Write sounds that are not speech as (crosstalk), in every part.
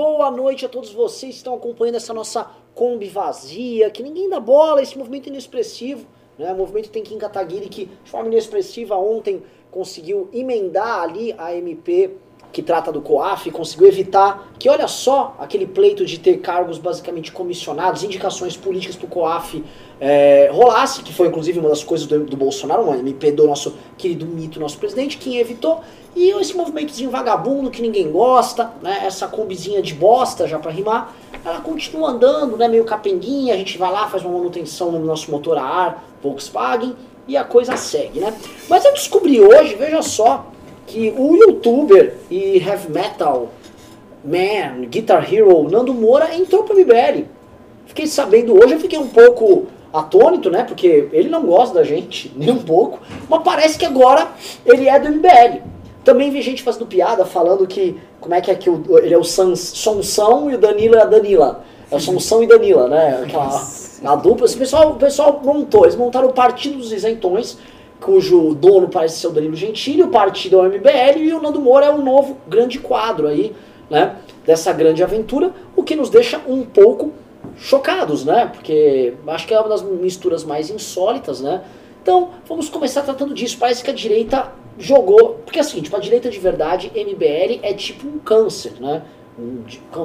boa noite a todos vocês que estão acompanhando essa nossa Kombi vazia, que ninguém dá bola, esse movimento inexpressivo, né? O movimento tem Kim Kataguiri que, de forma inexpressiva, ontem conseguiu emendar ali a MP que trata do COAF, conseguiu evitar que, olha só, aquele pleito de ter cargos basicamente comissionados, indicações políticas para o COAF é, rolasse, que foi inclusive uma das coisas do, do Bolsonaro, uma MP do nosso querido mito, nosso presidente, quem evitou. E esse movimentozinho vagabundo que ninguém gosta, né, essa combizinha de bosta já para rimar, ela continua andando, né, meio capenguinha, a gente vai lá, faz uma manutenção no nosso motor a ar, Volkswagen, e a coisa segue, né? Mas eu descobri hoje, veja só, que o youtuber e heavy metal man, guitar hero Nando Moura entrou pro MBL. Fiquei sabendo hoje, eu fiquei um pouco atônito, né? Porque ele não gosta da gente, (laughs) nem um pouco. Mas parece que agora ele é do MBL. Também vi gente fazendo piada, falando que. Como é que é que o, ele é o Sonsão e o Danilo é a Danila. É o Sonsão e Danila, né? Aquela a dupla. O pessoal, o pessoal montou, eles montaram o Partido dos Isentões, cujo dono parece ser o Danilo Gentili, o partido é o MBL e o Nando Moura é o novo grande quadro aí, né? Dessa grande aventura, o que nos deixa um pouco chocados, né? Porque acho que é uma das misturas mais insólitas, né? Então, vamos começar tratando disso. Parece que a direita jogou. Porque é o seguinte, para a direita de verdade, MBL é tipo um câncer, né?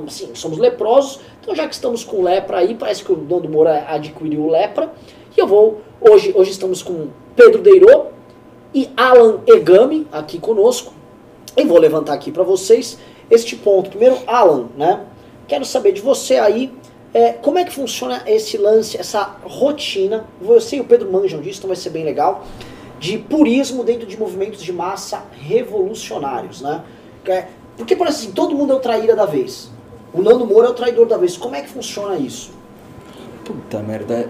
Assim, somos leprosos, então já que estamos com lepra aí, parece que o Nando Moura adquiriu lepra. E eu vou. Hoje, hoje estamos com Pedro Deirô e Alan Egami aqui conosco. E vou levantar aqui para vocês este ponto. Primeiro, Alan, né? Quero saber de você aí é, como é que funciona esse lance, essa rotina? Você e o Pedro manjam disso, então vai ser bem legal. De purismo dentro de movimentos de massa revolucionários, né? É, porque, por assim, todo mundo é o traíra da vez. O Nando Moura é o traidor da vez. Como é que funciona isso? Puta merda.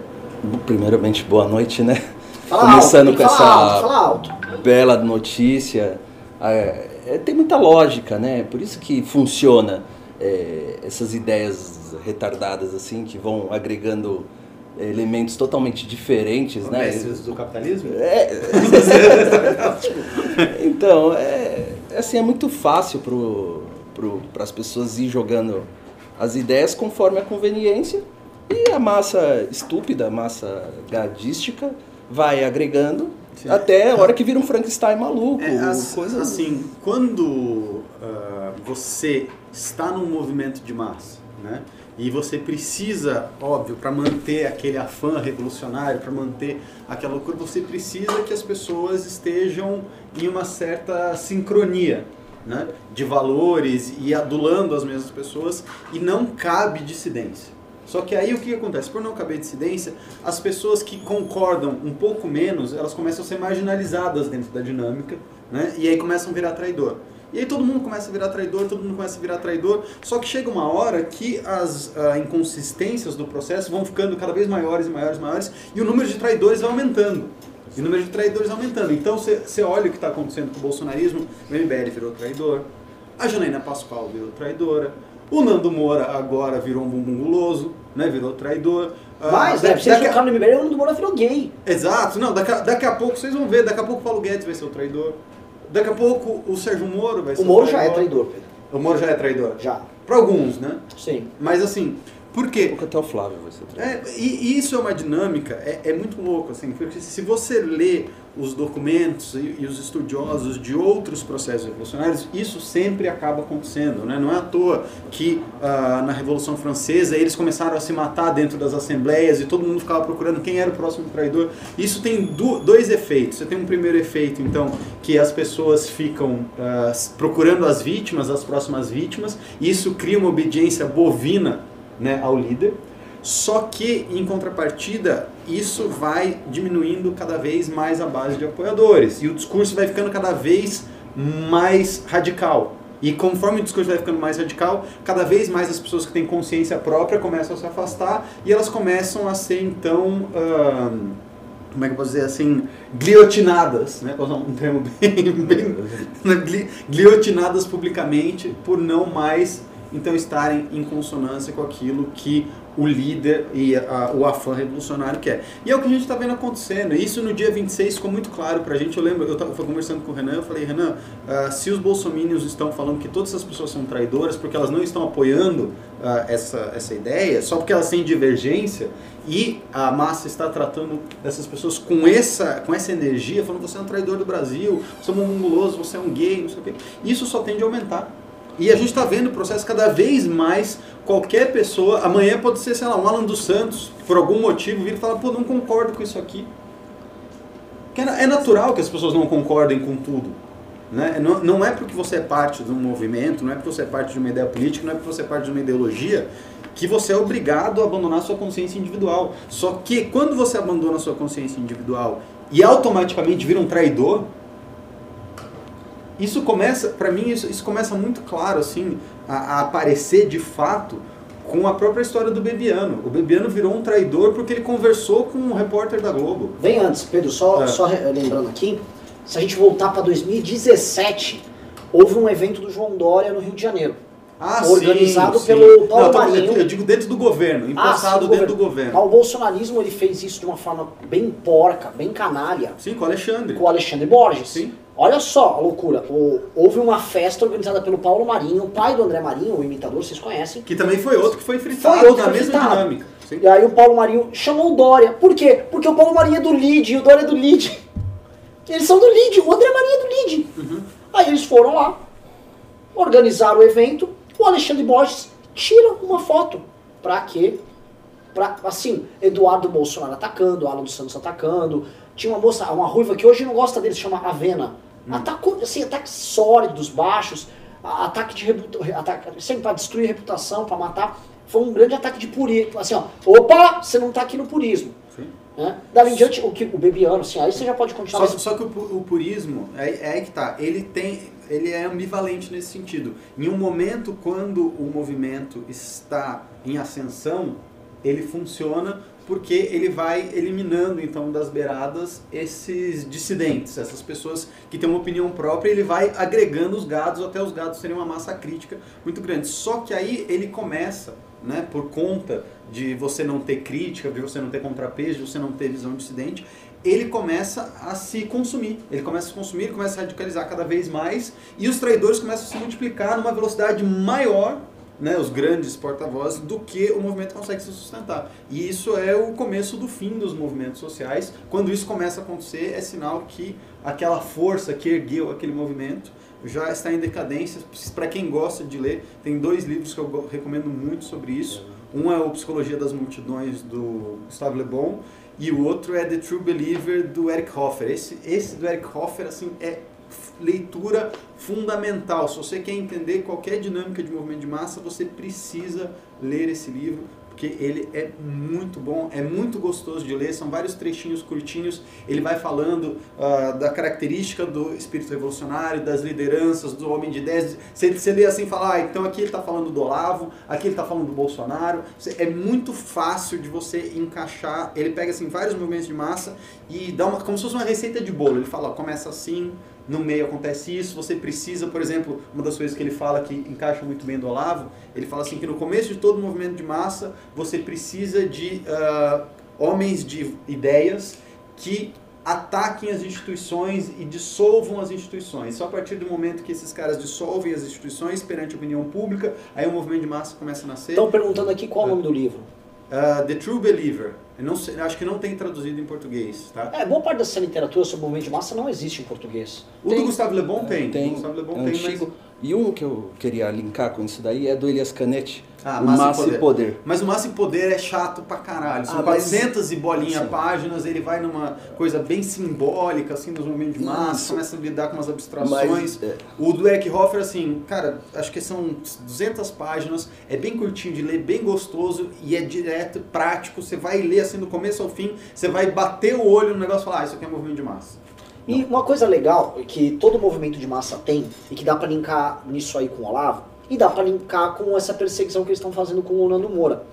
Primeiramente, boa noite, né? Fala Começando alto, com essa alto, alto. bela notícia. É, é, tem muita lógica, né? Por isso que funciona é, essas ideias retardadas assim que vão agregando elementos totalmente diferentes, né? Mestres do capitalismo? É. (laughs) então, é, assim, é muito fácil para as pessoas ir jogando as ideias conforme a conveniência e a massa estúpida, a massa gadística vai agregando Sim. até a hora que vira um Frankenstein maluco. É, as, coisa... Assim, quando uh, você está num movimento de massa, né? E você precisa, óbvio, para manter aquele afã revolucionário, para manter aquela loucura, você precisa que as pessoas estejam em uma certa sincronia né, de valores e adulando as mesmas pessoas e não cabe dissidência. Só que aí o que acontece? Por não caber dissidência, as pessoas que concordam um pouco menos, elas começam a ser marginalizadas dentro da dinâmica, né? E aí começam a virar traidor. E aí todo mundo começa a virar traidor, todo mundo começa a virar traidor, só que chega uma hora que as uh, inconsistências do processo vão ficando cada vez maiores e maiores e maiores, e o número de traidores vai aumentando. E o número de traidores aumentando. Então você olha o que está acontecendo com o bolsonarismo, o MBL virou traidor, a Janaína Pascoal virou traidora, o Nando Moura agora virou um bumbum guloso, né? Virou traidor. Ah, Mas, uh, né? Vocês daqui... no MBL, o Nando Moura virou gay. Exato. Não, daqui a, daqui a pouco vocês vão ver. Daqui a pouco o Paulo Guedes vai ser o traidor. Daqui a pouco o Sérgio Moro vai ser O Moro já é traidor, Pedro. O Moro já é traidor? Já. Para alguns, né? Sim. Mas assim, por quê? Porque até o Flávio vai ser. É, e, e, isso é uma dinâmica, é, é muito louco, assim, porque se você lê os documentos e, e, os estudiosos de outros processos revolucionários, isso sempre acaba acontecendo. Né? Não é à toa que ah, na Revolução Francesa eles começaram a se matar dentro das assembleias e todo mundo ficava procurando quem era o próximo traidor. Isso tem do, dois efeitos. Você tem um primeiro efeito, então, que as pessoas ficam ah, procurando as vítimas, as próximas vítimas, e isso cria uma obediência bovina né, ao líder. Só que, em contrapartida, isso vai diminuindo cada vez mais a base de apoiadores. E o discurso vai ficando cada vez mais radical. E conforme o discurso vai ficando mais radical, cada vez mais as pessoas que têm consciência própria começam a se afastar e elas começam a ser, então, como é que eu posso dizer assim, guilhotinadas, né? Para usar um termo bem, bem (laughs) né? guilhotinadas publicamente por não mais então estarem em consonância com aquilo que o líder e a, o afã revolucionário quer. E é o que a gente está vendo acontecendo. Isso no dia 26 ficou muito claro para a gente. Eu lembro, eu estava conversando com o Renan, eu falei, Renan, uh, se os bolsomínios estão falando que todas essas pessoas são traidoras porque elas não estão apoiando uh, essa, essa ideia, só porque elas têm divergência, e a massa está tratando dessas pessoas com essa, com essa energia, falando você é um traidor do Brasil, você é um monguloso, você é um gay, não sei o quê. Isso só tende a aumentar. E a gente está vendo o processo cada vez mais. Qualquer pessoa, amanhã pode ser, sei lá, um Alan dos Santos, por algum motivo vira e fala, pô, não concordo com isso aqui. É, é natural que as pessoas não concordem com tudo. Né? Não, não é porque você é parte de um movimento, não é porque você é parte de uma ideia política, não é porque você é parte de uma ideologia que você é obrigado a abandonar sua consciência individual. Só que quando você abandona sua consciência individual e automaticamente vira um traidor, isso começa, para mim, isso, isso começa muito claro, assim, a, a, aparecer de fato com a própria história do Bebiano. O Bebiano virou um traidor porque ele conversou com um repórter da Globo. Bem antes, Pedro, só, é. só lembrando aqui, se a gente voltar para 2017, houve um evento do João Dória no Rio de Janeiro. Ah, organizado sim, pelo sim. Paulo Não, Marinho. Eu digo dentro do governo, empossado ah, dentro do governo. O bolsonarismo ele fez isso de uma forma bem porca, bem canalha. Sim, com o Alexandre. Com o Alexandre Borges. Sim. Olha só a loucura. O, houve uma festa organizada pelo Paulo Marinho, o pai do André Marinho, o imitador, vocês conhecem. Que também foi outro que foi fritado foi outro na mesma fritado. dinâmica. Sim. E aí o Paulo Marinho chamou o Dória. Por quê? Porque o Paulo Marinho é do LID e o Dória é do LID. (laughs) Eles são do LID, o André Marinho é do LID. Uhum. Aí eles foram lá, organizaram o evento, o Alexandre Borges tira uma foto. Pra quê? Pra, assim, Eduardo Bolsonaro atacando, Alan dos Santos atacando. Tinha uma moça, uma ruiva que hoje não gosta dele, se chama Avena. Hum. Atacou, assim, ataques sólidos, baixos, ataque de reputa, ataque, sempre para destruir reputação, para matar. Foi um grande ataque de purismo. Assim, ó, opa, você não tá aqui no purismo. Sim. Né? Dali em diante, o, que, o Bebiano, assim, aí você já pode continuar. Só, mas... só que o, o, purismo, é, é aí que tá, ele tem, ele é ambivalente nesse sentido. Em um momento, quando o movimento está em ascensão, ele funciona porque ele vai eliminando então das beiradas esses dissidentes, essas pessoas que têm uma opinião própria, ele vai agregando os gados até os gados serem uma massa crítica muito grande. Só que aí ele começa, né, por conta de você não ter crítica, de você não ter contrapeso, de você não ter visão dissidente, ele começa a se consumir. Ele começa a se consumir, ele começa a radicalizar cada vez mais e os traidores começam a se multiplicar numa velocidade maior né, os grandes porta-vozes, do que o movimento consegue se sustentar. E isso é o começo do fim dos movimentos sociais. Quando isso começa a acontecer, é sinal que aquela força que ergueu aquele movimento já está em decadência. Para quem gosta de ler, tem dois livros que eu recomendo muito sobre isso. Um é o Psicologia das Multidões, do Gustavo Le Bon, e o outro é The True Believer, do Eric Hoffer. Esse, esse do Eric Hoffer assim, é leitura fundamental. Se você quer entender qualquer dinâmica de movimento de massa, você precisa ler esse livro, porque ele é muito bom, é muito gostoso de ler, são vários trechinhos curtinhos, ele vai falando uh, da característica do espírito revolucionário, das lideranças, do homem de ideias. Você, você lê assim e fala, ah, então aqui ele está falando do Olavo, aqui ele está falando do Bolsonaro. É muito fácil de você encaixar, ele pega assim vários movimentos de massa e dá uma, como se fosse uma receita de bolo. Ele fala, começa assim, no meio acontece isso, você precisa, por exemplo, uma das coisas que ele fala que encaixa muito bem do Olavo, ele fala assim que no começo de todo movimento de massa, você precisa de uh, homens de ideias que ataquem as instituições e dissolvam as instituições. Só a partir do momento que esses caras dissolvem as instituições perante a opinião pública, aí o movimento de massa começa a nascer. Estão perguntando aqui qual é o nome do livro. Uh, The True Believer. Eu não acho que não tem traduzido em português, tá? É, boa parte dessa literatura sobre o movimento de massa não existe em português. O Tem. do Gustavo Le Bon tem. Tem, Gustavo Le Bon é tem, antigo. mas... E um que eu queria linkar com isso daí é do Elias Canetti, Ah, o Massa Massa e Poder. Poder. Mas o Massa e Poder é chato pra caralho. São Ah, mas- 400 e bolinha Sim. páginas, ele vai numa coisa bem simbólica, assim, dos movimentos de massa, Isso. começa a lidar com umas abstrações. Mas, é, O do Eric Hoffer, assim, cara, acho que são 200 páginas, é bem curtinho de ler, bem gostoso e é direto, prático. Você vai ler assim do começo ao fim, você vai bater o olho no negócio e falar, ah, isso aqui é movimento de massa. E uma coisa legal que todo movimento de massa tem, e que dá pra linkar nisso aí com o Olavo, e dá pra linkar com essa perseguição que eles estão fazendo com o Nando Moura,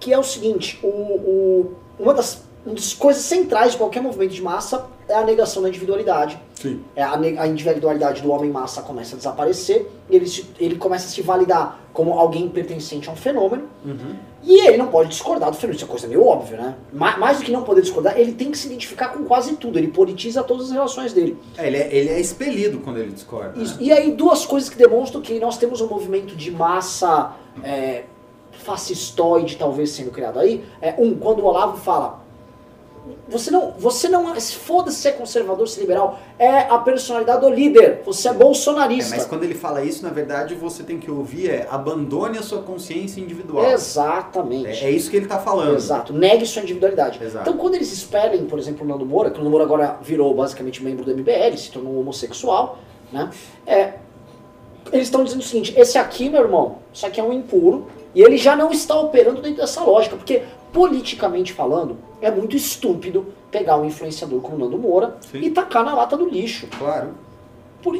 que é o seguinte, o, o- uma, das, uma das coisas centrais de qualquer movimento de massa é a negação da individualidade Sim. É, a, a individualidade do homem massa começa a desaparecer, ele, se- ele começa a se validar como alguém pertencente a um fenômeno, Uhum. e ele não pode discordar do fenômeno, isso é coisa meio óbvia, né? Ma- Mais do que não poder discordar, ele tem que se identificar com quase tudo, ele politiza todas as relações dele. É, ele, é, ele é expelido quando ele discorda. né? E aí, duas coisas que demonstram que nós temos um movimento de massa é, fascistoide, talvez, sendo criado aí. É, um, quando o Olavo fala. Você não, você não, é- foda-se ser conservador, ser liberal, é a personalidade do líder. Você é É, bolsonarista. mas quando ele fala isso, na verdade, você tem que ouvir é abandone a sua consciência individual. Exatamente. É, é isso que ele está falando. Exato, negue sua individualidade. Exato. Então, quando eles expelem, por exemplo, o Nando Moura, que o Nando Moura agora virou basicamente membro do MBL, se tornou homossexual, né? É, eles estão dizendo o seguinte: esse aqui, meu irmão, isso aqui é um impuro, e ele já não está operando dentro dessa lógica, porque, politicamente falando, é muito estúpido pegar um influenciador como o Nando Moura Sim. e tacar na lata do lixo. Claro.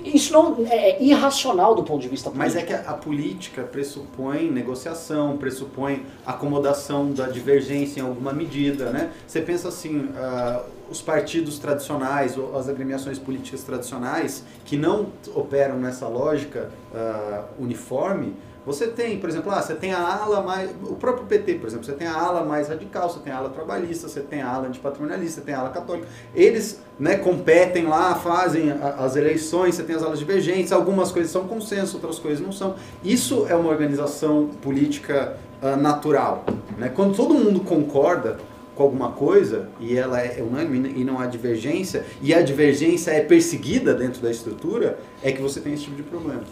Isso não é, é irracional do ponto de vista político. Mas é que a, a política pressupõe negociação, pressupõe acomodação da divergência em alguma medida, né? Você pensa assim, ah, os partidos tradicionais, ou as agremiações políticas tradicionais, que não operam nessa lógica ah, uniforme, você tem, por exemplo, ah, você tem a ala mais. O próprio PT, por exemplo, você tem a ala mais radical, você tem a ala trabalhista, você tem a ala antipatrimonialista, você tem a ala católica. Eles né, competem lá, fazem a- as eleições, você tem as alas divergentes, algumas coisas são consenso, outras coisas não são. Isso é uma organização política ah, natural. Né? Quando todo mundo concorda com alguma coisa e ela é unânime e não há divergência, e a divergência é perseguida dentro da estrutura, é que você tem esse tipo de problema.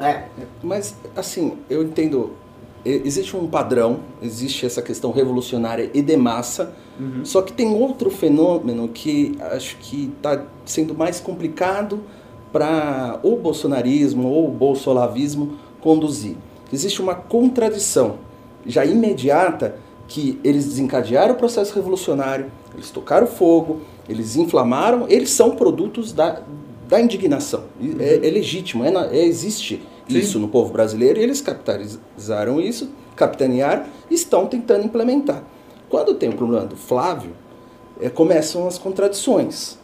É, Mas, assim, eu entendo. Existe um padrão, existe essa questão revolucionária e de massa, só que tem outro fenômeno que acho que está sendo mais complicado para o bolsonarismo ou o bolsolavismo conduzir. Existe uma contradição já imediata que eles desencadearam o processo revolucionário, eles tocaram fogo, eles inflamaram, eles são produtos da, da indignação. E É, é legítimo, é na- é- existe Sim. isso no povo brasileiro e eles capitalizaram isso, capitanearam e estão tentando implementar. Quando tem o problema do Flávio, é, começam as contradições.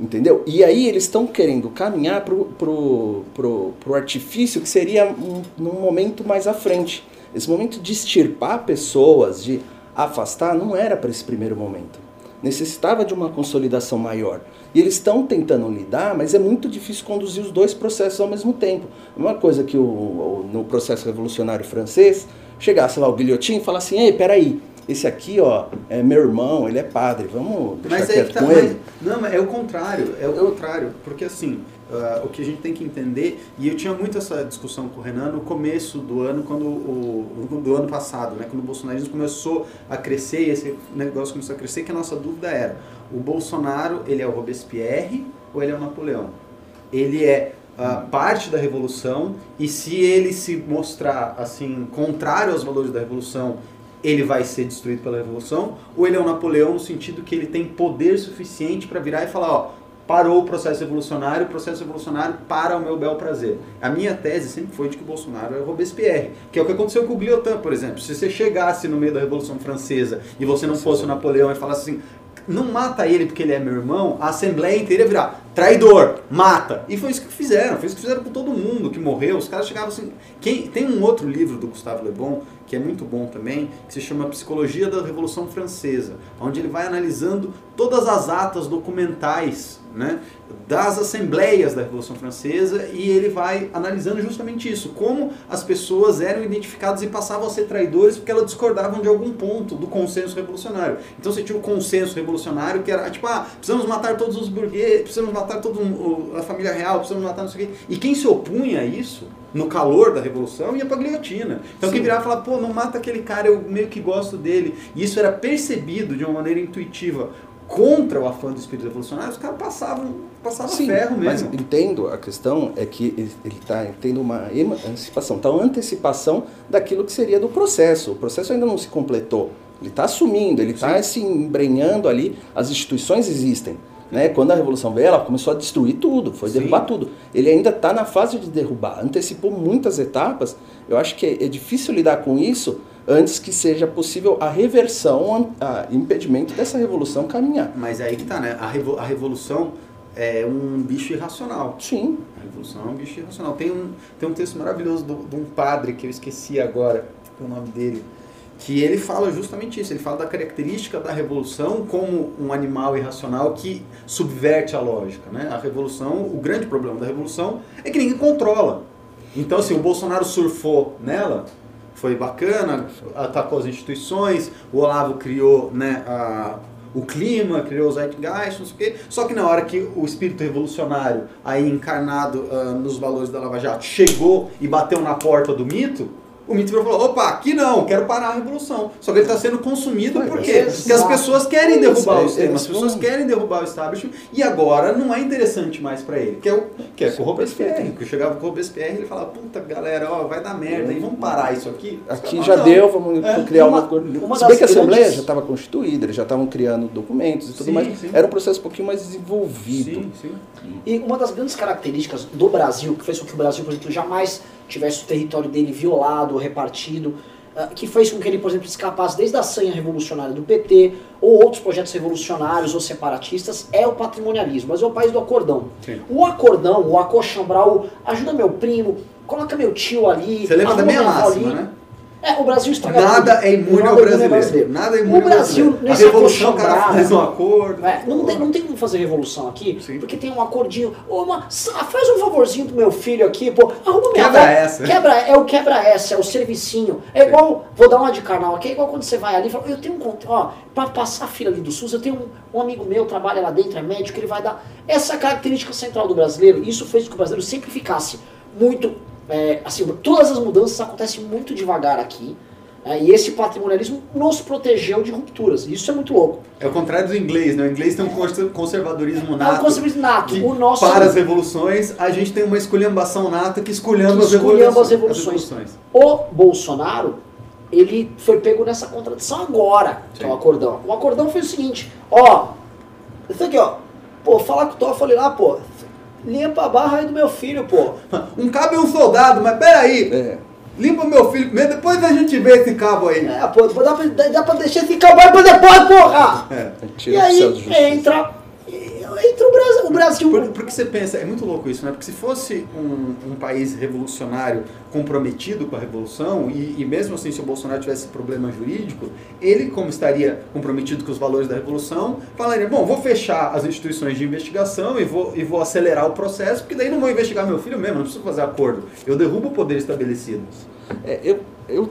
Entendeu? E aí eles estão querendo caminhar pro, pro, pro, pro artifício que seria um, num momento mais à frente. Esse momento de extirpar pessoas, de afastar, não era para esse primeiro momento. Necessitava de uma consolidação maior. E eles estão tentando lidar, mas é muito difícil conduzir os dois processos ao mesmo tempo. Uma coisa que o, o- no processo revolucionário francês, chegasse lá o guilhotim e falasse assim, ei, peraí, esse aqui, ó, é meu irmão, ele é padre, vamos deixar Mas quieto tá, com mas- ele? não, mas é o contrário, é o contrário, porque assim, ah, o que a gente tem que entender, e eu tinha muito essa discussão com o Renan no começo do ano, quando o, do ano passado, né, quando o bolsonarismo começou a crescer, esse negócio começou a crescer, que a nossa dúvida era, o Bolsonaro, ele é o Robespierre ou ele é o Napoleão? Ele é ah, parte da revolução e se ele se mostrar assim contrário aos valores da revolução ele vai ser destruído pela revolução, ou ele é o Napoleão no sentido que ele tem poder suficiente para virar e falar, ó, parou o processo revolucionário, o processo revolucionário para o meu bel prazer. A minha tese sempre foi de que o Bolsonaro é o Robespierre, que é o que aconteceu com o Guillotin, por exemplo. Se você chegasse no meio da Revolução Francesa e você não fosse o Napoleão e falasse assim, não mata ele porque ele é meu irmão, a Assembleia inteira virar traidor, mata. E foi isso que fizeram, foi isso que fizeram com todo mundo que morreu. Os caras chegavam assim. Quem, tem um outro livro do Gustavo Le Bon, que é muito bom também, que se chama Psicologia da Revolução Francesa, onde ele vai analisando todas as atas documentais né, das assembleias da Revolução Francesa e ele vai analisando justamente isso, como as pessoas eram identificadas e passavam a ser traidores porque elas discordavam de algum ponto do consenso revolucionário. Então você tinha o consenso revolucionário que era tipo, ah, precisamos matar todos os burgueses, precisamos matar toda a família real, precisamos matar não sei o quê. E quem se opunha a isso, no calor da revolução, ia pra guilhotina. Então Sim. quem virava e falava, pô, não mata aquele cara, eu meio que gosto dele. E isso era percebido de uma maneira intuitiva contra o afã do espírito revolucionário, os caras passavam, passavam Sim, ferro mas mesmo. entendo a questão é que ele está tendo uma antecipação, tá uma antecipação daquilo que seria do processo. O processo ainda não se completou. Ele está assumindo, ele está se embrenhando ali. As instituições existem. Né? Quando a Revolução veio, ela começou a destruir tudo, foi Sim. derrubar tudo. Ele ainda está na fase de derrubar, antecipou muitas etapas. Eu acho que é, é difícil lidar com isso antes que seja possível a reversão, a impedimento dessa revolução caminhar. Mas é aí que tá, né? A, revo- a revolução é um bicho irracional. Sim. A revolução é um bicho irracional. Tem um, tem um texto maravilhoso de um padre que eu esqueci agora o nome dele, que ele fala justamente isso. Ele fala da característica da revolução como um animal irracional que subverte a lógica. Né? A revolução, o grande problema da revolução é que ninguém controla. Então, assim, o Bolsonaro surfou nela, foi bacana, atacou as instituições, o Olavo criou né, a- o clima, criou o Zeitgeist, não sei o quê. Só que na hora que o espírito revolucionário, aí encarnado ah, nos valores da Lava Jato, chegou e bateu na porta do mito, o e falou, opa, aqui não, quero parar a revolução. Só que ele está sendo consumido por quê? Porque as pessoas querem derrubar o Eles sistema, as pessoas querem derrubar o establishment e agora não é interessante mais para ele. Que é, o, que é com o Robespierre. Que eu chegava com o Robespierre e ele falava, puta galera, ó, vai dar merda aí, vamos parar isso aqui. Aqui já falam, deu, "Não." vamos É. criar Uma- uma, coisa. uma Se bem que a Assembleia grandes- já estava constituída, eles já estavam criando documentos e tudo Sim, mais. sim. Era um processo um pouquinho mais desenvolvido. Sim, sim. E uma das grandes características do Brasil, que fez com que o Brasil, por exemplo, jamais tivesse o território dele violado, repartido, ah, que fez com que ele, por exemplo, escapasse desde a sanha revolucionária do PT ou outros projetos revolucionários ou separatistas, é o patrimonialismo. Mas é o país do acordão. Sim. O acordão, o acochambral, ajuda meu primo, coloca meu tio ali. Você lembra da minha máxima, ali. né? É, o Brasil estraga Nada tudo. é imune ao Nada brasileiro. Nada é imune O ao Brasil, brasileiro. A nesse revolução, o cara faz um acordo. é, não, tem, não tem como fazer revolução aqui, Sim. porque tem um acordinho. Ô, uma, faz um favorzinho pro meu filho aqui, pô. Arruma minha Quebra avó. essa. Quebra, é o quebra essa, é o servicinho. É igual, vou dar uma de carnal aqui, é igual quando você vai ali e fala, eu tenho um ó, pra passar a fila ali do SUS, eu tenho um, um amigo meu, trabalha lá dentro, é médico, ele vai dar. Essa é a característica central do brasileiro, isso fez com que o brasileiro sempre ficasse muito. É, assim, todas as mudanças acontecem muito devagar aqui. é, e esse patrimonialismo nos protegeu de rupturas. Isso é muito louco. É o contrário do inglês, né? O inglês tem um conser- conservadorismo É um nato. conservadorismo nato. que O nosso Para as revoluções, a gente tem uma esculhambação nata que esculhamba, Que as, esculhamba revoluções, as revoluções. as revoluções. O Bolsonaro, ele foi pego nessa contradição agora, que é o acordão. O acordão fez o seguinte, ó, isso aqui, ó, pô, falar com o Toffoli lá, pô, limpa a barra aí do meu filho, pô. Um cabo é um soldado, mas peraí. É. Limpa meu filho primeiro, depois a gente vê esse cabo aí. É, pô, dá pra, dá pra deixar esse cowboy pra depois, porra! É. Tira e o aí entra, Brasil, Por- porque você pensa, é muito louco isso, né? Porque se fosse um, um país revolucionário comprometido com a revolução, e, e mesmo assim se o Bolsonaro tivesse problema jurídico, ele, como estaria comprometido com os valores da revolução, falaria, bom, vou fechar as instituições de investigação e vou, e vou acelerar o processo, porque daí não vou investigar meu filho mesmo, não preciso fazer acordo. Eu derrubo o poder estabelecido. É, eu, eu,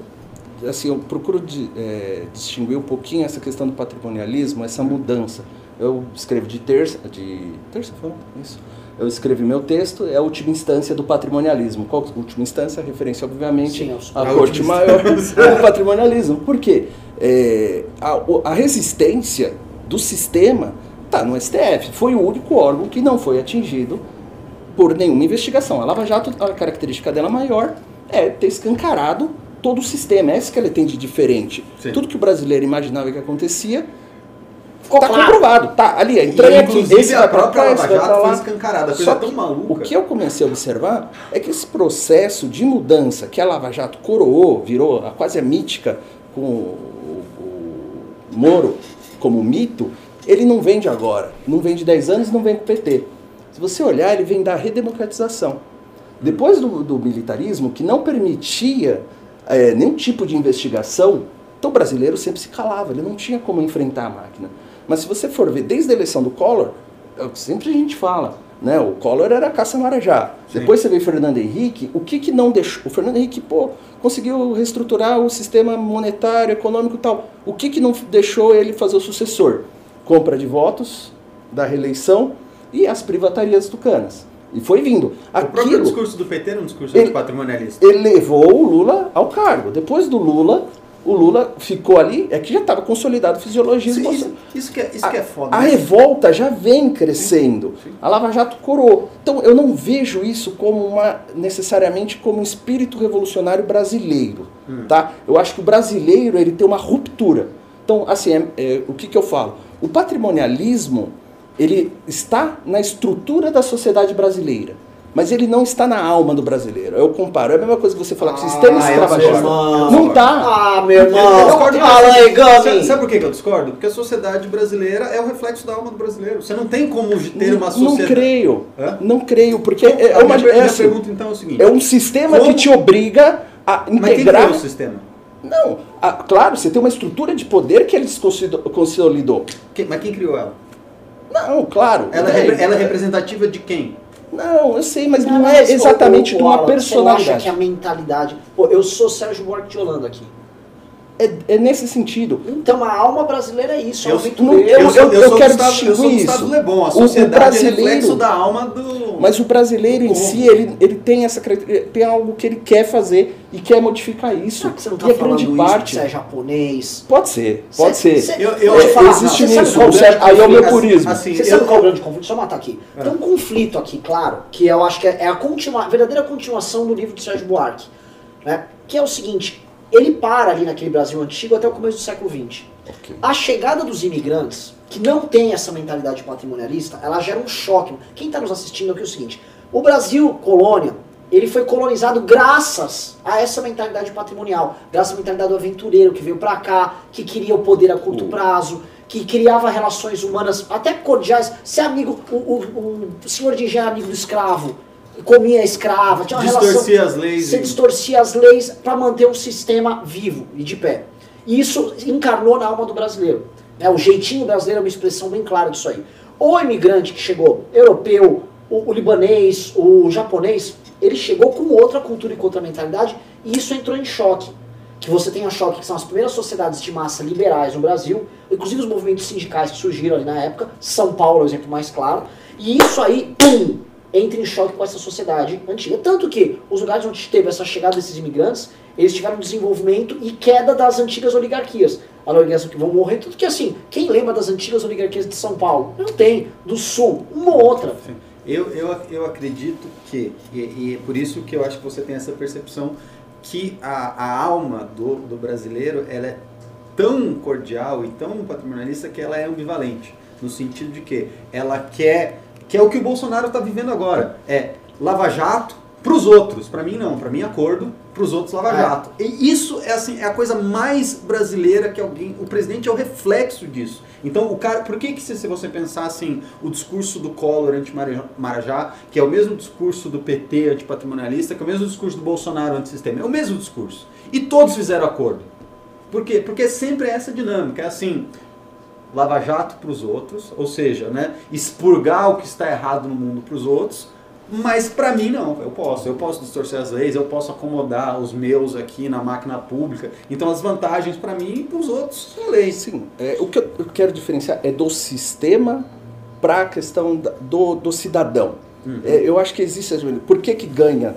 assim, eu procuro de, é, distinguir um pouquinho essa questão do patrimonialismo, essa mudança. Eu escrevo de terça, de terça foi isso. Eu escrevi meu texto, é a última instância do patrimonialismo. Qual a última instância? Referência, obviamente, Sim, aos- à a corte maior do patrimonialismo. Por quê? É, a, a resistência do sistema está no STF. Foi o único órgão que não foi atingido por nenhuma investigação. A Lava Jato, a característica dela maior é ter escancarado todo o sistema. É isso que ela tem de diferente. Sim. Tudo que o brasileiro imaginava que acontecia ficou está claro. comprovado. Tá, ali, entrei aqui, esse a própria Lava Jato foi escancarada, Só tão que maluca. O que eu comecei a observar é que esse processo de mudança que a Lava Jato coroou, virou a quase a mítica com o, o Moro como mito, ele não vem de agora, não vem de 10 anos, não vem com o PT. Se você olhar, ele vem da redemocratização. Depois do, do militarismo, que não permitia eh, nenhum tipo de investigação, então o brasileiro sempre se calava, ele não tinha como enfrentar a máquina. Mas se você for ver, desde a eleição do Collor, é o que sempre a gente fala, né? O Collor era caça-marajá. Depois você vê o Fernando Henrique, o que, que não deixou... O Fernando Henrique, pô, conseguiu reestruturar o sistema monetário, econômico e tal. O que, que não deixou ele fazer o sucessor? Compra de votos, da reeleição e as privatarias tucanas. E foi vindo. O próprio Aquilo discurso do PT era um discurso Ele- patrimonialista. elevou o Lula ao cargo. Depois do Lula, o Lula ficou ali, é que já estava consolidado o fisiologismo. Sim, isso, isso que é, isso que é foda. A né? revolta já vem crescendo. Sim, sim. A Lava Jato coroou. Então eu não vejo isso como uma necessariamente como um espírito revolucionário brasileiro, Hum. tá? Eu acho que o brasileiro ele tem uma ruptura. Então assim, é- é, o que, que eu falo? O patrimonialismo ele está na estrutura da sociedade brasileira. Mas ele não está na alma do brasileiro. Eu comparo. É a mesma coisa que você falar que o sistema Ah, eu escravagista não tá. Ah, meu Eu irmão. discordo Fala aí, sabe, sabe por que eu discordo? Porque a sociedade brasileira é o reflexo da alma do brasileiro. Você não tem como ter uma Não sociedade. creio. Hã? Não creio, porque é, é a uma minha, é minha assim, pergunta então é o seguinte: é um sistema Como- que te obriga a mas quem integrar. o sistema? Não, a- claro, você tem uma estrutura de poder que ele consolidou. Quem- mas quem criou ela? Não, claro. Ela, é ela é representativa de quem? Não, eu sei, mas não, Não, é exatamente de uma Alan, Você acha personalidade. que a mentalidade. Pô, eu sou Sérgio Buarque de Holanda aqui. É, é nesse sentido. Então a alma brasileira é isso, é Eu- não- eu- sou- eu sou quero Gustavo, eu sou distinguir isso. Lebon. A O- o sociedade é brasileiro- reflexo da alma do. Mas o brasileiro em si, ele, ele tem essa característica- tem algo que ele quer fazer e quer modificar isso. Será que você não e tá falando grande isso parte. você é japonês? Pode ser, pode Cê- ser. cê- Eu- eu- eu é, falar, existe não, você sabe nisso, qual é o certo? grande Aí é o meu purismo. Assim, Você eu- sabe qual é o grande conflito? Deixa eu matar aqui. É. Tem um conflito aqui, claro, que eu acho que é a continua, a verdadeira continuação do livro de Sérgio Buarque. Né? Que é o seguinte, ele para ali naquele Brasil antigo até o começo do século XX. Ok. A chegada dos imigrantes, que não tem essa mentalidade patrimonialista, ela gera um choque. Quem está nos assistindo aqui é o seguinte: o Brasil, colônia, ele foi colonizado graças a essa mentalidade patrimonial, graças à mentalidade do aventureiro que veio para cá, que queria o poder a curto Uh. prazo, que criava relações humanas até cordiais. Ser amigo, o, o, o senhor de engenho era amigo do escravo, comia escrava, tinha uma relação. Distorcia as leis. Você distorcia as leis para manter um sistema vivo e de pé. E isso encarnou na alma do brasileiro. né? O jeitinho brasileiro é uma expressão bem clara disso aí. O imigrante que chegou, europeu, o, o libanês, o japonês, ele chegou com outra cultura e com outra mentalidade e isso entrou em choque. Que você tem a choque, que são as primeiras sociedades de massa liberais no Brasil, inclusive os movimentos sindicais que surgiram ali na época, São Paulo é o exemplo mais claro, e isso aí, pum, entra em choque com essa sociedade antiga. Tanto que os lugares onde teve essa chegada desses imigrantes, eles tiveram desenvolvimento e queda das antigas oligarquias. As oligarquias que vão morrer, tudo que assim, quem lembra das antigas oligarquias de São Paulo? Não tem. Do Sul, uma ou outra. Eu, eu, eu acredito que, e, e é por isso que eu acho que você tem essa percepção, que a, a alma do, do brasileiro ela é tão cordial e tão patrimonialista que ela é ambivalente. No sentido de que ela quer, que é o que o Bolsonaro está vivendo agora, é Lava Jato para os outros, para mim não, para mim acordo, para os outros Lava É. Jato. E isso é assim, é a coisa mais brasileira que alguém, o presidente é o reflexo disso. Então o cara, por que que se, se você pensar assim, o discurso do Collor anti-Marajá, que é o mesmo discurso do PT antipatrimonialista, que é o mesmo discurso do Bolsonaro antissistema, é o mesmo discurso. E todos fizeram acordo. Por quê? Porque sempre é essa dinâmica, é assim, Lava Jato para os outros, ou seja, né, expurgar o que está errado no mundo para os outros, mas para mim não, eu posso, eu posso distorcer as leis, eu posso acomodar os meus aqui na máquina pública, então as vantagens para mim e para os outros são leis. Sim, é, o que eu quero diferenciar é do sistema para a questão do, do cidadão. É, eu acho que existe. Por que, que ganha,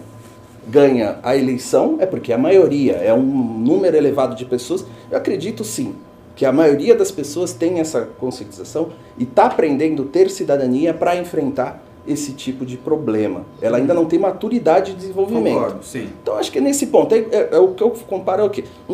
ganha a eleição? É porque a maioria, é um número elevado de pessoas. Eu acredito sim que a maioria das pessoas tem essa conscientização e está aprendendo a ter cidadania para enfrentar esse tipo de problema. Ela ainda não tem maturidade de desenvolvimento. Concordo, sim. Então acho que nesse ponto, é, é- é o que eu comparo é o quê? Um,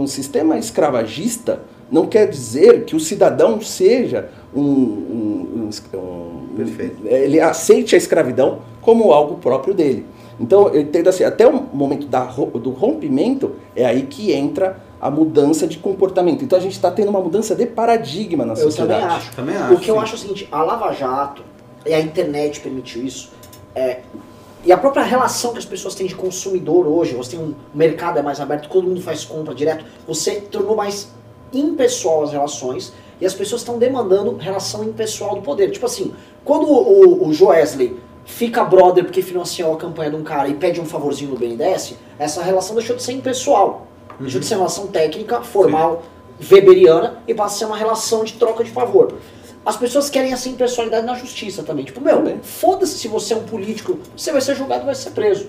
um sistema escravagista não quer dizer que o cidadão seja um. um- um Perfeito. ele aceite a escravidão como algo próprio dele. Então eu entendo assim, até o momento da, do rompimento é aí que entra a mudança de comportamento. Então a gente está tendo uma mudança de paradigma na Eu sociedade. também acho. Também acho, o que eu sim. acho é o seguinte, a Lava Jato e a internet permitiu isso. é, e a própria relação que as pessoas têm de consumidor hoje, você tem um mercado é mais aberto, todo mundo faz compra direto, você tornou mais impessoal as relações e as pessoas estão demandando relação impessoal do poder. Tipo assim, quando o, o Joesley fica brother porque financiou a campanha de um cara e pede um favorzinho no BNDES, essa relação deixou de ser impessoal. Deixou de ser uma relação técnica, formal, weberiana e passa a ser uma relação de troca de favor. As pessoas querem essa impessoalidade na justiça também. Tipo, meu, foda-se se você é um político, você vai ser julgado e vai ser preso.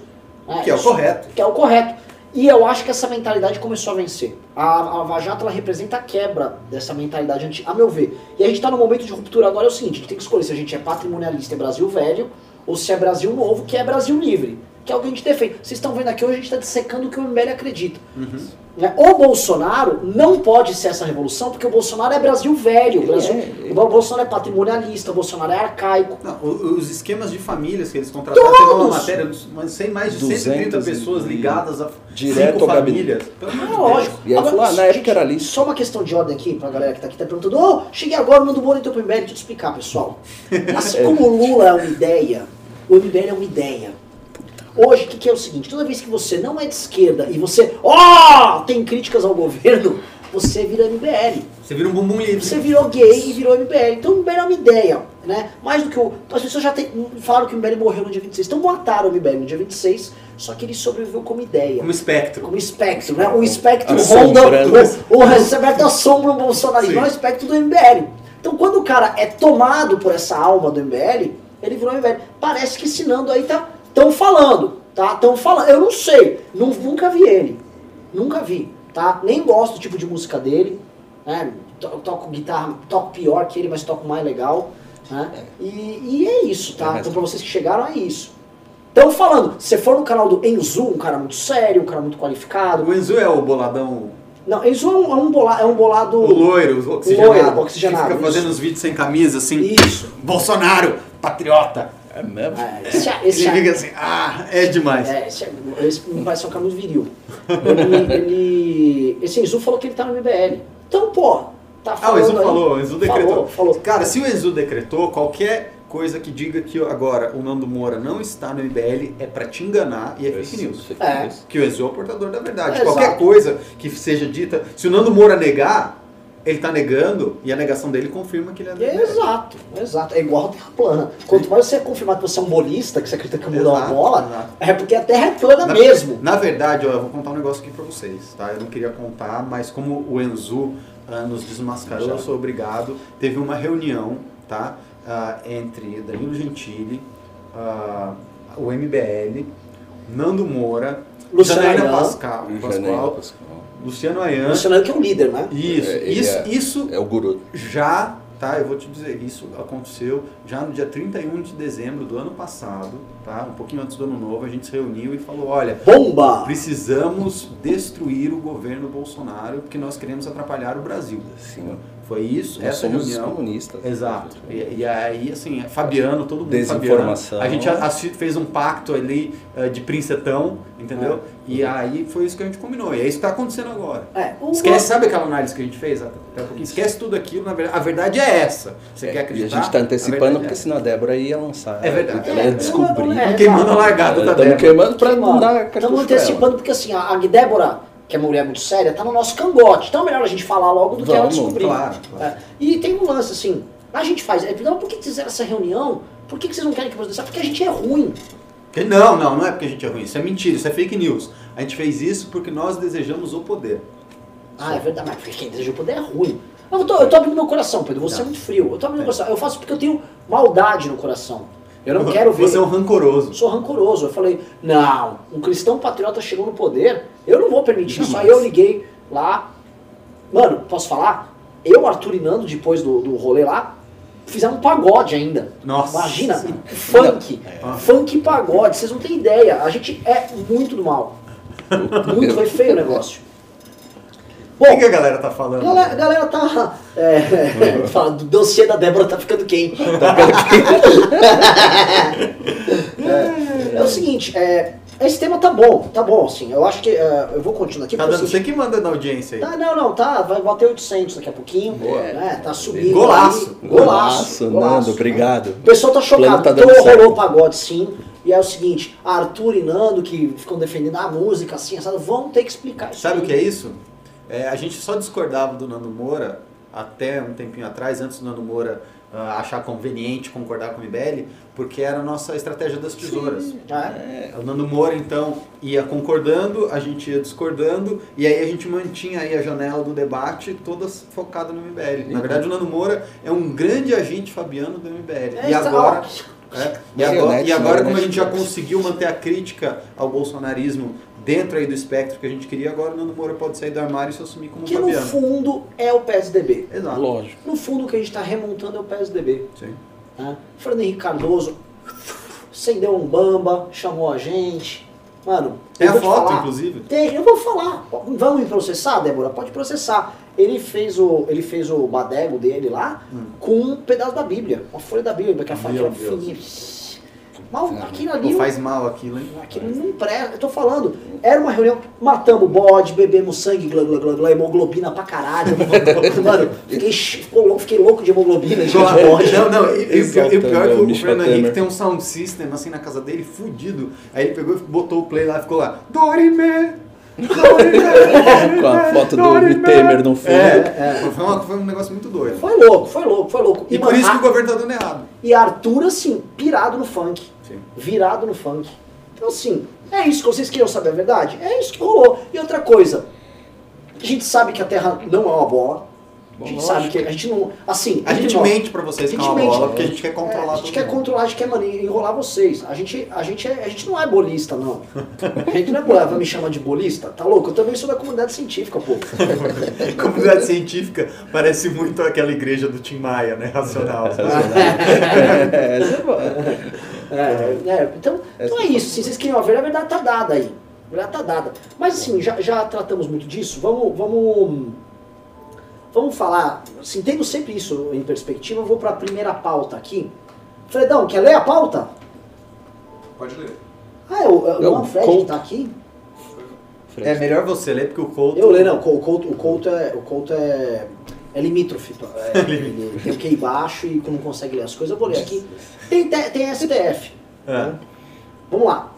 Que é o isso- correto. Que é o correto. E eu acho que essa mentalidade começou a vencer. A, a Lava Jato ela representa a quebra dessa mentalidade antiga, a meu ver. E a gente está no momento de ruptura agora, é o seguinte, a gente tem que escolher se a gente é patrimonialista, é Brasil velho, ou se é Brasil novo, que é Brasil livre. Que é o que a gente defende. Vocês estão vendo aqui hoje, a gente está dissecando o que o MBL acredita. Né? O Bolsonaro não pode ser essa revolução, porque o Bolsonaro é Brasil velho. O, Brasil, é, o Bolsonaro é patrimonialista, o Bolsonaro é arcaico. Não, o- os esquemas de famílias que eles contrataram, teve uma matéria, mas sem mais de 130 200 pessoas ligadas a direto cinco ao gabinete. famílias. Pelo amor É de lógico. E aí falou, ah, na época era lixo. Só uma questão de ordem aqui, pra galera que tá aqui, tá perguntando, ô, cheguei agora, mando Moro entrou pro MBL, deixa eu te explicar, pessoal. (laughs) Assim como o Lula é uma ideia, o MBL é uma ideia. Hoje, o que, que é o seguinte, toda vez que você não é de esquerda e você, ó, tem críticas ao governo, você vira MBL. Você vira um bumbum livre. Você virou gay e virou MBL. Então o MBL é uma ideia, né? Mais do que o. As pessoas já tem, falaram que o MBL morreu no dia 26. Então mataram o MBL no dia 26, só que ele sobreviveu como ideia. Como espectro. Como espectro, né? O espectro ronda. O, o espectro assombra o bolsonarismo, é o espectro do MBL. Então quando o cara é tomado por essa alma do MBL, ele virou MBL. Parece que ensinando aí tá. Estão falando, tá? Estão falando. Eu não sei. Nu- nunca vi ele. Nunca vi, tá? Nem gosto do tipo de música dele. Né? To- Toco guitarra, toco pior que ele, mas toco mais legal. Né? E, e é isso, tá? É, Então pra vocês que chegaram, é isso. Estão falando, se for no canal do Enzu, um cara muito sério, um cara muito qualificado. O Enzo é o boladão, Não, Enzu é um, é um, bola, é um bolado. o loiro, o oxigenado. Loiro, oxigenado, Que fica fazendo isso. os vídeos sem camisa, assim. Isso. Bolsonaro, patriota. É mesmo? É, esse, esse, Ele fica assim, ah, é demais. é, esse, esse me parece um cara muito viril. Ele, ele- esse Enzu falou que ele tá no MBL. Então, pô, tá Ah, o falando. Enzo aí- falou, o Enzo decretou. Falou, falou. Cara, se o Enzo decretou, qualquer coisa que diga que agora o Nando Moura não está no MBL é pra te enganar e é fake news. É. news. Que o Enzo é o portador da verdade. É, Qualquer exato. coisa que seja dita, se o Nando Moura negar, ele tá negando e a negação dele confirma que ele é do MBL. Exato, exato. É igual a Terra plana. Quanto mais você é confirmado que você é um bolista, que você acredita que mudar uma Exato, bola, exato. é porque a Terra é plana Na, mesmo. Na verdade, ó, eu vou contar um negócio aqui pra vocês, tá? Eu não queria contar, mas como o Enzu ah, nos desmascarou, Já. eu sou obrigado. Teve uma reunião, tá? Ah, entre Danilo Gentili, ah, o MBL, Nando Moura, Luciano Janaína Ayan. Pascal, Pascoal, Luciano Ayan. Luciano que é um líder, né? Isso, É, isso, é- isso É o guru. já, tá? Eu vou te dizer, isso aconteceu já no dia 31 de dezembro do ano passado, tá? Um pouquinho antes do ano novo, a gente se reuniu e falou, olha, Bomba! precisamos destruir o governo Bolsonaro porque nós queremos atrapalhar o Brasil. Sim. Foi isso, Nós essa somos reunião. comunistas. Exato. E, e aí, assim, Fabiano, todo mundo Desinformação. Fabiano, a gente assi- fez um pacto ali eh, de princetão, entendeu? E aí foi isso que a gente combinou. E é isso que está acontecendo agora. É, o Esquece, sabe aquela análise que a gente fez? até um pouquinho? Esquece tudo aquilo, na verdade, a verdade é essa. Você É, quer e a acreditar? gente está A antecipando porque é senão a Débora ia lançar. É verdade. Ela É, ia descobrir. é, essa. Queimando a largada da Estamos Débora. queimando pra não dar cartucho Estamos antecipando porque assim, a, a Débora, que é uma mulher muito séria, tá no nosso cangote. Então é melhor a gente falar logo do que ela Vamos, descobrir. claro, claro. É. E tem um lance assim, a gente faz. É, não, por que fizeram essa reunião? Por que, que vocês não querem que saiba? Porque a gente é ruim. Que- Não, não, não é porque a gente é ruim. Isso é mentira, isso é fake news. A gente fez isso porque nós desejamos o poder. Ah, é verdade, mas porque quem deseja o poder é ruim. Eu tô, eu tô abrindo meu coração, Pedro. Você é Não. muito frio. Eu tô abrindo É. meu coração. Eu faço porque eu tenho maldade no coração. Eu não (laughs) quero ver. Você é um rancoroso. sou rancoroso. Eu falei, não, um cristão patriota chegou no poder, eu não vou permitir isso. Aí eu liguei lá. Mano, posso falar? Eu, Arthur e Nando, depois do, do rolê lá, fizemos um pagode ainda. Nossa. Imagina, funk. É. Funk e pagode, vocês não têm ideia. A gente é muito do mal. Muito, foi feio o negócio. O que, a galera tá falando? a galera, galera tá. É, (laughs) fala, do dossiê da Débora tá ficando quente. (laughs) é, é o seguinte, é, esse tema tá bom, tá bom, assim. Eu acho que. é, eu vou continuar aqui. Tá dando seguinte- você que manda na audiência aí. Tá, não, não, tá. Vai bater 800 daqui a pouquinho. Boa. Né, tá subindo. Golaço. aí. Golaço, golaço. Nando, obrigado. O pessoal tá chocado. tá então rolou o pagode sim. E é o seguinte, Arthur e Nando, que ficam defendendo a música, assim, assado, vão ter que explicar isso. Sabe aí. o que é isso? É, a gente só discordava do Nando Moura até um tempinho atrás, antes do Nando Moura ah, achar conveniente concordar com o MBL, porque era a nossa estratégia das tesouras. É. O Nando Moura, então, ia concordando, a gente ia discordando, e aí a gente mantinha aí a janela do debate toda focada no MBL. Na verdade, o Nando Moura é um grande agente fabiano do MBL. É, e tá- agora... ó, É, e agora, e agora como a gente já conseguiu manter a crítica ao bolsonarismo dentro aí do espectro que a gente queria, agora o Nando Moura pode sair do armário e se assumir como Que no Fabiano. fundo é o PSDB. Exato. Lógico. No fundo o que a gente está remontando é o PSDB. Sim. Né? Fernando Henrique Cardoso, acendeu um bamba, chamou a gente. Mano, Tem a foto, falar. inclusive? Tem, eu vou falar. Vamos me processar, Débora? Pode processar. Ele fez o, ele fez o badego dele lá com um pedaço da Bíblia, uma folha da Bíblia, que a faca Hum. Mal, aquilo ali, faz mal aquilo, hein? aquilo não presta. Eu tô falando, era uma reunião, matamos bode, bebemos sangue, glá, glá, glá, glá, hemoglobina pra caralho. (laughs) Mano, fiquei, louco, fiquei louco de hemoglobina, de bode. Não, não, e, e o pior, e o pior é que o Fernando Henrique tem um sound system assim na casa dele, fudido. Aí ele pegou e botou o play lá e ficou lá, Dorime! Dorime! (laughs) Com a foto do Dorime!" Temer no fundo. É, Foi, uma- foi um negócio muito doido. Foi louco, foi louco, foi louco. E por mano, isso que a- o governo tá dando errado. E Arthur, assim, pirado no funk. Sim. Virado no funk. Então, assim, é isso que vocês queriam saber a verdade? É isso que rolou. E outra coisa, a gente sabe que a Terra não é uma bola. A gente Bom, sabe lógico. que a gente não. Assim, A gente ó, mente pra vocês a é gente uma mente. bola, porque a gente quer é, controlar a gente quer mundo. controlar, a gente quer mano, enrolar vocês. A gente, a, gente é, a gente não é bolista, não. A gente não é bolista. Vai me chamar de bolista? Tá louco? Eu também sou da comunidade científica, pô. (laughs) Comunidade científica parece muito aquela igreja do Tim Maia, né? Racional. (laughs) É, é. É, é, então, então é isso. Se vocês queriam a verdade, a verdade tá dada aí. A verdade tá dada. Mas assim, já, já tratamos muito disso. Vamos, vamos, vamos falar. Assim, tendo sempre isso em perspectiva, eu vou para a primeira pauta aqui. Fredão, quer ler a pauta? Pode ler. Ah, é o, é o Fred Couto. que tá aqui? É melhor você ler, porque o Couto... Eu leio, não. O Couto, o Couto é. O Couto é. É limítrofe. É, (laughs) ele tem o QI baixo e não consegue ler as coisas. Eu vou ler aqui. Tem, te- tem STF. É. né? Vamos lá.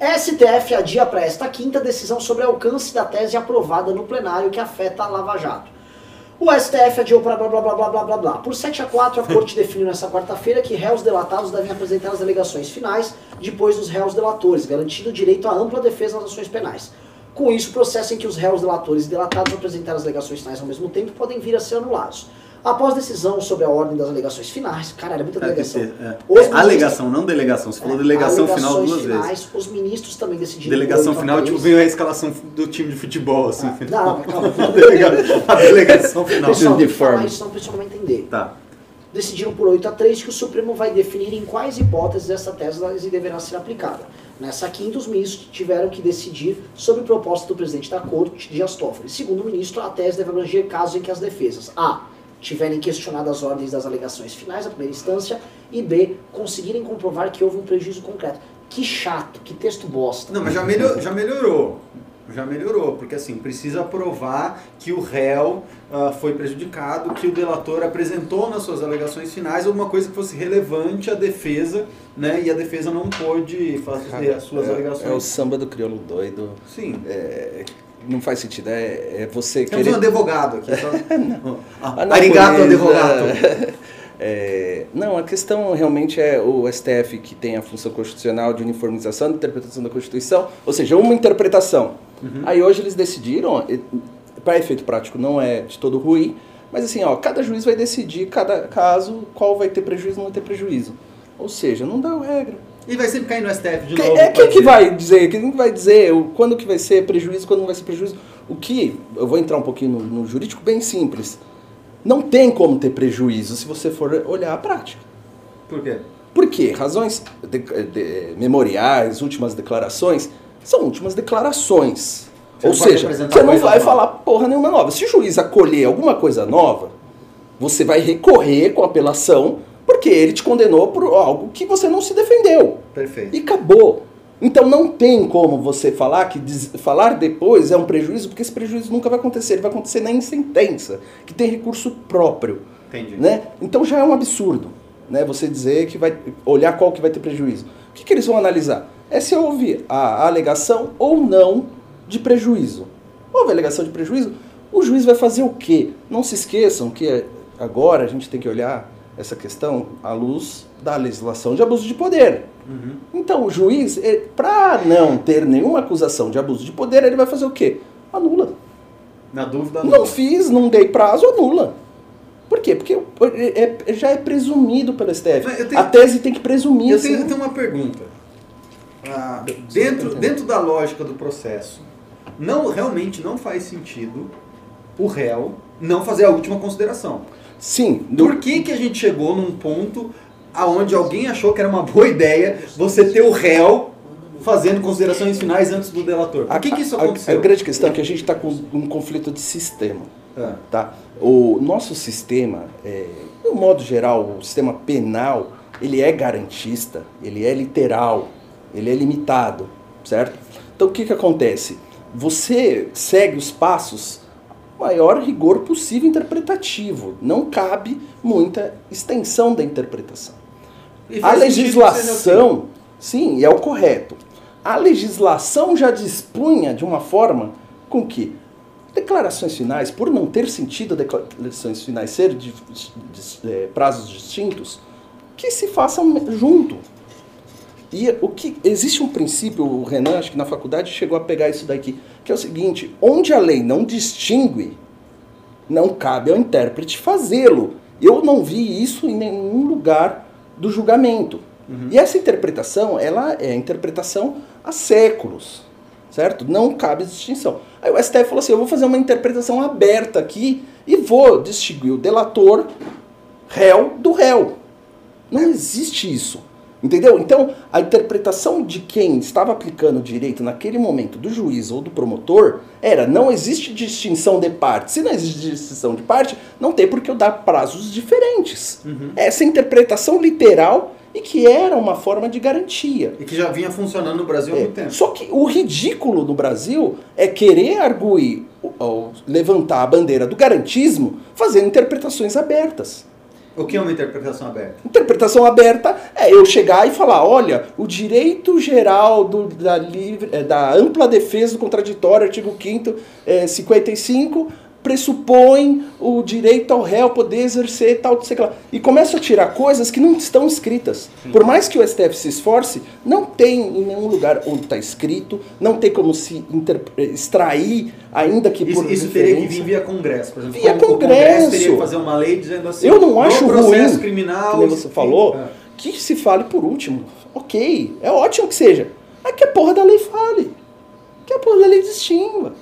STF adia para esta quinta decisão sobre alcance da tese aprovada no plenário que afeta a Lava Jato. O STF adiou para blá blá blá blá blá blá blá. Por 7 a 4, a Corte (laughs) definiu nesta quarta-feira que réus delatados devem apresentar as alegações finais depois dos réus delatores, garantindo o direito à ampla defesa nas ações penais. Com isso, o processo em que os réus delatores e delatados apresentaram as alegações finais ao mesmo tempo podem vir a ser anulados. Após decisão sobre a ordem das alegações finais, cara, era muita É, delegação. ter, é. Os É, ministros- alegação, não delegação. Você falou delegação final duas vezes. finais, Os ministros também decidiram. Delegação final, tipo, veio a escalação do time de futebol, assim. Ah, não, (laughs) calma. a, delega- a delegação final. Pessoal, de forma. isso, senão o pessoal não vai entender. Tá. decidiram por 8 a 3 que o Supremo vai definir em quais hipóteses essa tese deverá ser aplicada. Nessa quinta, os ministros tiveram que decidir sobre proposta do presidente da Corte, Dias Toffoli. Segundo o ministro, a tese deve abranger casos em que as defesas A. tiverem questionado as ordens das alegações finais da primeira instância e B. conseguirem comprovar que houve um prejuízo concreto. Que chato, que texto bosta. Não, mas já, melhor, já melhorou. Já melhorou, porque assim, precisa provar que o réu ah, foi prejudicado, que o delator apresentou nas suas alegações finais alguma coisa que fosse relevante à defesa, né? E a defesa não pôde fazer as suas é, alegações. é o samba do crioulo doido. Sim. É, não faz sentido. É, é você Temos querer... um advogado aqui. Só... (laughs) (laughs) Ah, não, Arigato, pois, advogado. é, (laughs) é, não, a questão realmente é o STF que tem a função constitucional de uniformização da interpretação da Constituição, ou seja, uma interpretação. Uhum. Aí hoje eles decidiram, para efeito prático não é de todo ruim, mas assim, ó, cada juiz vai decidir, cada caso, qual vai ter prejuízo ou não vai ter prejuízo. Ou seja, não dá regra. E vai sempre cair no STF de Que- novo. é quem que vai dizer? Quem vai dizer o, quando que vai ser prejuízo, quando não vai ser prejuízo? O que, eu vou entrar um pouquinho no, no jurídico bem simples. Não tem como ter prejuízo se você for olhar a prática. Por quê? Por quê? Razões de- de- memoriais, últimas declarações, são últimas declarações. Você Ou seja, você não vai nova. falar porra nenhuma nova. Se o juiz acolher alguma coisa nova, você vai recorrer com apelação, porque ele te condenou por algo que você não se defendeu. Perfeito. E acabou. Então não tem como você falar que diz- falar depois é um prejuízo, porque esse prejuízo nunca vai acontecer, ele vai acontecer nem em sentença, que tem recurso próprio, Entendi. né? Então já é um absurdo, né? Você dizer que vai olhar qual que vai ter prejuízo. O que, que eles vão analisar? É se houve a alegação ou não de prejuízo. Houve alegação de prejuízo, o juiz vai fazer o quê? Não se esqueçam que agora a gente tem que olhar essa questão à luz da legislação de abuso de poder. Uhum. Então o juiz, para não ter nenhuma acusação de abuso de poder, ele vai fazer o quê? Anula. Na dúvida, Não fiz, não dei prazo, anula. Por quê? Porque é- é- já é presumido pelo STF. Tenho- A tese tem que presumir. Eu tenho, sim. eu tenho uma pergunta. Ah, dentro, dentro da lógica do processo, não realmente não faz sentido o réu não fazer a última consideração. Sim, do- Por que, que a gente chegou num ponto aonde alguém achou que era uma boa ideia você ter o réu fazendo considerações finais antes do delator. Por que, que isso A- a- aconteceu? A, grande questão é que a gente está com um conflito de sistema. Ah. Tá? O nosso sistema, é, no modo geral, o sistema penal, ele é garantista, ele é literal, ele é limitado, certo? Então o que, que acontece? Você segue os passos maior rigor possível interpretativo. Não cabe muita extensão da interpretação. A legislação, sim, é o correto. A legislação já dispunha de uma forma com que declarações finais, por não ter sentido declarações finais ser de, de- eh, prazos distintos, que se façam junto. E o que existe um princípio, o Renan, acho que na faculdade chegou a pegar isso daqui, que é o seguinte: onde a lei não distingue, não cabe ao intérprete fazê-lo. Eu não vi isso em nenhum lugar do julgamento. E essa interpretação, ela é a interpretação há séculos, certo? Não cabe distinção. Aí o STF falou assim: eu vou fazer uma interpretação aberta aqui e vou distinguir o delator réu do réu. Não existe isso. Entendeu? Então, a interpretação de quem estava aplicando o direito naquele momento, do juiz ou do promotor, era não existe distinção de parte. Se não existe distinção de parte, não tem por que eu dar prazos diferentes. Essa interpretação literal e que era uma forma de garantia. E que já vinha funcionando no Brasil há É, muito tempo. Só que o ridículo no Brasil é querer arguir, levantar a bandeira do garantismo fazendo interpretações abertas. O que é uma interpretação aberta? Interpretação aberta é eu chegar e falar, olha, o direito geral do- da, livre, eh, da ampla defesa do contraditório, artigo 5º, eh, 55, pressupõe o direito ao réu poder exercer tal, sei lá. E começa a tirar coisas que não estão escritas. Por mais que o STF se esforce, não tem em nenhum lugar onde está escrito, não tem como se eh, extrair, ainda que Isso, por isso teria que vir via Congresso, por exemplo. Via O- o Congresso. teria que fazer uma lei dizendo assim. Eu não acho processo ruim, criminal. que você falou, é. que se fale por último. Ok, é ótimo que seja. Mas que a porra da lei fale. Que a porra da lei distingua.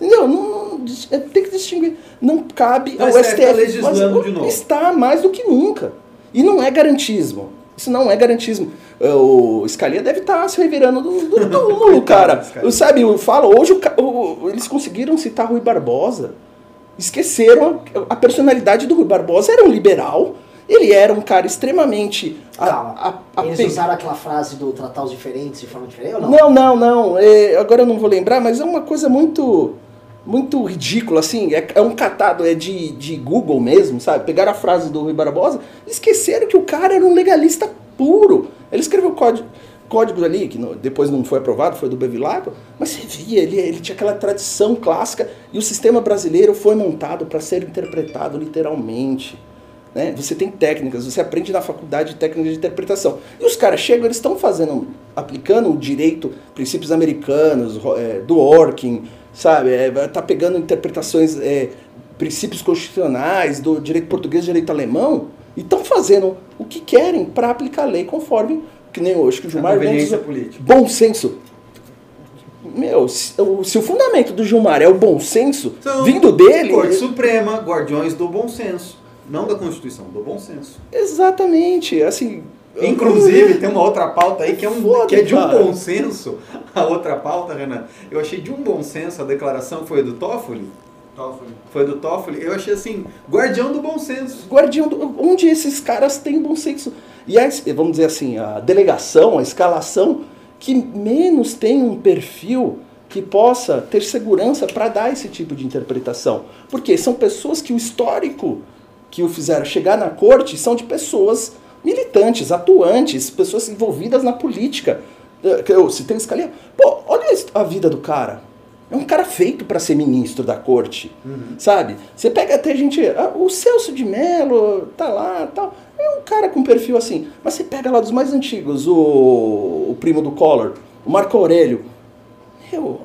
Entendeu? Não, não- é, tem que distinguir. Não cabe Então ao o STF STF. tá legislando mas de novo. Está mais do que nunca. E não é garantismo. Isso não é garantismo. É, O Scalia deve estar se revirando do, do, do (laughs) túmulo, cara. Sabe, eu falo, hoje o o- eles conseguiram citar Rui Barbosa. Esqueceram a, a personalidade do Rui Barbosa. Era um liberal. Ele era um cara extremamente. a- Calma. a- a- Eles pe- usaram aquela frase do tratar os diferentes de forma diferente ou não? não, não, não. É, agora eu não vou lembrar, mas é uma coisa muito muito ridícula, assim. É, é um catado, é de, de Google mesmo, sabe? Pegaram a frase do Rui Barbosa e esqueceram que o cara era um legalista puro. Ele escreveu código, códigos ali, que no- depois não foi aprovado, foi do Bevilacqua, mas você via, ele, ele tinha aquela tradição clássica e o sistema brasileiro foi montado para ser interpretado literalmente. Né? Você tem técnicas, você aprende na faculdade técnicas de interpretação. E os caras chegam, eles estão fazendo, aplicando o direito, princípios americanos, é, do Orkin, sabe? É, tá pegando interpretações, é, princípios constitucionais, do direito português, direito alemão, e estão fazendo o que querem para aplicar a lei conforme, que nem hoje que o Gilmar Mendes política. Bom senso. Meu, se o, se o fundamento do Gilmar é o bom senso, São vindo dele. Corte Suprema, guardiões do bom senso. Não da Constituição, do bom senso. Exatamente, assim. Inclusive, (laughs) tem uma outra pauta aí que é, um, Foda, que é de um cara. bom senso. A outra pauta, Renan, eu achei de um bom senso a declaração foi do Toffoli. Toffoli. Foi do Toffoli. Eu achei assim, guardião do bom senso. Guardião, do, onde esses caras têm bom senso? E a, vamos dizer assim, a delegação, a escalação, que menos tem um perfil que possa ter segurança para dar esse tipo de interpretação. Porque são pessoas que o histórico que o fizeram chegar na corte são de pessoas militantes, atuantes, pessoas envolvidas na política. Eh, Eu citei o Scalia. Pô, olha a vida do cara. É um cara feito para ser ministro da corte, sabe? Você pega até gente, ah, o Celso de Mello tá lá, tal. É um cara com perfil assim. Mas você pega lá dos mais antigos, o, o primo do Collor, o Marco Aurélio. Meu,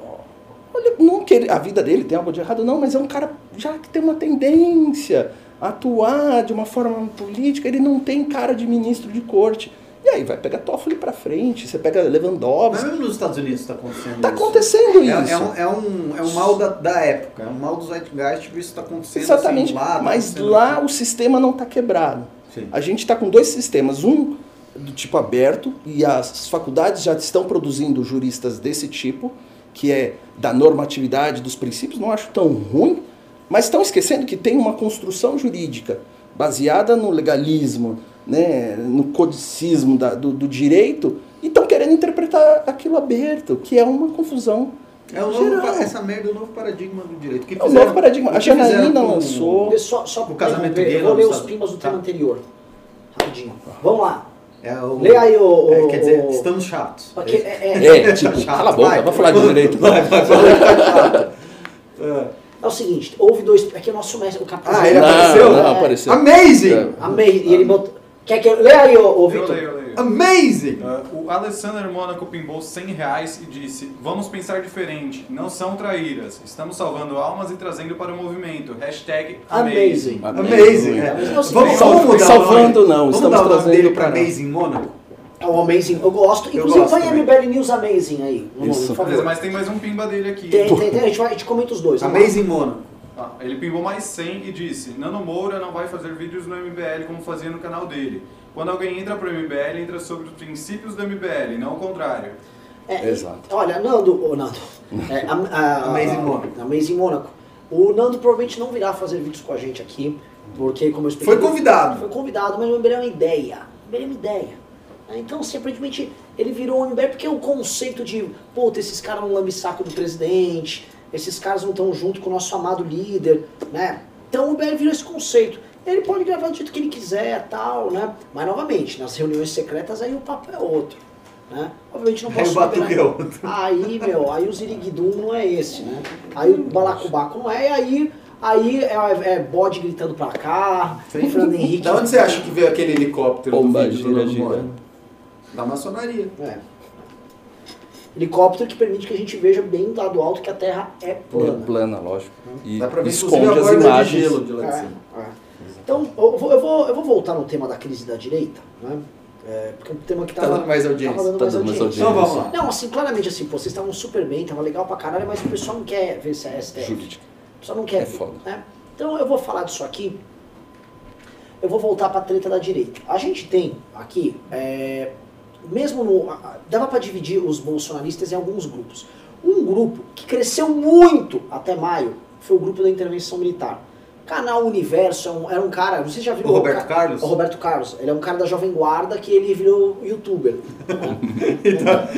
olha, não que ele- a vida dele tem algo de errado, não, mas é um cara já que tem uma tendência atuar de uma forma política, ele não tem cara de ministro de corte. E aí vai pegar Toffoli pra frente, você pega Mas Lewandowski. mesmo nos Estados Unidos está acontecendo Tá isso. acontecendo É, isso. é um, é, um, é um mal da, da época, é um mal do Zeitgeist, isso está acontecendo Exatamente. assim, lá, tá Mas lá o sistema não está quebrado. Sim. A gente está com dois sistemas, um do tipo aberto, e as faculdades já estão produzindo juristas desse tipo, que é da normatividade, dos princípios, não acho tão ruim, mas estão esquecendo que tem uma construção jurídica baseada no legalismo, né, no codicismo da- do, do direito, e estão querendo interpretar aquilo aberto, que é uma confusão. É o novo, geral. essa merda é o novo paradigma do direito. Que É o novo paradigma. A Janaína lançou. Só, só O casamento gay eu vou ler os pimbas do tá. tema anterior. Rapidinho. Vamos lá. É o, Lê aí o- é, quer dizer, o- estamos chatos. É, é- É, tipo, Chato, cala a boca, vai. vai falar de direito. Vai, vai, vai, vai, chato. É. é o seguinte, houve dois. Aqui é o nosso mestre, o capitão. Ah, ele Não, apareceu? não, É, apareceu. Amazing! É. Amei. E ele botou. Quer que eu. Lê aí, ô, ô Eu Vitor. leio, eu leio. Amazing! Ah, o Alessandro Mônaco pimbou 100 reais e disse: Vamos pensar diferente, não são traíras. Estamos salvando almas e trazendo para o movimento. Hashtag Amazing. amazing. Amazing! Amazing é Vamos, vamos mudar salvando, não, Vamos estamos dar o nome trazendo dele para- Amazing Mônaco? É o Amazing, eu gosto. Eu Inclusive, gosto põe também. MBL News Amazing aí. no nome, Isso. por favor. Mas tem mais um pimba dele aqui. Tem, tem, tem, a, gente vai, a gente comenta os dois. lá. Amazing Mônaco. Ah, ele pimbou mais 100 e disse: Nano Moura não vai fazer vídeos no MBL como fazia no canal dele. Quando alguém entra pro MBL, entra sobre os princípios do MBL, não o contrário. É, Exato. Olha, Nando, ô Nando, é, a, a, Amazing Monaco. Amazing Monaco. O Nando provavelmente não virá fazer vídeos com a gente aqui, porque como eu expliquei... Foi convidado. Foi convidado, mas o MBL é uma ideia. O MBL é uma ideia. Então, assim, aparentemente, ele virou o MBL porque o conceito de, puta, esses caras não lambem saco do presidente, esses caras não estão junto com o nosso amado líder, né? Então o MBL virou esse conceito. Ele pode gravar do jeito que ele quiser, tal, né? Mas, novamente, nas reuniões secretas aí o papo é outro. Né? Obviamente não Aí posso liberar- é outro. Aí, meu, aí o Ziriguidum não é esse, né? Aí o Balacobaco não é, e aí, aí é, é bode gritando pra cá, o Fernando Henrique. Da onde você acha que veio aquele helicóptero Pomba, do vídeo do gira, Nando gira. Da maçonaria. É. Helicóptero que permite que a gente veja bem lá do alto que a Terra é É plana. plana, lógico. E Dá pra ver esconde as borda de imagens. gelo de lá de É, cima. é. Então, eu vou, eu, vou, eu vou voltar no tema da crise da direita, né? É, porque é um tema que Tá tava, dando mais audiência. tava dando Tá mais dando mais audiência. Então vamos lá. Não, assim, claramente assim, pô, vocês estavam super bem, tava legal pra caralho, mas o pessoal não quer ver se é STF. Jurídica. O pessoal não quer É ver, foda. né? Então eu vou falar disso aqui. Eu vou voltar pra treta da direita. A gente tem aqui, é, mesmo no. Dava pra dividir os bolsonaristas em alguns grupos. Um grupo que cresceu muito até maio foi o grupo da intervenção militar. Canal Universo é um- era um cara, vocês já viram O Roberto ca- Carlos? O Roberto Carlos. Ele é um cara da Jovem Guarda que ele virou youtuber. (laughs) né?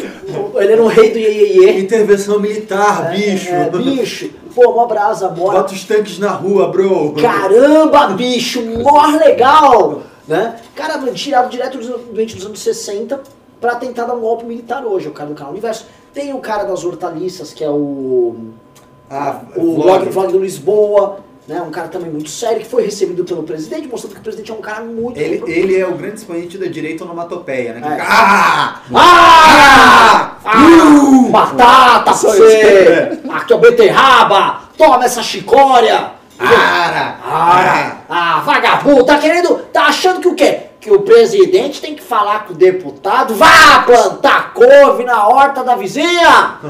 (laughs) ele era um rei do iê, iê, Intervenção militar, É, bicho. É, bicho. Pô, mó brasa, bora. Bota os tanques na rua, bro. Caramba, bicho, mó legal! Né? Cara, tirado direto dos, doente dos anos 60 pra tentar dar um golpe militar hoje, o cara do canal Universo. Tem o cara das hortaliças, que é o. Ah, o vlog, vlog do Lisboa, né? Um cara também muito sério, que foi recebido pelo presidente, mostrando que o presidente é um cara muito. Ele, ele é o grande expoente da direita onomatopeia, né? É. Ah! Ah! Ah! Batata pra Só você! (laughs) Aqui é o beterraba! Toma essa chicória! Ara! Ah, ah, vagabundo, tá querendo, tá achando que o quê? Que o presidente tem que falar com o deputado, vá plantar couve na horta da vizinha!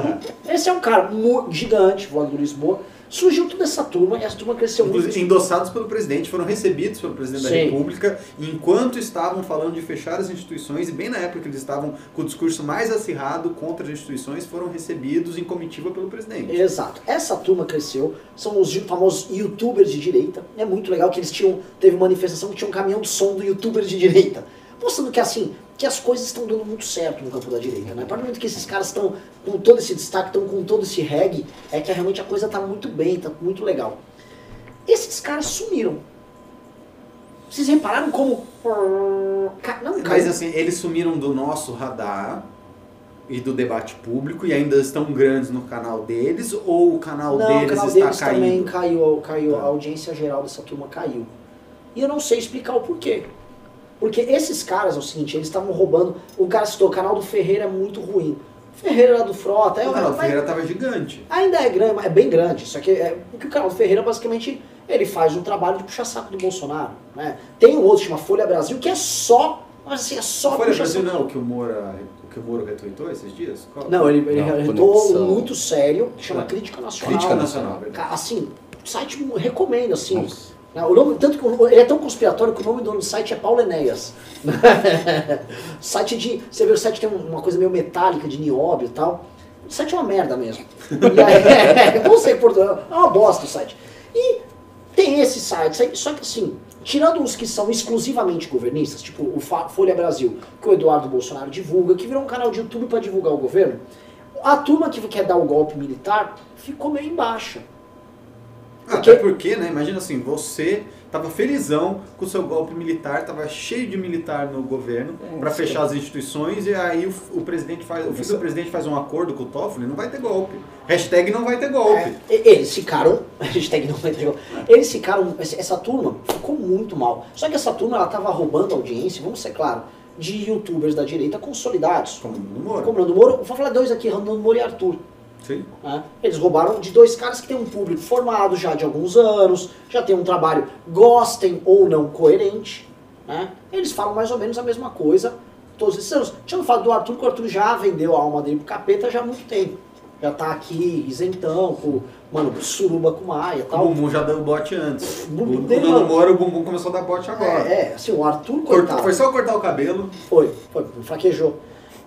Esse é um cara gigante, do Lisboa. Surgiu toda essa turma e essa turma cresceu muito. Inclusive, endossados pelo presidente, foram recebidos pelo presidente da Sim. República, enquanto estavam falando de fechar as instituições, e bem na época que eles estavam com o discurso mais acirrado contra as instituições, foram recebidos em comitiva pelo presidente. Exato. Essa turma cresceu, são os famosos youtubers de direita. É muito legal que eles tinham, teve manifestação que tinha um caminhão de som do youtuber de direita. Mostrando que assim, que as coisas estão dando muito certo no campo da direita, né? A partir do momento que esses caras estão com todo esse destaque, estão com todo esse reggae, é que realmente a coisa tá muito bem, tá muito legal. Esses caras sumiram. Vocês repararam como. Não, Mas assim, eles sumiram do nosso radar e do debate público e ainda estão grandes no canal deles, ou o canal Não, o deles canal está deles caindo? também caiu, caiu Tá. a audiência geral dessa turma caiu. E eu não sei explicar o porquê. Porque esses caras, é o seguinte, eles estavam roubando. O cara citou, o canal do Ferreira é muito ruim. Ferreira era do Frota, é, O canal do mas Ferreira estava gigante. ainda é grande, é bem grande. Só que é, porque o canal do Ferreira basicamente ele faz um trabalho de puxar saco do Bolsonaro. Né? Tem um outro que chama Folha Brasil, que é só. Mas assim, é só Folha Brasil saco. não, o que o Moura, o que o Moro retweetou esses dias? Qual? Não, ele, ele Não, retou conexão. muito sério, que chama É. Crítica Nacional. Crítica Nacional, verdade. Assim, o site recomendo, assim. Nossa. Né? O nome, tanto que ele é tão conspiratório que o nome do site é Paulo Enéas. (laughs) site de. Você vê, o site tem uma coisa meio metálica de nióbio e tal. O site é uma merda mesmo. Aí, (laughs) não sei por é uma bosta o site. E tem esses sites aí, só que assim, tirando os que são exclusivamente governistas, tipo o Folha Brasil, que o Eduardo Bolsonaro divulga, que virou um canal de YouTube para divulgar o governo, a turma que quer dar o golpe militar ficou meio embaixo. Porque- Até porque, né? Imagina assim, você tava felizão com o seu golpe militar, tava cheio de militar no governo É, pra sim. fechar as instituições e aí o, o presidente faz, o filho Isso. do presidente faz um acordo com o Toffoli, não vai ter golpe. Hashtag não vai ter golpe. É, eles ficaram. (laughs) Hashtag não vai ter jogo. Eles ficaram. essa- turma ficou muito mal. Só que essa turma ela tava roubando audiência, vamos ser claro, de youtubers da direita consolidados. Como no Moro. Como Nando Moro, vou falar dois aqui, Nando Moro e Arthur. Sim. né? Eles roubaram de dois caras que têm um público formado já de alguns anos, já tem um trabalho, gostem ou não coerente. Né? Eles falam mais ou menos a mesma coisa todos esses anos. Tinha falado do Arthur, que o Arthur já vendeu a alma dele pro capeta já há muito tempo. Já tá aqui isentão, com, mano, suruba com Maia e O tal. Bumbum já deu bote antes. O bumbum o, o Nando mano. Moro, o Bumbum começou a dar bote agora. É, é, assim, o Arthur, coitado. foi só cortar o cabelo. Foi, foi, fraquejou.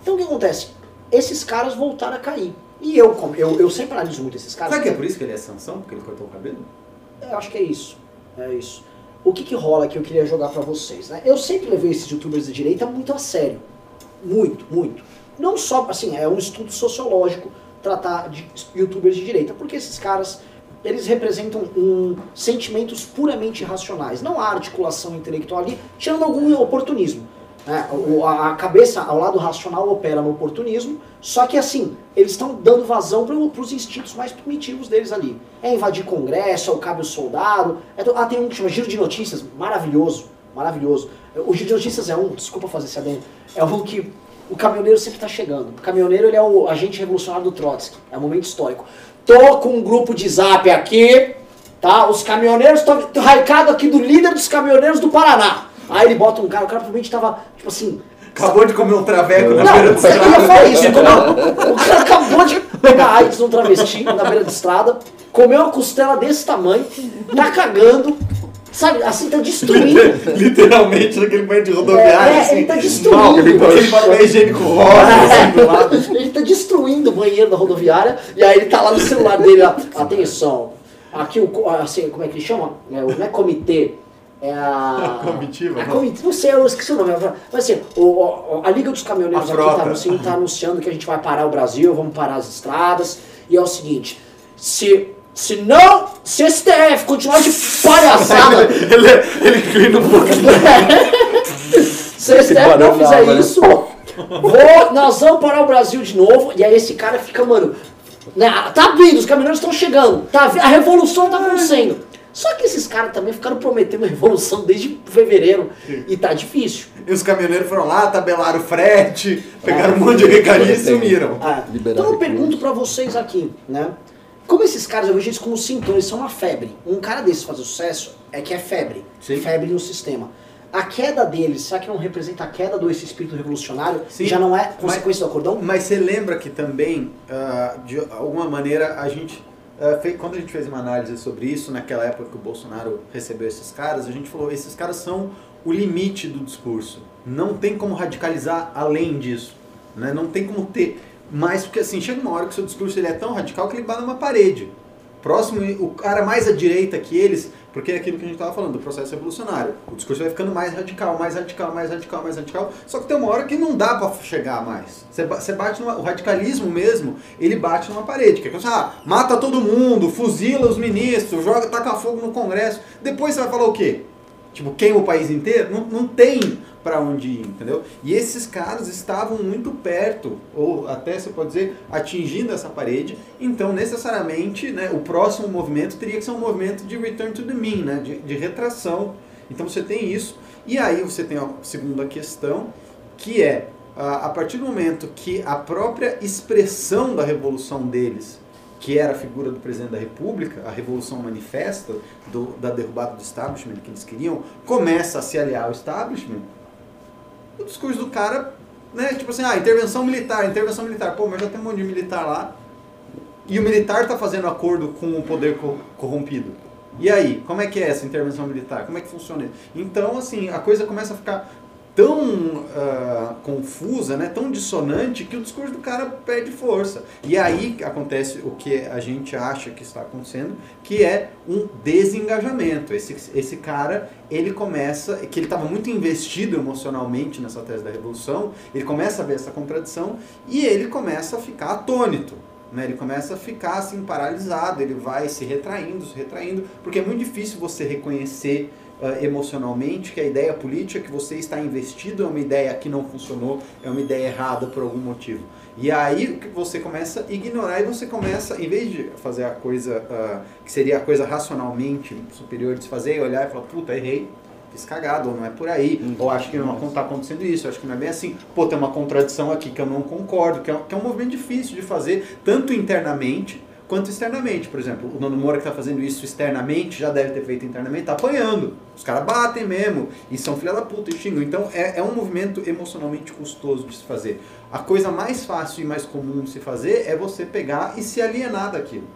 Então o que acontece? Esses caras voltaram a cair. E eu, eu, eu sempre analiso muito esses caras. Sabe que é por isso que ele é sanção? Porque ele cortou o cabelo? Eu acho que é isso. É isso. O que que rola que eu queria jogar pra vocês, né? Eu sempre levei esses youtubers de direita muito a sério. Muito, muito. Não só, assim, é um estudo sociológico tratar de youtubers de direita, porque esses caras, eles representam um, sentimentos puramente racionais. Não há articulação intelectual ali, tirando algum oportunismo. Né? A, cabeça, ao lado racional, opera no oportunismo, só que assim, eles estão dando vazão para os instintos mais primitivos deles ali. É invadir congresso, é o cabe o soldado. É ah, tem um que chama Giro de Notícias, maravilhoso, maravilhoso. O Giro de Notícias é um, desculpa fazer esse adendo, é um que o caminhoneiro sempre está chegando. O caminhoneiro ele é o agente revolucionário do Trotsky, é um momento histórico. Tô com um grupo de zap aqui, tá? Os caminhoneiros, tô raicado aqui do líder dos caminhoneiros do Paraná. Aí ele bota um cara, o cara provavelmente tava, tipo assim, Acabou de comer um traveco na não, beira eu do ia estrada. falar isso. como- o cara acabou de pegar AIDS num travesti na beira da estrada, comeu uma costela desse tamanho, tá cagando, sabe, assim, tá destruindo. (laughs) Literalmente naquele banho de rodoviária. É, é, assim, ele tá destruindo. mal, Aquele papel higiênico rosa assim do lado. (laughs) Ele tá destruindo o banheiro da rodoviária e aí ele tá lá no celular dele, ó, atenção, aqui o, assim, como é que ele chama? É, o- não é comitê, é a... Comitiva, A não? comitiva, não sei, eu esqueci o nome. Mas assim, o- a Liga dos Caminhoneiros A aqui frota. tá anunciando, tá anunciando que a gente vai parar o Brasil, vamos parar as estradas. E é o seguinte, se, se não, se esse STF continuar de palhaçada, (laughs) ele, ele um pouquinho. (laughs) se o STF não fizer né? isso, vou, nós vamos parar o Brasil de novo. E aí esse cara fica, mano, né, tá vindo, os caminhoneiros estão chegando, tá, a revolução tá acontecendo. Só que esses caras também ficaram prometendo revolução desde fevereiro e tá difícil. E os caminhoneiros foram lá, tabelaram o frete, pegaram um monte de recadinho e sumiram. Ah, então eu pergunto pra vocês aqui, né? Como esses caras, eu vejo eles como sintomas, eles são uma febre. Um cara desses fazer sucesso é que é febre. Sim. Febre no sistema. A queda deles, será que não representa a queda desse espírito revolucionário? Sim. Já não é consequência do acordão? Mas você lembra que também, ah, de alguma maneira, a gente. Fez- quando a gente fez uma análise sobre isso, naquela época que o Bolsonaro recebeu esses caras, a gente falou: esses caras são o limite do discurso. Não tem como radicalizar além disso. Né? Não tem como ter mais, porque assim, chega uma hora que o seu discurso ele é tão radical que ele bate numa parede. Próximo, o cara mais à direita que eles, porque é aquilo que a gente estava falando, do processo revolucionário. O discurso vai ficando mais radical, mais radical, mais radical, mais radical. Só que tem uma hora que não dá para chegar mais. Você ba- Você bate numa, o radicalismo mesmo, ele bate numa parede. Que é que você, ah, mata todo mundo, fuzila os ministros, joga, taca fogo no Congresso. Depois você vai falar o quê? Tipo, queima o país inteiro? Não, não tem para onde ir, entendeu? E esses caras estavam muito perto, ou até você pode dizer, atingindo essa parede. Então, necessariamente, né, o próximo movimento teria que ser um movimento de return to the mean, né, de, de retração. Então você tem isso. E aí você tem a segunda questão, que é a, a partir do momento que a própria expressão da revolução deles que era a figura do presidente da República, a Revolução Manifesta, do- da derrubada do establishment que eles queriam, começa a se aliar ao establishment, o discurso do cara, né, tipo assim, ah, intervenção militar, intervenção militar, pô, mas já tem um monte de militar lá, e o militar está fazendo acordo com o poder co- corrompido. E aí, como é que é essa intervenção militar? Como é que funciona? Então, assim, a coisa começa a ficar tão uh, confusa, né, tão dissonante, que o discurso do cara perde força. E aí acontece o que a gente acha que está acontecendo, que é um desengajamento. Esse, esse cara, ele começa, que ele estava muito investido emocionalmente nessa tese da revolução, ele começa a ver essa contradição e ele começa a ficar atônito. Né, ele começa a ficar assim paralisado, ele vai se retraindo, se retraindo, porque é muito difícil você reconhecer uh, emocionalmente que a ideia política que você está investido é uma ideia que não funcionou, é uma ideia errada por algum motivo. E aí você começa a ignorar e você começa, em vez de fazer a coisa uh, que seria a coisa racionalmente superior de se fazer, e olhar e falar, puta, errei, fiz cagado, ou não é por aí, hum, ou acho que não está acontecendo isso, acho que não é bem assim, pô, tem uma contradição aqui que eu não concordo, que é, que é um movimento difícil de fazer, tanto internamente, quanto externamente. Por exemplo, o Nando Moura que está fazendo isso externamente, já deve ter feito internamente, está apanhando. Os caras batem mesmo e são filha da puta e xingam. Então é, é um movimento emocionalmente custoso de se fazer. A coisa mais fácil e mais comum de se fazer é você pegar e se alienar daquilo.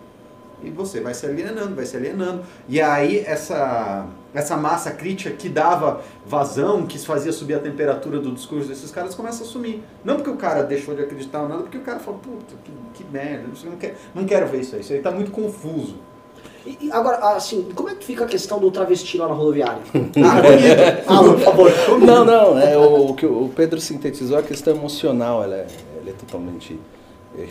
E você vai se alienando, vai se alienando. E aí essa essa massa crítica que dava vazão, que fazia subir a temperatura do discurso desses caras, começa a sumir. Não porque o cara deixou de acreditar ou nada, porque o cara fala, puta, que, que merda, não quero, não quero ver isso aí, isso aí tá muito confuso. E, agora, assim, como é que fica a questão do travesti lá na rodoviária? (laughs) ah, ah, por favor. Não, não, é, o, o que o Pedro sintetizou, a questão emocional, ela é, ela é totalmente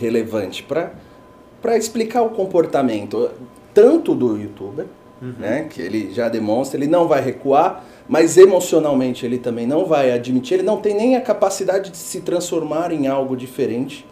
relevante para explicar o comportamento tanto do youtuber, uhum. né? Que ele já demonstra, ele não vai recuar, mas emocionalmente ele também não vai admitir, ele não tem nem a capacidade de se transformar em algo diferente.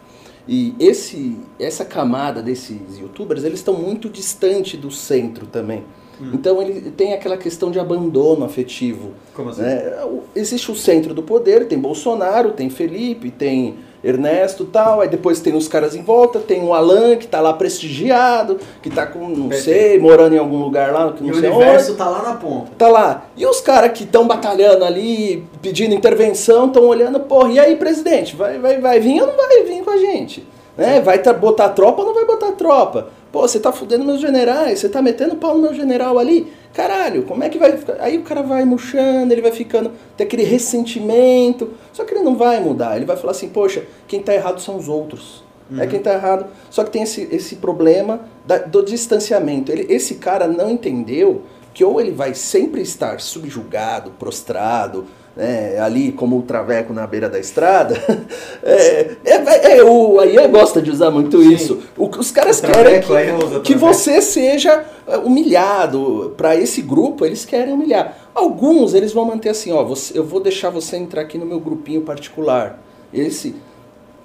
E esse, essa camada desses youtubers, eles estão muito distante do centro também. Hum. Então ele tem aquela questão de abandono afetivo. Como assim? Né? Existe o centro do poder, tem Bolsonaro, tem Felipe, tem Ernesto tal, aí depois tem os caras em volta, tem o Alan que tá lá prestigiado, que tá com, não Perfeito. sei, morando em algum lugar lá, que não e sei o universo onde. tá lá na ponta. Tá lá. E os caras que estão batalhando ali, pedindo intervenção, estão olhando, porra, e aí, presidente, vai, vai, vai vir ou não vai vir com a gente? Né? Vai tá, botar tropa ou não vai botar tropa? Pô, você tá fudendo meus generais, você tá metendo pau no meu general ali. Caralho, como é que vai ficar? Aí o cara vai murchando, ele vai ficando, tem aquele ressentimento. Só que ele não vai mudar, ele vai falar assim, poxa, quem tá errado são os outros. É uhum. É quem tá errado. Só que tem esse, esse problema da, do distanciamento. Ele, esse cara não entendeu que ou ele vai sempre estar subjugado, prostrado, né, ali como o traveco na beira da estrada, (laughs) é, é, é, o, a Ian gosta de usar muito Sim. isso. O, os caras querem que, que você seja é, humilhado. Para esse grupo, eles querem humilhar. Alguns, eles vão manter assim, ó, você, eu vou deixar você entrar aqui no meu grupinho particular. Esse,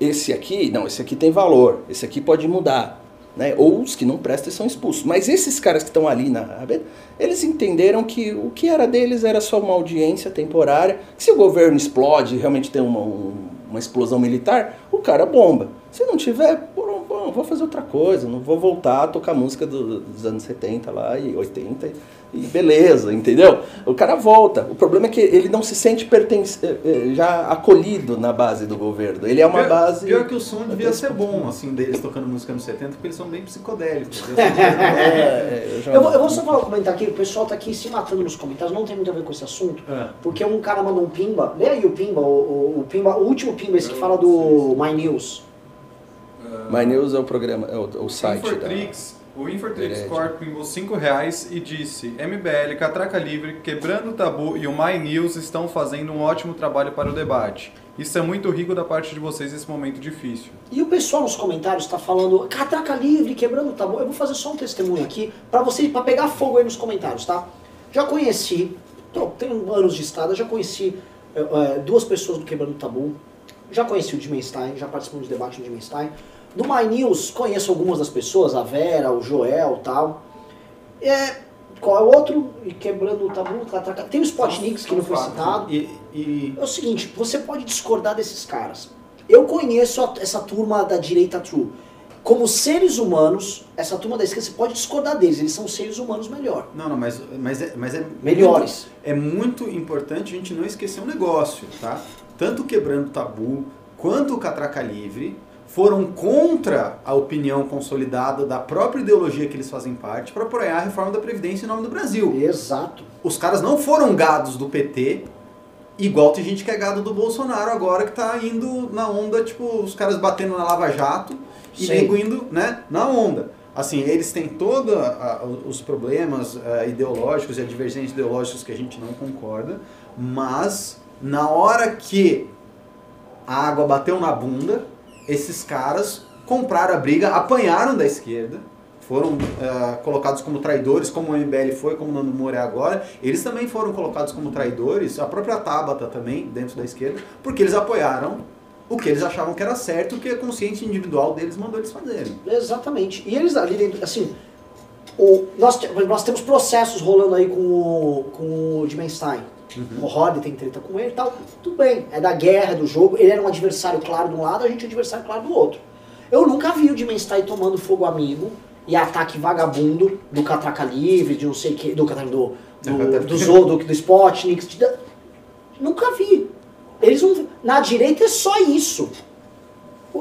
esse aqui, não, esse aqui tem valor, esse aqui pode mudar né? Ou os que não prestam são expulsos. Mas esses caras que estão ali na eles entenderam que o que era deles era só uma audiência temporária. Se o governo explode, realmente tem uma, uma explosão militar, o cara bomba. Se não tiver, bom, vou fazer outra coisa, não vou voltar a tocar música do, dos anos 70 lá e 80 e beleza, entendeu? O cara volta. O problema é que ele não se sente pertence, eh, eh, já acolhido na base do governo. Ele é uma pior, base. Pior que o som devia ser bom, assim, deles tocando música nos 70, porque eles são bem psicodélicos. (laughs) é, eu, eu, vou, eu vou só falar um comentário aqui, o pessoal tá aqui se matando nos comentários, não tem muito a ver com esse assunto, é. porque um cara mandou um pimba, lê aí o pimba, o, o, o pimba, o último pimba, esse que fala do My News. My News é o programa, é o, o site. Infotrix, da... O Infotrix Corp pingou 5 reais e disse: MBL, Catraca Livre, Quebrando o Tabu e o My News estão fazendo um ótimo trabalho para o debate. Isso é muito rico da parte de vocês nesse momento difícil. E o pessoal nos comentários está falando, catraca livre, quebrando o tabu. Eu vou fazer só um testemunho aqui para vocês, para pegar fogo aí nos comentários, tá? Já conheci, tenho anos de estrada, já conheci é, duas pessoas do Quebrando o Tabu. Já conheci o Jimmy Stein, já participamos de debate no Jimmy Do My News, conheço algumas das pessoas, a Vera, o Joel tal. É, qual é o outro? E quebrando o tabu, tá. tem o Spotniks que não foi citado. E, e... É o seguinte, você pode discordar desses caras. Eu conheço a, essa turma da direita true. Como seres humanos, essa turma da esquerda, você pode discordar deles, eles são seres humanos melhor. Não, não, mas, mas, é, mas é melhores. Muito, é muito importante a gente não esquecer um negócio, tá? Tanto quebrando tabu quanto o catraca livre foram contra a opinião consolidada da própria ideologia que eles fazem parte para apoiar a reforma da Previdência em nome do Brasil. Exato. Os caras não foram gados do PT, igual tem gente que é gado do Bolsonaro agora que tá indo na onda, tipo, os caras batendo na Lava Jato e nego indo né, na onda. Assim, eles têm todos os problemas eh, ideológicos e divergências ideológicas que a gente não concorda, mas na hora que a água bateu na bunda, esses caras compraram a briga, apanharam da esquerda, foram eh, colocados como traidores, como o MBL foi, como o Nando Moura é agora. Eles também foram colocados como traidores, a própria Tabata também, dentro da esquerda, porque eles apoiaram o que eles achavam que era certo, o que a consciência individual deles mandou eles fazerem. Exatamente. E eles ali dentro, assim, o, nós, nós temos processos rolando aí com o, com o Dimenstein. O Rod tem treta com ele e tal. Tudo bem, é da guerra, é do jogo. Ele era um adversário claro de um lado, a gente é um adversário claro do outro. Eu nunca vi o Dimenstein tomando fogo amigo e ataque vagabundo do Catraca Livre, de não sei o que, do, do, do, do, Zo- do, Spotnik. Nunca vi. Eles não, na direita é só isso.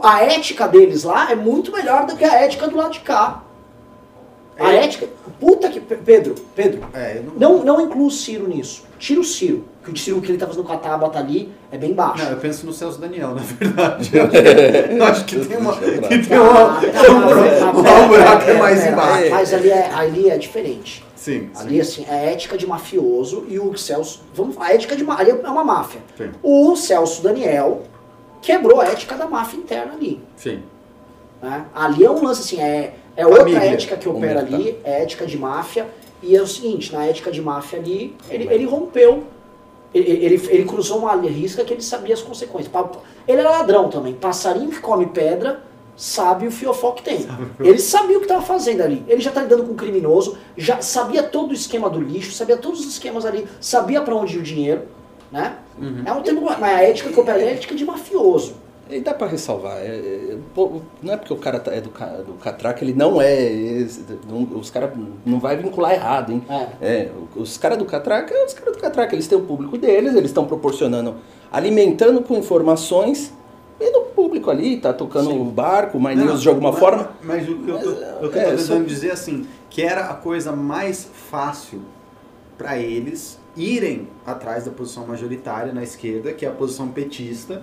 A ética deles lá é muito melhor do que a ética do lado de cá. A É. ética. Puta que. Pe- Pedro, Pedro, É, eu não, não, não inclua o Ciro nisso. Tira o Ciro. Que o Ciro que ele tá fazendo com a ali é bem baixo. não, eu penso no Celso Daniel, na verdade. Eu acho que, eu acho que (laughs) tem uma. Que tem uma, Ah, tem tá, um, mas- um buraco é mais pera, embaixo. Mas ali é, ali é diferente. Sim, Ali, assim, é ética de mafioso e o Celso. Vamos, a ética de. Ali é uma máfia. Sim. O Celso Daniel quebrou a ética da máfia interna ali. sim. né? Ali é um lance assim, é, é outra Família. ética que opera que ali, é ética de máfia. E é o seguinte, na ética de máfia ali, ele, ele rompeu. Ele, ele, ele cruzou uma risca que ele sabia as consequências. Ele era ladrão também. Passarinho que come pedra sabe o fiofó que tem. Ele sabia o que estava fazendo ali. Ele já está lidando com um criminoso, já sabia todo o esquema do lixo, sabia todos os esquemas ali, sabia para onde ia o dinheiro. Né? É um termo, mas a ética que opera ali é a ética de mafioso. E dá pra ressalvar, é, é, pô, não é porque o cara tá- é do, do Catraca, ele não é, esse- não- os caras não vai vincular errado, hein? É. É, os caras do Catraca, os caras do Catraca, eles têm o público deles, eles estão proporcionando, alimentando com informações, e público ali, tá tocando o barco, o My News de alguma mas- forma. Mas o que eu tô, eu é, tô tentando só- dizer assim, que era a coisa mais fácil para eles irem atrás da posição majoritária na esquerda, que é a posição petista,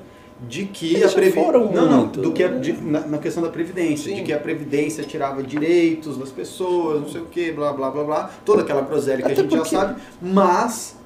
de que Eles a previdência. Não, não, muito. do que a- de- na, na questão da previdência, Sim. de que a previdência tirava direitos das pessoas, não sei o que, blá blá blá blá, toda aquela groselha que a gente porque- já sabe, mas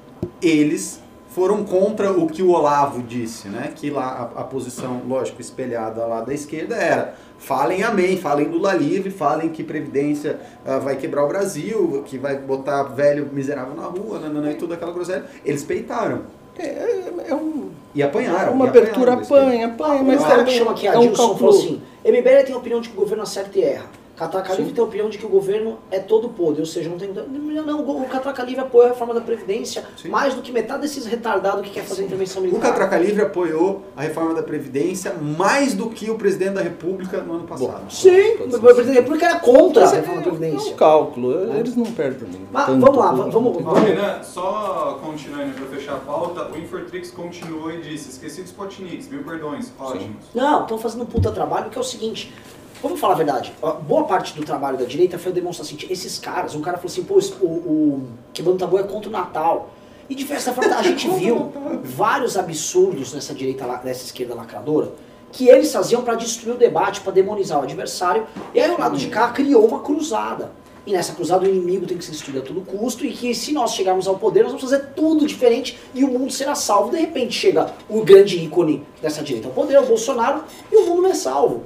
eles foram contra o que o Olavo disse, né? Que lá a, a posição, lógico, espelhada lá da esquerda era falem amém, falem Lula livre, falem que Previdência ah, vai quebrar o Brasil, que vai botar velho miserável na rua, nananã, e toda aquela groselha. Eles peitaram É, é, um, e apanharam. uma e abertura apanharam apanha, apanha, Mas o cara também chama aqui é um Adilson falou assim, MBL tem a opinião de que o governo acerta e erra. Catraca Livre tem a opinião de que o governo é todo podre, ou seja, não tem... Não, não, o Catraca Livre apoia a reforma da Previdência Sim. mais do que metade desses retardados que quer fazer intervenção O militar. Catraca Livre apoiou a reforma da Previdência mais do que o presidente da República no ano passado. Sim, Pode o ser. presidente da República era contra a Mas é, reforma da é Previdência. um cálculo, eles não perdem. Mas tanto vamos lá, vamos- vamos- Renan, só continuando para fechar a pauta, o Infotrix continuou e disse, esqueci dos Spotniks, mil perdões, ótimos. Não, estão fazendo um puta trabalho que é o seguinte. Vamos falar a verdade. Boa parte do trabalho da direita foi demonstrar assim, esses caras, um cara falou assim, pô, o, o Quebrando Tabu é contra o Natal. E de forma, a gente (laughs) viu vários absurdos nessa direita, nessa esquerda lacradora, que eles faziam para destruir o debate, para demonizar o adversário. E aí o lado de cá criou uma cruzada. E nessa cruzada o inimigo tem que ser destruído a todo custo e que se nós chegarmos ao poder, nós vamos fazer tudo diferente e o mundo será salvo. De repente chega o grande ícone dessa direita ao poder, o Bolsonaro, e o mundo não é salvo.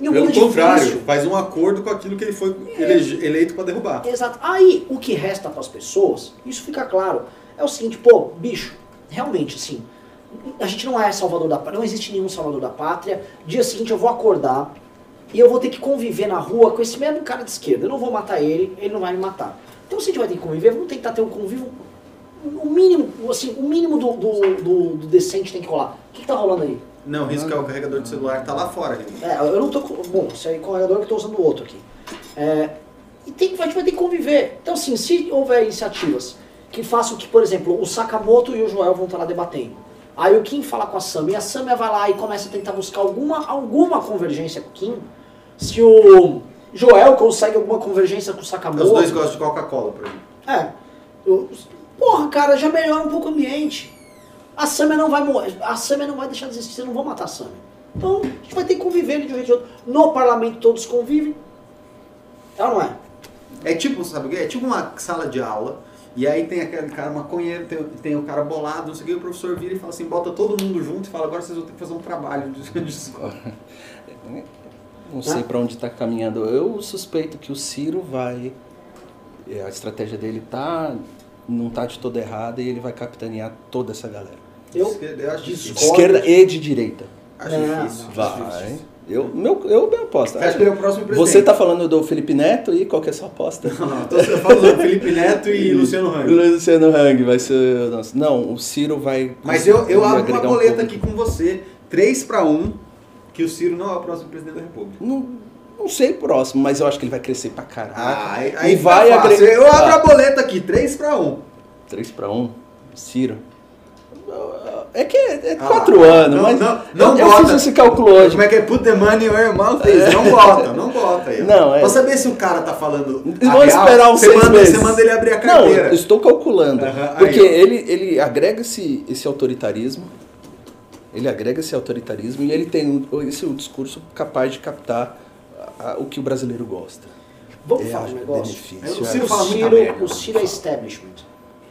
E o Pelo é contrário, difícil. faz um acordo com aquilo que ele foi elege- eleito para derrubar. Exato. Aí, o que resta para as pessoas, isso fica claro, é o seguinte, pô, bicho, realmente, assim, a gente não é salvador da pátria, não existe nenhum salvador da pátria. Dia seguinte eu vou acordar e eu vou ter que conviver na rua com esse mesmo cara de esquerda. Eu não vou matar ele, ele não vai me matar. Então se a gente vai ter que conviver, vamos tentar ter um convívio, o mínimo, assim, o mínimo do, do, do- do decente tem que rolar. O que, que tá rolando aí? Não, o risco é o carregador de celular tá lá fora. gente. É, eu não tô com. Bom, isso aí é carregador que eu tô usando o outro aqui. É, e tem, que- a gente vai ter que conviver. Então, assim, se houver iniciativas que façam que, por exemplo, o Sakamoto e o Joel vão estar lá debatendo. Aí o Kim fala com a Samia, e a Samia vai lá e começa a tentar buscar alguma, alguma convergência com o Kim. Se o Joel consegue alguma convergência com o Sakamoto... Os dois gostam de Coca-Cola, por exemplo. É. Eu- porra, cara, já melhora um pouco o ambiente. A Samia não vai morrer. A Samia não vai deixar de existir, vocês não vão matar a Samia. Então, a gente vai ter que conviver de um jeito ou de outro. No parlamento todos convivem. É ou não é? É tipo, sabe o quê? É tipo uma sala de aula, e aí tem aquele cara maconheiro, tem, tem o cara bolado, não sei o que, o professor vira e fala assim, bota todo mundo junto e fala, agora vocês vão ter que fazer um trabalho de, de escola. (laughs) Não sei pra onde está caminhando. Eu suspeito que o Ciro vai. é, A estratégia dele tá. não tá de toda errada e ele vai capitanear toda essa galera. Eu Eu acho De esquerda e de direita. Acho Não, difícil. não. acho Vai. difícil. Eu, meu, eu bem aposto. Você acha que ele é o próximo presidente? Você tá falando do Felipe Neto e qual que é a sua aposta? Não, não, tô eu falo do Felipe Neto (laughs) e Luciano Hang. Luciano Hang vai ser. o nosso- Não, o Ciro vai. Mas eu, eu abro uma um boleta pouco. aqui com você, 3 para 1, que o Ciro não é o próximo presidente da República. Não, não sei próximo, mas eu acho que ele vai crescer pra caraca. Ah, aí, e aí vai fica fácil. agregar. Eu abro a Ah, boleta aqui, 3 para 1. 3 para 1, Ciro. É que é, é Ah, 4 anos, não, mas não, não eu bota. fiz esse cálculo hoje. Como é que é? Put the money where your mouth is. Não bota, não bota aí. Não, é- Pra saber se o cara tá falando. A real, esperar uns você seis manda, meses. Você manda ele abrir a Não, carteira. eu estou calculando. Aham, aí, porque ó. ele, ele agrega esse, esse autoritarismo, ele agrega esse autoritarismo e ele tem um- esse um discurso capaz de captar a- o que o brasileiro gosta. Vamos Eu falar um negócio? benefício, O é. Ciro fala muita Ciro, o Ciro é establishment.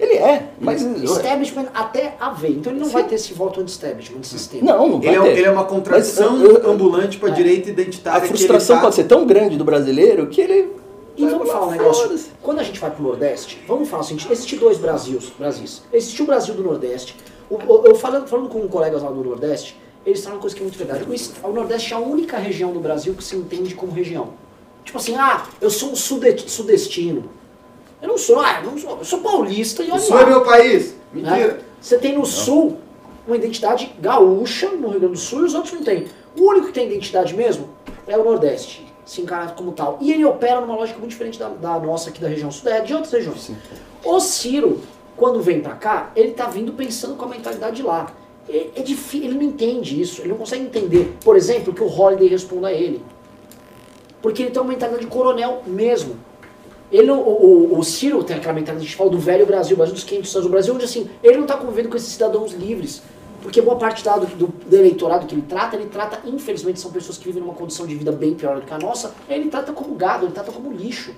Ele é, mas. Establishment até haver. Então ele não Sim. vai ter esse voto anti-establishment, sistema. Não, não vai Ele é, ter. ele é uma contradição Mas, eu- eu- ambulante pra É. direita A identitária. que frustração ele tá- pode ser tão grande do brasileiro que ele. E vai vamos falar, um negócio. Quando a gente vai pro Nordeste, vamos falar o seguinte: existem dois Brasis. Brasis. Existe o Brasil do Nordeste. O- o- eu falando, falando com colegas lá do Nordeste, eles falam uma coisa que é muito verdade. O O Nordeste é a única região do Brasil que se entende como região. Tipo assim, ah, eu sou um sude- sudestino. Eu não sou, ah, eu não sou, eu sou paulista e O olha Sul lá. é meu país. né? Mentira. Você tem no Sul uma identidade gaúcha, no Rio Grande do Sul, e os outros não têm. O único que tem identidade mesmo é o Nordeste, se encara como tal. E ele opera numa lógica muito diferente da, da nossa aqui da região Sudeste, de outras regiões. Sim. O Ciro, quando vem pra cá, ele tá vindo pensando com a mentalidade de lá. É, é difícil, ele não entende isso, ele não consegue entender, por exemplo, que o Holiday responda a ele. Porque ele tem uma mentalidade de coronel mesmo. Ele, o, o, o Ciro tem aquela mentalidade, a gente fala do velho Brasil, Brasil dos 500 anos, o Brasil onde assim, ele não está convivendo com esses cidadãos livres. Porque boa parte lá do, do, do eleitorado que ele trata, ele trata, infelizmente, são pessoas que vivem numa condição de vida bem pior do que a nossa, ele trata como gado, ele trata como lixo.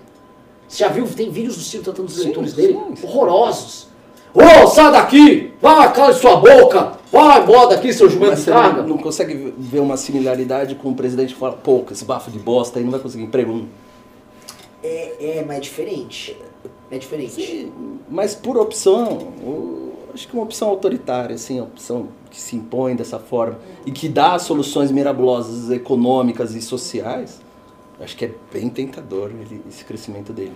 Você já viu, tem vídeos do Ciro tratando os Sim, eleitores dele? sim. Horrorosos. Ô, sai daqui! Vai, cala sua boca! Vai embora daqui, seu jumento Mas de carga! não, não consegue ver uma similaridade com o presidente que fala, pô, esse bafo de bosta aí não vai conseguir emprego. É, é, mas é diferente. É diferente. Sim, mas por opção, acho que uma opção autoritária, assim, a opção que se impõe dessa forma e que dá soluções mirabolosas econômicas e sociais, acho que é bem tentador ele- esse crescimento dele.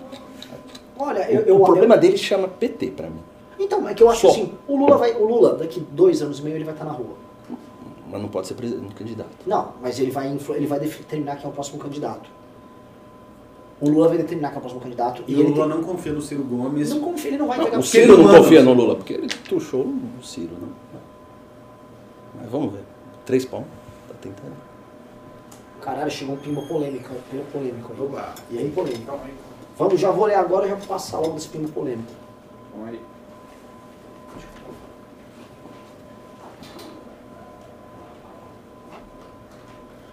Olha, O- eu, eu, o problema eu- dele chama PT pra mim. Então, é que eu acho Só. assim, o Lula vai. O Lula, daqui dois anos e meio, ele vai estar na rua. Mas não pode ser presidente, candidato. Não, mas ele vai, ele vai determinar quem é o próximo candidato. O Lula vai determinar quem é o próximo candidato. E E, o Lula tem- não confia no Ciro Gomes. não confia, ele não vai Não, entregar o Ciro Ciro não confia no Lula, porque ele tuchou o Ciro, né? Mas vamos ver. Três pão, tá tentando. Caralho, chegou um pimba polêmica. Pimba polêmico. Vamos Oba. E aí, aí. Vamos, já vou ler agora e já vou passar logo desse pimba polêmico. Calma aí.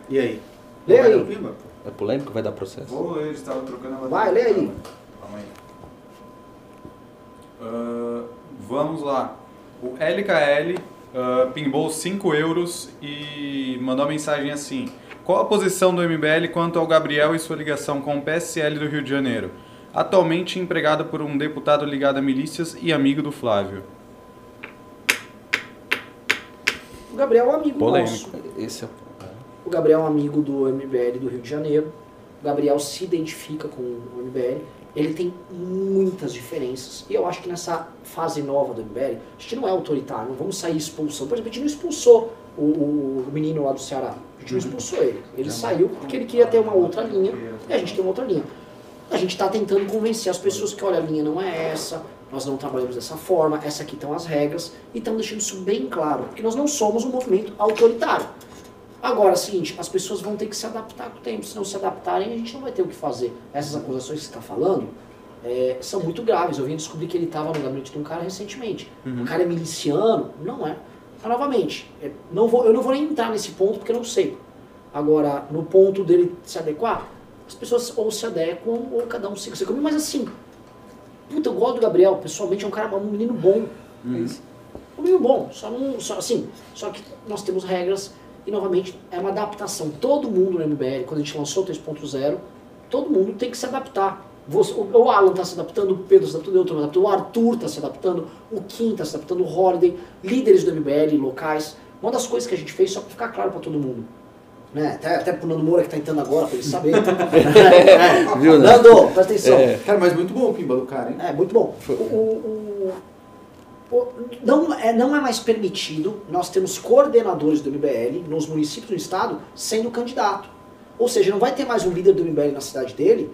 E aí? Lê aí. É polêmico? Vai dar processo? Vou, eles estavam trocando a Vai, lê aí. Calma aí. Ah, vamos lá. O LKL ah, pimbou 5 euros e mandou uma mensagem assim. Qual a posição do MBL quanto ao Gabriel e sua ligação com o PSL do Rio de Janeiro? Atualmente empregado por um deputado ligado a milícias e amigo do Flávio. O Gabriel é um amigo Polêmico. nosso. Esse é O Gabriel é um amigo do MBL do Rio de Janeiro. O Gabriel se identifica com o MBL. Ele tem muitas diferenças. E eu acho que nessa fase nova do MBL, a gente não é autoritário, não vamos sair expulsando. Por exemplo, a gente não expulsou o, o- o menino lá do Ceará. A gente não expulsou ele. Ele saiu porque ele queria ter uma outra linha. E a gente tem uma outra linha. A gente está tentando convencer as pessoas que, olha, a linha não é essa, nós não trabalhamos dessa forma, essa aqui estão as regras, e estamos deixando isso bem claro, porque nós não somos um movimento autoritário. Agora, é o seguinte, as pessoas vão ter que se adaptar com o tempo, se não se adaptarem, a gente não vai ter o que fazer. Essas acusações que você está falando é, são muito graves. Eu vim descobrir que ele estava no gabinete de um cara recentemente. Uhum. O cara é miliciano? Não é. Mas, novamente, é, não vou, eu não vou nem entrar nesse ponto porque eu não sei. Agora, no ponto dele se adequar, as pessoas ou se adequam ou cada um seu caminho. Mas assim, puta, eu gosto do Gabriel, pessoalmente é um cara, um menino bom. Uhum. Um menino bom, só não, só, assim, só que nós temos regras e novamente é uma adaptação. Todo mundo no MBL, quando a gente lançou o 3.0, todo mundo tem que se adaptar. Você, o, o Alan está se adaptando, o Pedro está se adaptando, eu estou me adaptando, o Arthur está se adaptando, o Kim está se adaptando, o Holiday, líderes do MBL locais. Uma das coisas que a gente fez, só para ficar claro para todo mundo, né? Até, até pro Nando Moura que está entrando agora, para ele saber. (laughs) é, Viu, né? Nando, presta atenção. É. Cara, mas muito bom o pimba do cara, hein? É, muito bom. O, o- o- o- não, é, não é mais permitido nós termos coordenadores do MBL nos municípios do estado sendo candidato. Ou seja, não vai ter mais um líder do MBL na cidade dele,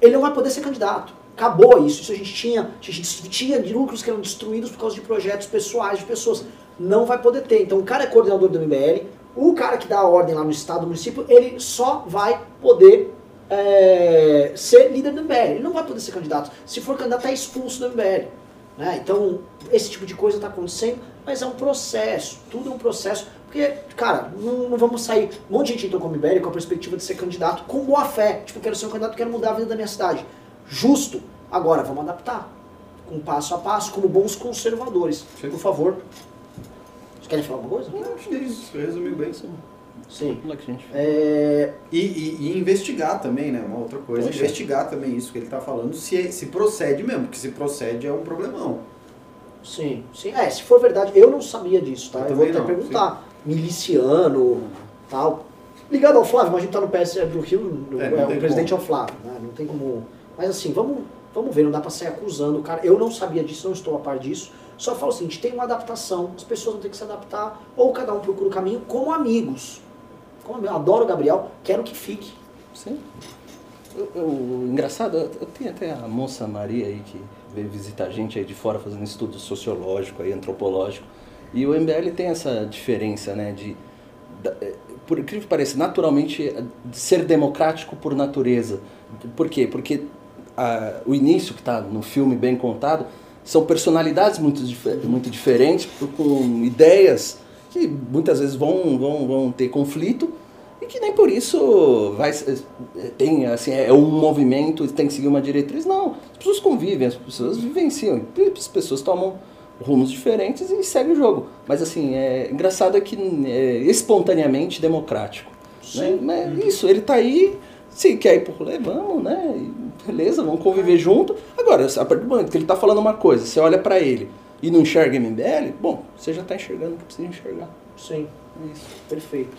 ele não vai poder ser candidato. Acabou isso. Isso a gente tinha, a gente tinha lucros que eram destruídos por causa de projetos pessoais de pessoas. Não vai poder ter. Então o cara é coordenador do MBL, o cara que dá a ordem lá no estado, no município, ele só vai poder é, ser líder do MBL. Ele não vai poder ser candidato. Se for candidato, é expulso do MBL. Né? Então, esse tipo de coisa está acontecendo, mas é um processo. Tudo é um processo. Porque, cara, não, não vamos sair. Um monte de gente entrou com o MBL com a perspectiva de ser candidato com boa fé. Tipo, quero ser um candidato, quero mudar a vida da minha cidade. Justo. Agora, vamos adaptar. Com passo a passo, como bons conservadores. Sim. Por favor. Vocês querem falar alguma coisa? Não, acho que é isso. Resumiu bem. Sim. Como é É, E, e- e investigar também, né? Uma outra coisa. Poxa. Investigar também isso que ele tá falando, se, se procede mesmo, porque se procede é um problemão. Sim, sim. É, se for verdade, eu não sabia disso, tá? Eu Eu, vou até não, perguntar. Miliciano, tal. Ligado ao Flávio, mas a gente tá no PSL do Rio, É, é, o presidente como. é o Flávio, né? Não tem como. Mas assim, vamos, vamos ver, não dá pra sair acusando o cara. Eu não sabia disso, não estou a par disso. Só falo o seguinte, tem uma adaptação, as pessoas vão ter que se adaptar, ou cada um procura o caminho como amigos. Como amigo. Adoro o Gabriel, quero que fique. Sim. O, o- engraçado, eu eu tenho até a moça Maria aí que veio visitar a gente aí de fora fazendo estudo sociológico aí, antropológico. E o MBL tem essa diferença, né, de é, por incrível que pareça, naturalmente é, ser democrático por natureza. Por quê? Porque a- o início que está no filme bem contado são personalidades muito, muito diferentes, com ideias que muitas vezes vão, vão, vão ter conflito e que nem por isso vai tem assim é um movimento tem que seguir uma diretriz. Não as pessoas convivem as pessoas vivenciam. As pessoas tomam rumos diferentes e segue o jogo. Mas assim é engraçado é que é espontaneamente democrático né? Mas isso ele tá aí se quer ir pro rolê vamos né? Beleza vamos conviver junto. Agora a partir do momento que ele tá falando uma coisa você olha pra ele e não enxerga MBL bom você já tá enxergando o que precisa enxergar Sim. é isso Perfeito.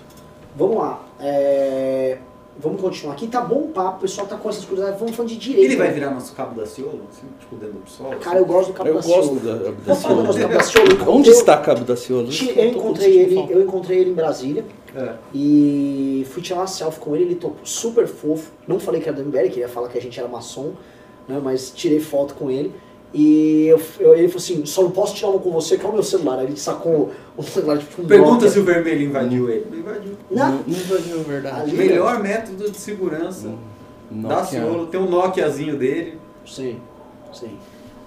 Vamos lá. É, Vamos continuar aqui. Tá bom o papo, o pessoal tá com essas curiosidades. Vamos falando de direito. Ele vai né? virar nosso cabo da Ciolo, assim, tipo dentro do sol? Cara, eu gosto do Cabo eu da gosto Ciolo. da, da Vamos falar do nosso Cabo da Ciolo. Ciolo. (laughs) Eu Onde está Cabo da Ciolo? Eu tô encontrei ele, eu encontrei ele em Brasília É. e fui tirar uma selfie com ele, ele topou super fofo. Não falei que era do MBL, queria falar que a gente era maçom, né, mas tirei foto com ele. E eu, eu- ele falou assim, só não posso tirar uma com você, que é o meu celular. Aí ele sacou o celular tipo um Pergunta Nokia. se o vermelho invadiu ele. Não invadiu. Não, invadiu, verdade. Ali- Melhor método de segurança da Nokia. Ciolo. Tem um Nokiazinho dele. Sim, sim.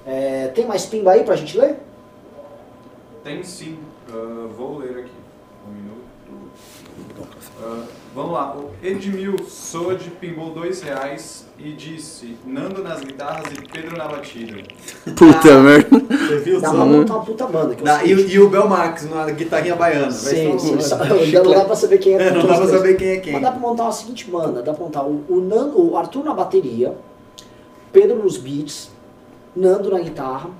É, tem mais pimba aí pra gente ler? Tem sim. Ah, vou ler aqui. Um minuto. Ah, vamos lá. O Edmil Sode pimbou dois reais e disse Nando nas guitarras e Pedro na batida. Puta merda. Você viu Dá só? pra montar uma puta banda. Que eu Dá, sei. e, e o Belmax na guitarrinha baiana. Vai Sim, ser sim. Ainda não dá pra saber quem é. É, não dá pra saber quem é quem. Mas dá pra montar uma seguinte banda, dá pra montar o, o, Nando, o Arthur na bateria, Pedro nos beats, Nando na guitarra,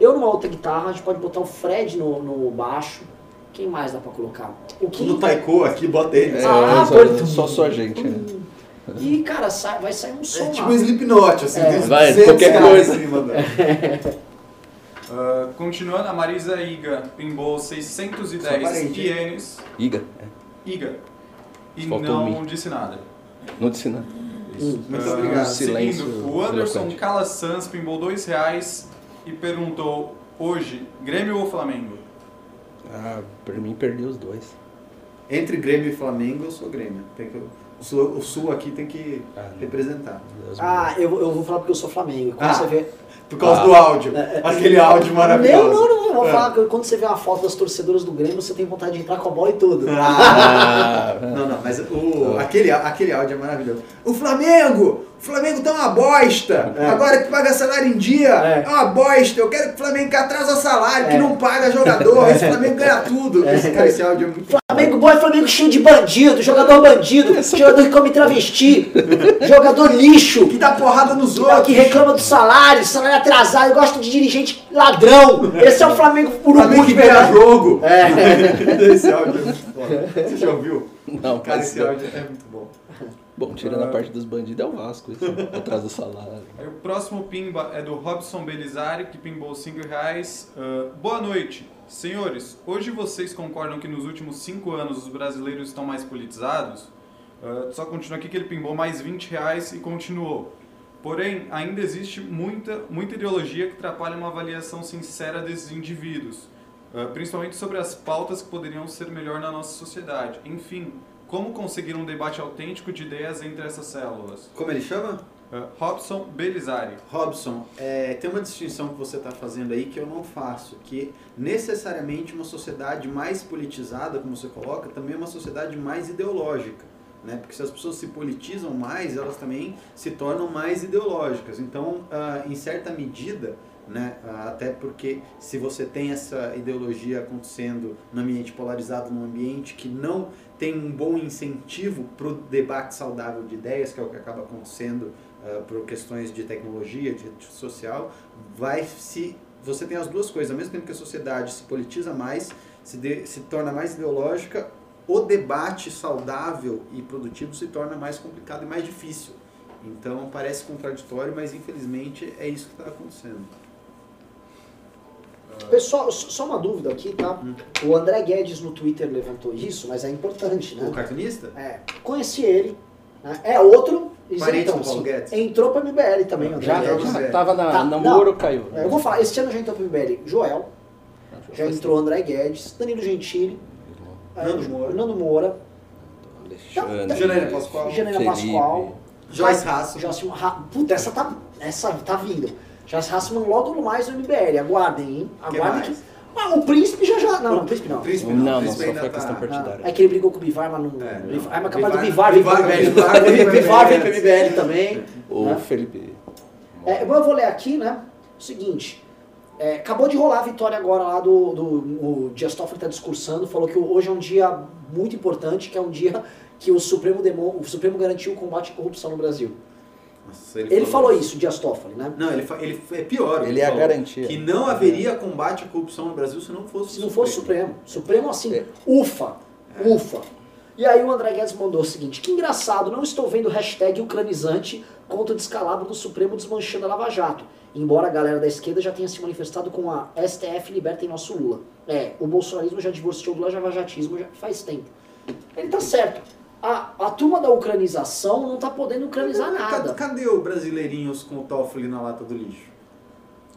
eu numa outra guitarra, a gente pode botar o Fred no, no baixo. Quem mais dá pra colocar? O que No taiko aqui, bota ele. É, Ah, só, só, só a gente. né? E, cara, sai- vai sair um som É tipo um Slipknot, assim. É. Vai, 200 qualquer coisa. em cima, velho. (laughs) Ah, continuando, a Marisa Iga pimbou 610 Só parente, hein? ienes. Iga. é. Iga. E Faltou não mi. disse nada. Não disse nada. Hum. Muito Ah, obrigado. Silêncio Seguindo, o Anderson eloquente. Cala Sans pimbou dois reais e perguntou hoje, Grêmio ou Flamengo? Ah, por mim perdi os dois. Entre Grêmio e Flamengo, eu sou Grêmio. Tem que, o, sul, o Sul aqui tem que Ah, representar. Deus Ah, eu, eu vou falar porque eu sou Flamengo. Quando Ah. você vê. Por causa Ah. do áudio. Aquele áudio maravilhoso. Não, não, não. Eu vou É. falar que quando você vê uma foto das torcedoras do Grêmio, você tem vontade de entrar com a bola e tudo. Ah, Ah, não, não, mas o, aquele, aquele áudio é maravilhoso. O Flamengo! O Flamengo tá uma bosta! É. Agora que paga salário em dia, É. é, uma bosta! Eu quero que o Flamengo que atrasa salário, que É. não paga jogador, esse (laughs) Flamengo ganha tudo. Esse, cara, esse áudio é muito Flamengo bom é Flamengo cheio de bandido, jogador bandido, (laughs) jogador que come travesti, jogador lixo, Que dá porrada nos que, outros. que reclama do salário, salário atrasado, gosta de dirigente ladrão. Esse é o Flamengo urubu Flamengo de que ganha jogo. É. Esse áudio é muito foda. Você já ouviu? Não, Cara, esse áudio é muito bom. Bom, tirando a parte dos bandidos, é o Vasco, isso, (laughs) atrás do salário. Aí o próximo pimba é do Robson Belizari, que pimbou 5 reais. Ah, boa noite. Senhores, hoje vocês concordam que nos últimos 5 anos os brasileiros estão mais politizados? Ah, só continua aqui que ele pimbou mais 20 reais e continuou. Porém, ainda existe muita, muita ideologia que atrapalha uma avaliação sincera desses indivíduos, ah, principalmente sobre as pautas que poderiam ser melhor na nossa sociedade. Enfim, como conseguir um debate autêntico de ideias entre essas células? Como ele chama? Uh, Robson Belizari. Robson, é, tem uma distinção que você está fazendo aí que eu não faço, que necessariamente uma sociedade mais politizada, como você coloca, também é uma sociedade mais ideológica. Né? Porque se as pessoas se politizam mais, elas também se tornam mais ideológicas. Então, ah, em certa medida, né, ah, até porque se você tem essa ideologia acontecendo num ambiente polarizado, num ambiente que não tem um bom incentivo para o debate saudável de ideias, que é o que acaba acontecendo uh, por questões de tecnologia, de social, vai se você tem as duas coisas, ao mesmo tempo que a sociedade se politiza mais, se, de, se torna mais ideológica, o debate saudável e produtivo se torna mais complicado e mais difícil. Então parece contraditório, mas infelizmente é isso que está acontecendo. Pessoal, só uma dúvida aqui, tá? O André Guedes no Twitter levantou isso, mas é importante, né? O cartunista? É, conheci ele. né? É outro Parente isentão, do Paulo assim. Guedes. Entrou pra MBL também, o André Já, Guedes. já. tava na, Tá, namoro, não. caiu. É, eu vou falar, esse ano já entrou pro MBL Joel, já entrou André Guedes, Danilo Gentili, é, Nando Moura. Nando Moura, Alexandre, Janaína Pascoal. Janaína. Pascoal, Joyce Rasso. Joyce Ra- Puta, essa tá, essa tá vindo. Joyce Hassman logo mais no MBL, aguardem, hein? Que Aguardem que... mais? Ah, o Príncipe já já... Não, não, o Príncipe não. O Príncipe Não, não, o Príncipe só foi tá- questão Ah, partidária. é que ele brigou com o Bivar, mas não... É, não. Bivar- Ah, mas capaz do Bivar- Bivar vir pro Bivar- MBL. Bivar vem pro Bivar vem pro MBL. Também. O né? Felipe. É, bom, eu vou ler aqui, né? O seguinte. é, acabou de rolar a vitória agora lá do. do o Dias Toffoli está discursando, falou que hoje é um dia muito importante, que é um dia que o Supremo, demo, o Supremo garantiu o combate à corrupção no Brasil. Nossa, Ele falou isso, Dias Toffoli, né? Não, ele, ele é pior. que Ele é a garantia. Que não haveria combate à corrupção no Brasil se não fosse Se não fosse o Supremo. Supremo assim, É. ufa, ufa. E aí o André Guedes mandou o seguinte, que engraçado, não estou vendo hashtag ucranizante contra o descalabro do Supremo desmanchando a Lava Jato. Embora a galera da esquerda já tenha se manifestado com a STF libertem nosso Lula. É, o bolsonarismo já divorciou do lavajatismo já faz tempo. Ele tá certo. A, a turma da ucranização não tá podendo ucranizar nada. cadê o brasileirinhos com o Toffoli na lata do lixo?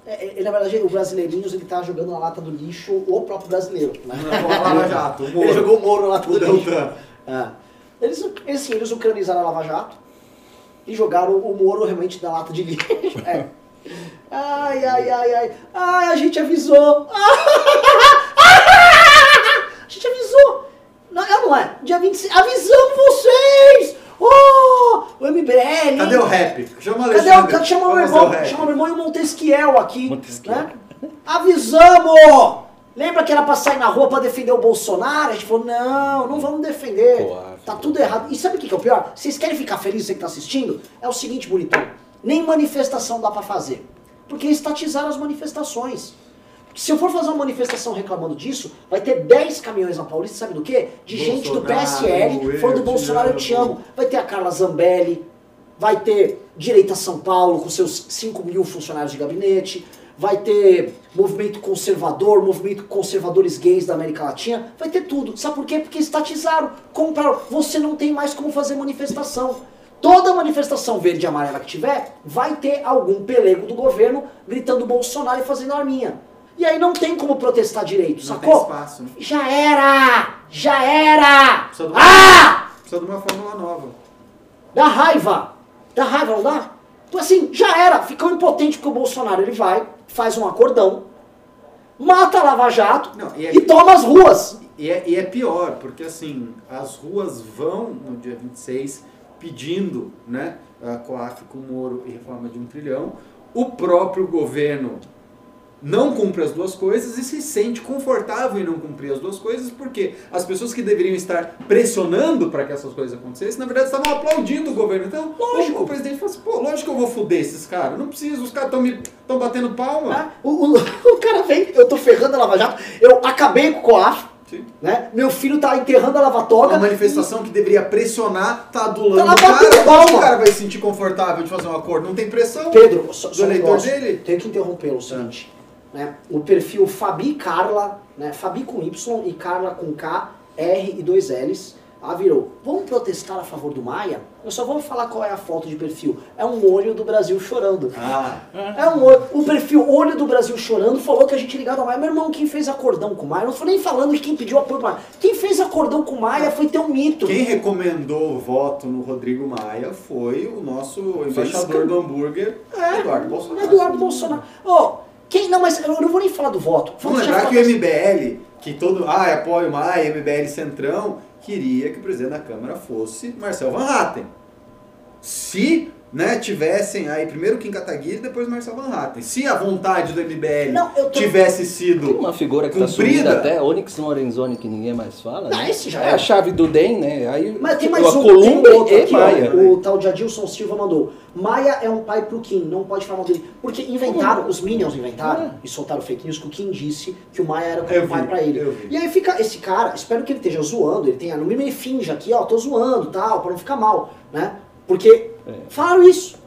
É, é, na verdade, o Brasileirinhos ele tá jogando na lata do lixo o próprio brasileiro. Né? Não, a Lava Jato, o (laughs) Moro. Ele jogou o Moro na lata O do lixo. Deltan. É. Eles, eles, sim, eles ucranizaram a Lava Jato e jogaram o Moro realmente na lata de lixo. É. Ai, ai, ai, ai. Ai, a gente avisou. (laughs) A gente avisou. Não, é não é? Dia 26. Avisamos vocês! Oh, o MBL. Cadê o rap? Chama o Cadê o, chama o irmão, chama o meu irmão e o Montesquiel aqui. Montesquiel. Né? Avisamos! Lembra que era pra sair na rua pra defender o Bolsonaro? A gente falou, não, não vamos defender. Tá tudo errado. E sabe o que que é o pior? Vocês querem ficar felizes, você que tá assistindo? É o seguinte, bonitão. Nem manifestação dá pra fazer. Porque estatizaram as manifestações. Se eu for fazer uma manifestação reclamando disso, vai ter 10 caminhões na Paulista, sabe do quê? De gente do Bolsonaro, PSL, falando do Bolsonaro, eu te amo. Vai ter a Carla Zambelli, vai ter Direita São Paulo com seus 5 mil funcionários de gabinete, vai ter movimento conservador, movimento conservadores gays da América Latina, vai ter tudo. Sabe por quê? Porque estatizaram, compraram. Você não tem mais como fazer manifestação. Toda manifestação verde e amarela que tiver, vai ter algum pelego do governo gritando Bolsonaro e fazendo arminha. E aí não tem como protestar direito, Não tem sacou? espaço. né? Já era! Já era! Precisa de uma- Ah! Precisa de uma fórmula nova. Dá raiva! Dá raiva, não dá? Então assim, já era. Ficou impotente porque o Bolsonaro ele vai, faz um acordão, mata a Lava Jato Não, e é- e toma as ruas. E é, e é pior, porque assim, as ruas vão no dia 26 pedindo né, a COAF com Moro e reforma de um trilhão. O próprio governo não cumpre as duas coisas e se sente confortável em não cumprir as duas coisas, porque as pessoas que deveriam estar pressionando para que essas coisas acontecessem, na verdade estavam aplaudindo o governo. Então, lógico, o presidente fala assim, pô, lógico que eu vou foder esses caras, não preciso, os caras estão batendo palma. né? O, o- (laughs) o cara vem, eu tô ferrando a Lava Jato, eu acabei com o COAF, Sim. né? Meu filho tá enterrando a Lava Toga. Uma manifestação que deveria pressionar, tá adulando Tá cara. Como palma. o cara vai se sentir confortável de fazer um acordo? Não tem pressão. Pedro, só, Do só eleitor negócio. dele? Tenho que interrompê-lo, é seguinte. Né? O perfil Fabi Carla, né? Fabi com Y e Carla com K, R e dois L's. Ah, virou. Vamos protestar a favor do Maia? Eu só vou falar qual é a foto de perfil. É um olho do Brasil chorando. Ah, É um olho. O perfil Olho do Brasil Chorando falou que a gente ligado ao Maia. Meu irmão, quem fez acordão com o Maia? Eu não tô nem falando de quem pediu apoio pro Maia. Quem fez acordão com o Maia foi ter um mito. quem recomendou o voto no Rodrigo Maia foi o nosso embaixador Fez- do hambúrguer, É, Eduardo Bolsonaro. Eduardo Bolsonaro. Ó, quem. Não, mas eu não vou nem falar do voto. Vamos lembrar que o MBL, que todo. Ah, apoia o Maia, MBL Centrão, queria que o presidente da Câmara fosse Marcel Van Hatten. Se né, tivessem aí primeiro Kim Kataguiri e depois Marcel Van Hatten. Se a vontade do MBL Não, tô- tivesse Tem sido uma figura que tá Cumprida. sumida até, Onyx Lorenzoni, que ninguém mais fala. Não, né? esse já é é. a chave do DEM, né? Aí Mas tem a mais um, tem outro e aqui, ó, Maia. o tal de Adilson Silva mandou. Maia é um pai pro Kim, não pode falar mal dele. Porque inventaram, os Minions inventaram É. e soltaram fake news que o Kim disse que o Maia era como Eu um pai pra ele. E aí fica esse cara, espero que ele esteja zoando, ele tenha, no mínimo ele finge aqui, ó, tô zoando tal, pra não ficar mal, né? Porque É. falaram isso.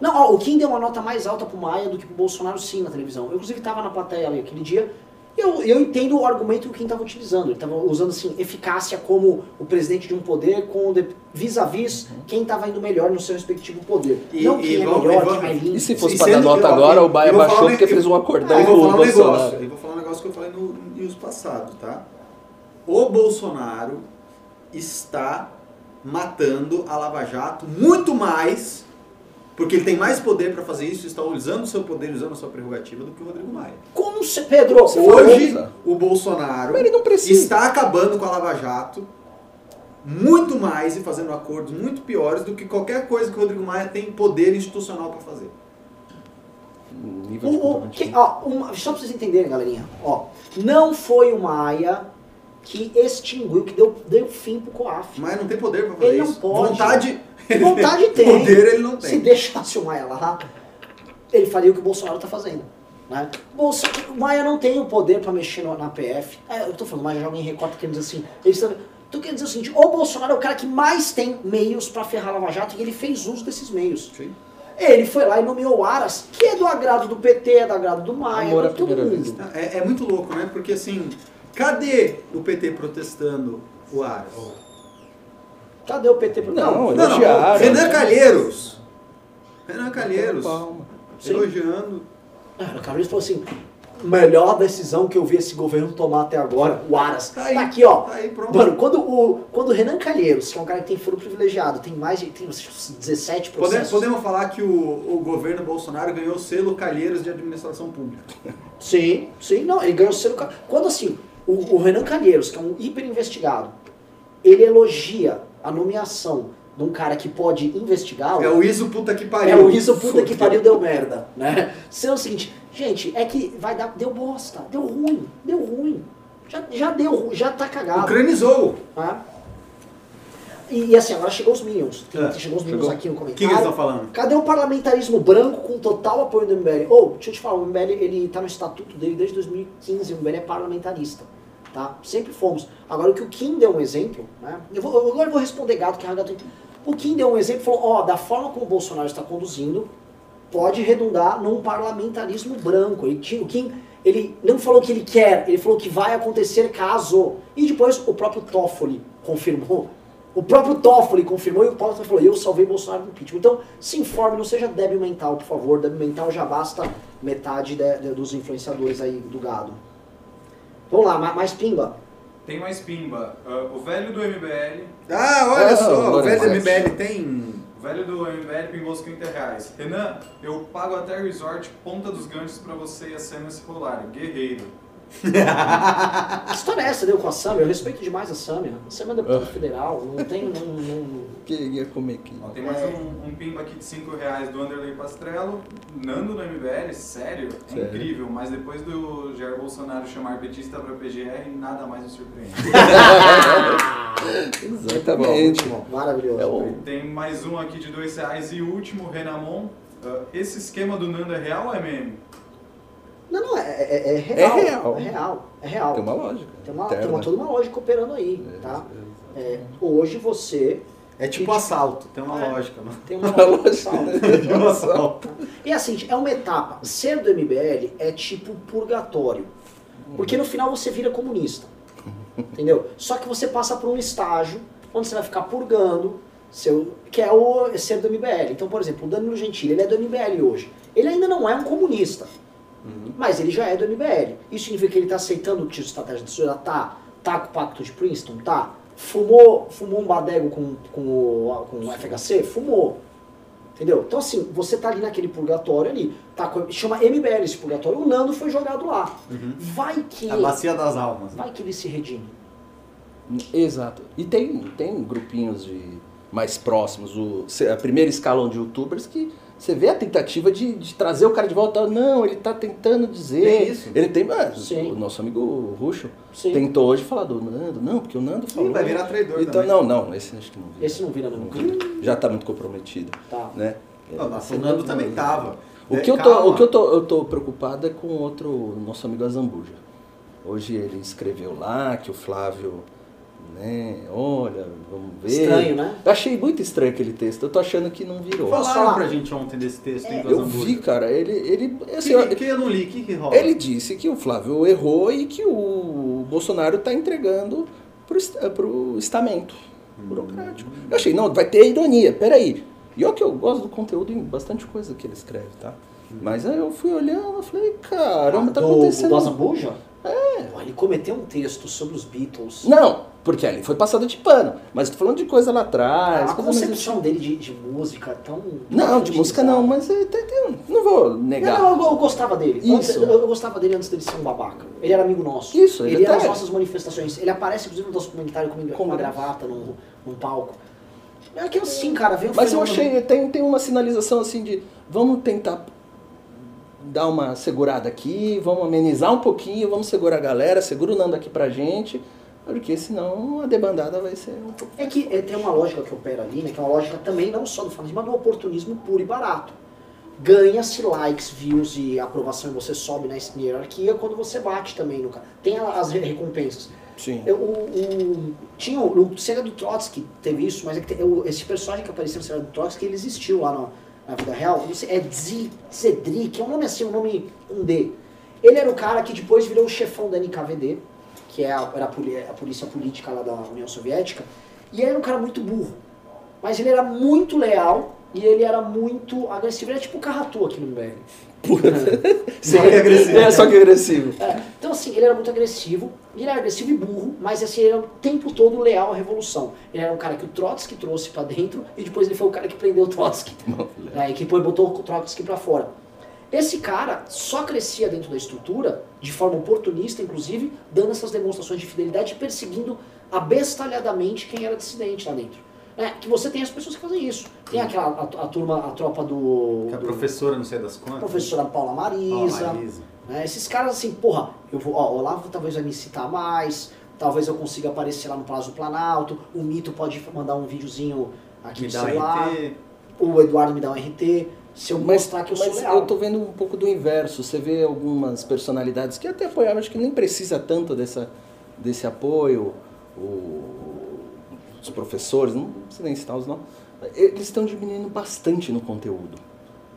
Não, ó, o Kim deu uma nota mais alta pro Maia do que pro Bolsonaro sim na televisão. Eu inclusive tava na plateia ali aquele dia e eu, eu entendo o argumento que o Kim tava utilizando. Ele tava usando assim, eficácia como o presidente de um poder com vis-a-vis quem tava indo melhor no seu respectivo poder. E- não e quem é vamos- melhor, e vamos- quem é lindo. E se fosse E pra dar nota eu- agora, eu- o Baia baixou porque fez um acordão eu com o um Bolsonaro. negócio, eu vou falar um negócio que eu falei no news passado, tá? O Bolsonaro está matando a Lava Jato muito mais, porque ele tem mais poder para fazer isso, está usando o seu poder, usando a sua prerrogativa do que o Rodrigo Maia. Como se, Pedro, Hoje, o Bolsonaro Mas ele não precisa. está acabando com a Lava Jato muito mais e fazendo acordos muito piores do que qualquer coisa que o Rodrigo Maia tem poder institucional para fazer. Nível de O, que- ó, uma- só pra vocês entenderem, galerinha. Ó, não foi o Maia que extinguiu, que deu, deu fim pro COAF. Mas não tem poder para fazer Ele não isso. pode. Vontade, (laughs) Vontade (laughs) tem. poder ele não Se tem. deixasse o Maia lá, ele faria o que o Bolsonaro tá fazendo. Né? Bolso- o Maia não tem o poder pra mexer no- na PF. É, eu tô falando, mas já alguém recorta querendo dizer assim. Eles tão, tô querendo dizer o seguinte: o Bolsonaro é o cara que mais tem meios pra ferrar a Lava Jato e ele fez uso desses meios. Sim. Ele foi lá e nomeou o Aras, que é do agrado do PT, é do agrado do Maia, Amor é de todo primeira mundo. É, é muito louco, né? Porque assim, cadê o PT protestando o Aras? Cadê o PT? pro- Não, Não, não, Renan? Calheiros. Renan Calheiros. Elogiando. Ah, o Carlos falou assim: melhor decisão que eu vi esse governo tomar até agora, o Aras. Tá Tá, aí, aqui, ó. tá aí, pronto. Mano, quando o, quando o Renan Calheiros, que é um cara que tem foro privilegiado, tem mais de tem uns 17 Podemos, processos. podemos falar que o, o governo Bolsonaro ganhou o selo Calheiros de Administração Pública. Sim, sim, não, ele ganhou selo. Quando assim, o, o Renan Calheiros, que é um hiper investigado, ele elogia a nomeação de um cara que pode investigá-lo. É o ISO puta que pariu. É o isso puta que pariu deu merda, né? Sendo o seguinte, gente, é que vai dar, deu bosta, deu ruim, deu ruim. Já, já deu, já tá cagado. Ucranizou. tá? E, e assim, agora chegou os Minions. É, chegou os Minions chegou. aqui no O que, comentário. eles estão falando? Cadê o parlamentarismo branco com total apoio do MBL? Ou, deixa eu te falar, o MBL ele tá no estatuto dele desde 2015, o MBL é parlamentarista. Tá? Sempre fomos. Agora o que o Kim deu um exemplo, né? Eu vou, agora eu vou responder gato que é gato. O Kim deu um exemplo e falou, ó, da forma como o Bolsonaro está conduzindo, pode redundar num parlamentarismo branco. Ele o Kim, ele não falou que ele quer, ele falou que vai acontecer caso. E depois o próprio Toffoli confirmou O próprio Toffoli confirmou e o Paulo falou, eu salvei Bolsonaro do impeachment. Então, se informe, não seja débil mental, por favor. Débil mental já basta metade de, de, dos influenciadores aí do gado. Vamos lá, mais, pimba. Tem mais pimba. Uh, o velho do MBL. Ah, olha Ah, só, o velho do. MBL tem. O velho do MBL pingou 50 reais. Renan, eu pago até resort Ponta dos Ganchos pra você e a Sam se rolar. Guerreiro. (laughs) Que história é essa, deu com a Samia? Eu respeito demais a Samia. A Samia é deputada federal, não tem... Não, não- Que ia comer aqui. Ó, tem mais um, um pimba aqui de 5 reais do Anderley Pastrello. Nando no MBL, sério? É Sério. incrível, mas depois do Jair Bolsonaro chamar petista pra PGR, nada mais me surpreende. (laughs) Exatamente. Muito bom, maravilhoso. É o- Tem mais um aqui de 2 reais e o último, Renamon. Ah, esse esquema do Nando é real ou é meme? Não, não, é, é, é real. É real. É real. É real. Tem uma lógica. Tem uma, tem uma- toda uma lógica operando aí, É, tá? é, É, hoje você É tipo assalto, tem uma É. lógica, mano. tem uma (laughs) Uma lógica. É tipo assalto. E assim, é uma etapa. Ser do MBL é tipo purgatório. Porque no final você vira comunista. Entendeu? Só que você passa por um estágio onde você vai ficar purgando, seu, que é o ser do MBL. Então, por exemplo, o Danilo Gentili, ele é do MBL hoje. Ele ainda não é um comunista. Mas ele já é do MBL. Isso significa que ele está aceitando o tiro de estratégia de tesoura? Tá. Tá com o pacto de Princeton? Tá. Fumou, fumou um badego com, com, o, com o FHC? Fumou. Entendeu? Então assim, você tá ali naquele purgatório ali. Tá com, chama MBL esse purgatório. O Nando foi jogado lá. Vai que. A bacia das almas. né? Vai que ele se redime. Exato. E tem, tem grupinhos de mais próximos, o a primeira escalão de youtubers que você vê a tentativa de, de trazer o cara de volta. Não, ele tá tentando dizer. Tem isso? Ele tem. ah, Sim. o nosso amigo Ruxo Sim. tentou hoje falar do Nando. Não, porque o Nando falou. vai virar traidor então, também. Não, não, esse acho que não vira. Esse não vira, não. Não vira. Já tá muito comprometido. Tá. Né? Não, mas o Nando também tava. O É, que, eu tô, calma. o que eu tô, eu tô preocupado é com outro nosso amigo Azambuja. Hoje ele escreveu lá que o Flávio, né, olha, vamos ver. Estranho, né? Eu achei muito estranho aquele texto. Eu tô achando que não virou. Falaram falar? pra gente ontem desse texto, hein, do Eu vi, cara, ele, ele, assim, Que, que eu não li, o que que rola? ele disse que o Flávio errou e que o Bolsonaro tá entregando pro, est- pro estamento burocrático. Eu achei, não, vai ter ironia, peraí. E olha que eu gosto do conteúdo em bastante coisa que ele escreve, tá? Mas aí eu fui olhando e falei, caramba, tá do, acontecendo. Do Azambuja? É. Ele cometeu um texto sobre os Beatles. Não, porque ali foi passado de pano. Mas tô falando de coisa lá a atrás. coisa mais- concepção dele de, de música tão. Não, de música não, mas tem- tem- não vou negar. Não, eu, eu gostava dele. Isso. Eu, eu gostava dele antes dele ser um babaca. Ele era amigo nosso. Isso, ele ele até nas é. nossas manifestações. Ele aparece, inclusive, no nosso documentário com, com uma gravata num, num palco. É que assim, cara, vem um Mas eu achei, tem, tem uma sinalização assim de vamos tentar dar uma segurada aqui, vamos amenizar um pouquinho, vamos segurar a galera, segura o Nando aqui pra gente, porque senão a debandada vai ser um pouco. É que é, tem uma lógica que opera ali, né? Que é uma lógica também não só do fanatismo, mas do oportunismo puro e barato. Ganha-se likes, views e aprovação e você sobe na hierarquia quando você bate também no cara. Tem as re- recompensas. Sim. Eu, o, o- tinha o, no Sega do Trotsky teve isso, mas é que o- esse personagem que apareceu no Sega do Trotsky, ele existiu lá no- na vida real. Não sei, É é um nome assim, um nome um D. Ele era o cara que depois virou o chefão da NKVD, que é a, era a polícia política lá da União Soviética, e ele era um cara muito burro. Mas ele era muito leal e ele era muito agressivo. Ele era tipo o Carratu aqui no MBL. (laughs) Só que agressivo. É, só que agressivo. É, então, assim, ele era muito agressivo, ele era agressivo e burro, mas assim, ele era o tempo todo leal à revolução. Ele era um cara que o Trotsky trouxe pra dentro, e depois ele foi o cara que prendeu o Trotsky. (laughs) né, e que depois botou o Trotsky pra fora. Esse cara só crescia dentro da estrutura, de forma oportunista, inclusive, dando essas demonstrações de fidelidade e perseguindo abestalhadamente quem era dissidente lá dentro. É, que você tem as pessoas que fazem isso. Tem aquela a, a turma, a tropa do, Que a do professora, não sei das quantas. professora Paula Marisa, Marisa. né? Esses caras assim, porra, eu vou, ó, o Olavo talvez vai me citar mais, talvez eu consiga aparecer lá no Palácio do Planalto, o Mito pode mandar um videozinho aqui Me no celular, RT. o Eduardo me dá um RT, se eu Mas, mostrar que eu sou mas leal. eu tô vendo um pouco do inverso. Você vê algumas personalidades que até apoiavam, acho que nem precisa tanto dessa, desse apoio. O- os professores, não precisa nem citar os nomes, eles estão diminuindo bastante no conteúdo.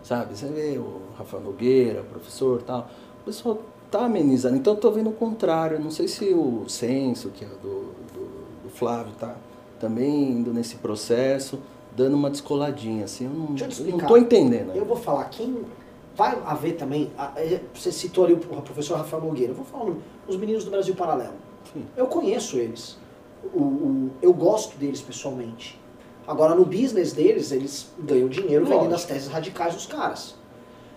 Sabe? Você vê o Rafael Nogueira, o professor e tal. O pessoal tá amenizando. Então eu tô vendo o contrário. Não sei se o censo, que é do, do, do Flávio, tá, também indo nesse processo, dando uma descoladinha, assim, eu não, Deixa eu te eu não explicar. tô entendendo. Eu vou falar, quem vai haver também, é, você citou ali o professor Rafael Nogueira, eu vou falar o nome, os meninos do Brasil Paralelo. Sim. Eu conheço eles, O- o- eu gosto deles pessoalmente. Agora, no business deles, eles ganham dinheiro vendendo Lógico. as teses radicais dos caras.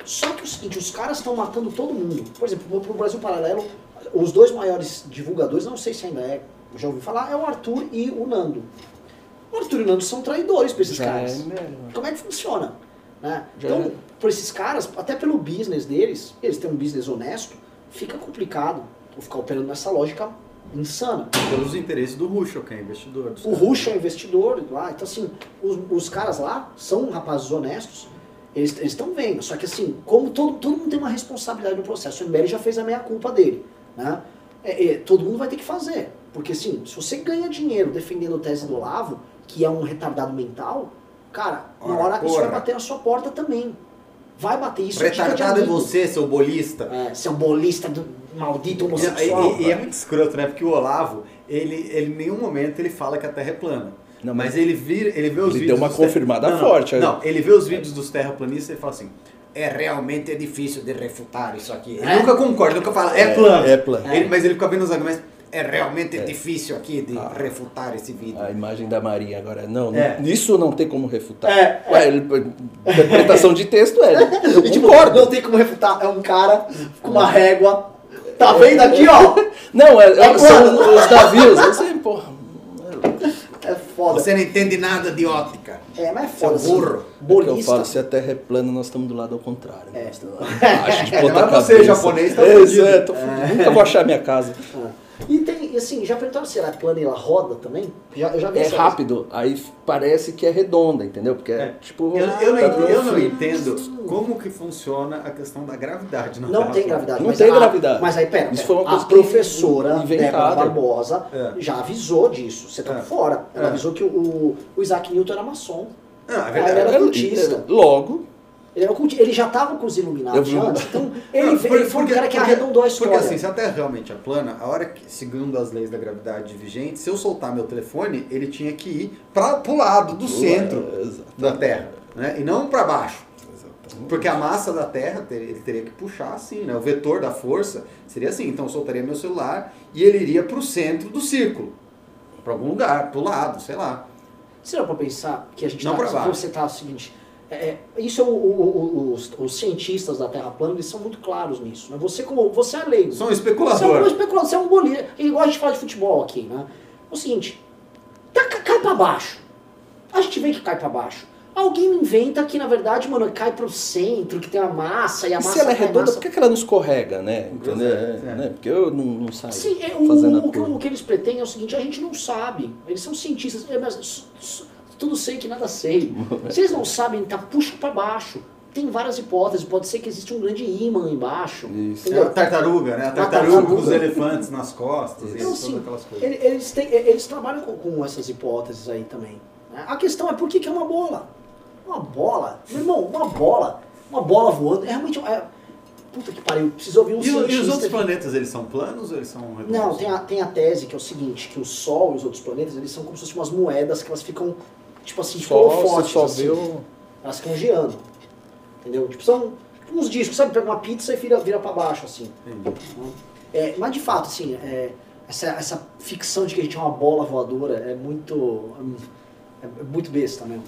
Só que é o seguinte, os caras estão matando todo mundo. Por exemplo, pro Brasil Paralelo, os dois maiores divulgadores, não sei se ainda é, já ouvi falar, é o Arthur e o Nando. O Arthur e o Nando são traidores pra esses Já caras. é mesmo. Como é que funciona? né? Então, é. por esses caras, até pelo business deles, eles têm um business honesto, fica complicado eu ficar operando nessa lógica insana. Pelos interesses do Ruschel, que é investidor. O. Rush é investidor lá, então assim, os, os caras lá são rapazes honestos, eles estão vendo, só que assim, como todo, todo mundo tem uma responsabilidade no processo, o MBL já fez a meia culpa dele, né? É, é, todo mundo vai ter que fazer, porque assim, se você ganha dinheiro defendendo a tese do Olavo, que é um retardado mental, cara, uma Ora, hora isso vai bater na sua porta também. Vai bater isso. é Retardado é você, seu bolista. É, seu bolista do maldito E, homossexual. e- e é muito escroto, né? Porque o Olavo, ele, ele em nenhum momento ele fala que a Terra é plana. Não, mas, mas ele vira, ele vê os ele vídeos. deu uma dos ter- confirmada não, forte, Não, aí. não, ele vê os vídeos dos terraplanistas e ele fala assim: é realmente é difícil de refutar isso aqui. Ele É? nunca concorda, nunca fala, é, É, plano. é plano. Ele- mas ele fica vendo os argumentos. É realmente É. difícil aqui de Ah. refutar esse vídeo. A imagem da Maria agora. Não, É. isso não tem como refutar. É, Ué, interpretação de texto é. Eu E, tipo, concordo. não tem como refutar. É um cara com uma régua. Tá vendo aqui, ó? (laughs) Não, é, É são claro. os navios. Eu sei, porra. É foda. Você não entende nada de ótica. É, mas é Seu foda. assim, burro. É que eu Bolista. falo, se a Terra é plana, nós estamos do lado ao contrário. né? É. Nós estamos abaixo de É, ponta você, cabeça. japonês, tá É, é, tô fudido. Nunca vou achar minha casa. E tem, e assim, já perguntaram se ela é plana e ela roda também? Já, eu já vi É rápido, aí f- parece que é redonda, entendeu? Porque é, É. tipo. Eu, eu não, tá entendo, eu não fim. entendo como que funciona a questão da gravidade na Não Terra tem gravidade. Não tem a- gravidade. Mas aí, pera, Isso pera. foi uma a coisa professora. Débora Barbosa É. já avisou disso. Você tá É. fora. Ela É. avisou que o, o Isaac Newton era maçom. Não, é Ah, verdade. ele era cultista. Logo, Ele, ele já estava com os Eu Illuminati vi. antes. Então, (laughs) ele, Não, ele por- foi um porque- cara que porque- arredondou a história. Porque assim, se a Terra realmente é plana, a hora que, segundo as leis da gravidade vigente, se eu soltar meu telefone, ele tinha que ir para o lado do centro Exatamente. da Terra, né? E não para baixo. Exatamente. Porque a massa da Terra, ter- ele teria que puxar assim, né? O vetor da força seria assim. Então eu soltaria meu celular e ele iria para o centro do círculo. Para algum lugar, para o lado, sei lá. Será pra pensar que a gente Não tá, você tá o seguinte, é, é, isso é o, o- o- os, os cientistas da Terra plana, eles são muito claros nisso. Né? Você como você é leigo. Sou um Você é um especulador. você é um bolista. Ele gosta de falar de futebol aqui, né? É o seguinte, tá, cai pra baixo. A gente vê que cai pra baixo. Alguém inventa que, na verdade, mano, cai pro centro, que tem a massa, e a E massa se ela é redonda, massa. por que que ela não escorrega, né? Entendeu? é, é. Né? Porque eu não, não saio Sim, é, o, a o, o que eles pretendem é o seguinte, a gente não sabe. Eles são cientistas, é, mas tudo sei que nada sei. (laughs) Se eles não sabem, tá, puxa pra baixo. Tem várias hipóteses, pode ser que existe um grande ímã embaixo. Isso. É a tartaruga, né? A tartaruga com os elefantes nas costas e Então, todas assim, aquelas coisas. ele- eles, têm- eles trabalham com, com essas hipóteses aí também. né? A questão é por que, que é uma bola? Uma bola? Meu irmão, uma bola. Uma bola voando. É realmente. É, puta que pariu, preciso ouvir um E, e os outros aqui. planetas, eles são planos ou eles são redondos? Não, tem a, tem a tese que é o seguinte, que o Sol e os outros planetas, eles são como se fossem umas moedas que elas ficam, tipo assim, tipo Só, holofotes, só assim. o... Elas ficam girando. Entendeu? Tipo, são tipo uns discos, sabe? Pega uma pizza e vira, vira pra baixo, assim. É, mas de fato, assim, é, essa, essa ficção de que a gente é uma bola voadora é muito. É, é muito besta mesmo.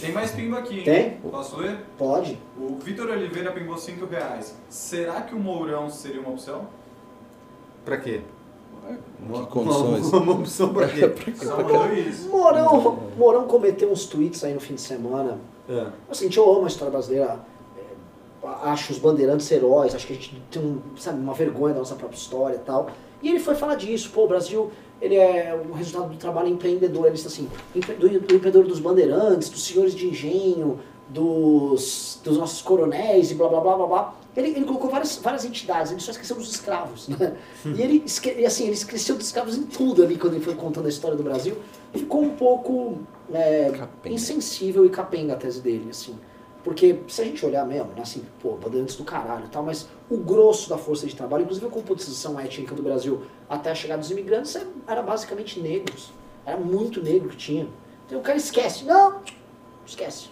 Tem mais pimba aqui, hein? Tem? Posso ler? Pode? O Vitor Oliveira pimbou 5 reais. Será que o Mourão seria uma opção? Pra quê? Que condições? Uma, uma opção (laughs) pra quê? Isso. Morão, Morão cometeu uns tweets aí no fim de semana. É. Assim, eu amo a história brasileira. é, acho os bandeirantes heróis, acho que a gente tem um, sabe, uma vergonha da nossa própria história e tal. E ele foi falar disso, pô, o Brasil, ele é o resultado do trabalho empreendedor, ele disse assim, empre- do, do empreendedor dos bandeirantes, dos senhores de engenho, dos, dos nossos coronéis e blá blá blá blá blá. Ele, ele colocou várias, várias entidades, ele só esqueceu dos escravos. Né? E ele, assim, ele esqueceu dos escravos em tudo ali quando ele foi contando a história do Brasil. Ficou um pouco é, insensível e capenga a tese dele, assim. Porque se a gente olhar mesmo, né, assim, pô, bandeirantes do caralho e tal, mas o grosso da força de trabalho, inclusive a composição étnica do Brasil até a chegada dos imigrantes, é- era basicamente negros. Era muito negro que tinha. Então o cara esquece. Não, esquece.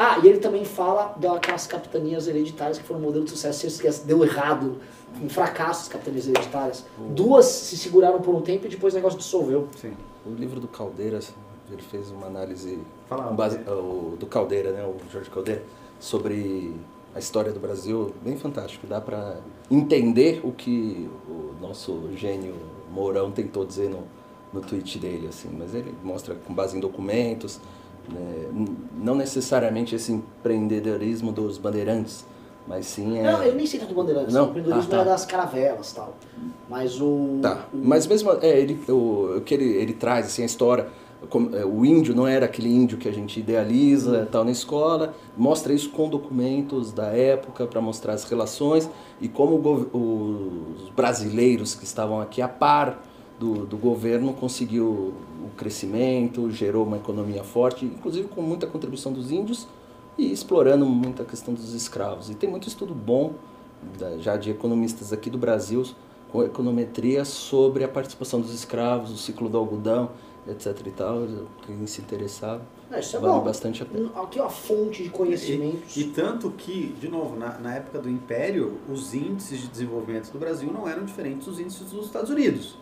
Ah, e ele também fala daquelas capitanias hereditárias que foram um modelo de sucesso. Você esquece, deu errado. Um fracasso as capitanias hereditárias. Duas se seguraram por um tempo e depois o negócio dissolveu. Sim. O livro do Caldeiras, ele fez uma análise Fala, base, o, do Caldeira, né, o Jorge Caldeira, sobre a história do Brasil, bem fantástico. Dá para entender o que o nosso gênio Mourão tentou dizer no, no tweet dele, assim. Mas ele mostra com base em documentos, não necessariamente esse empreendedorismo dos bandeirantes, mas sim é... Não, ele nem cita do Bandeirantes. Não? O empreendedorismo Ah, tá. é das caravelas tal. Mas o. Tá, o- mas mesmo é, ele, o, o que ele, ele traz, assim, a história, como, é, o índio não era aquele índio que a gente idealiza tal na escola, mostra isso com documentos da época para mostrar as relações e como o os brasileiros que estavam aqui a par do, do governo conseguiu o crescimento, gerou uma economia forte, inclusive com muita contribuição dos índios e explorando muita questão dos escravos. E tem muito estudo bom da- já de economistas aqui do Brasil com econometria sobre a participação dos escravos, o ciclo do algodão, etc e tal. Quem se interessar, Não, isso é vale bom. bastante a pena. Aqui é uma fonte de conhecimentos. E, e tanto que, de novo, na, na época do Império, os índices de desenvolvimento do Brasil não eram diferentes dos índices dos Estados Unidos.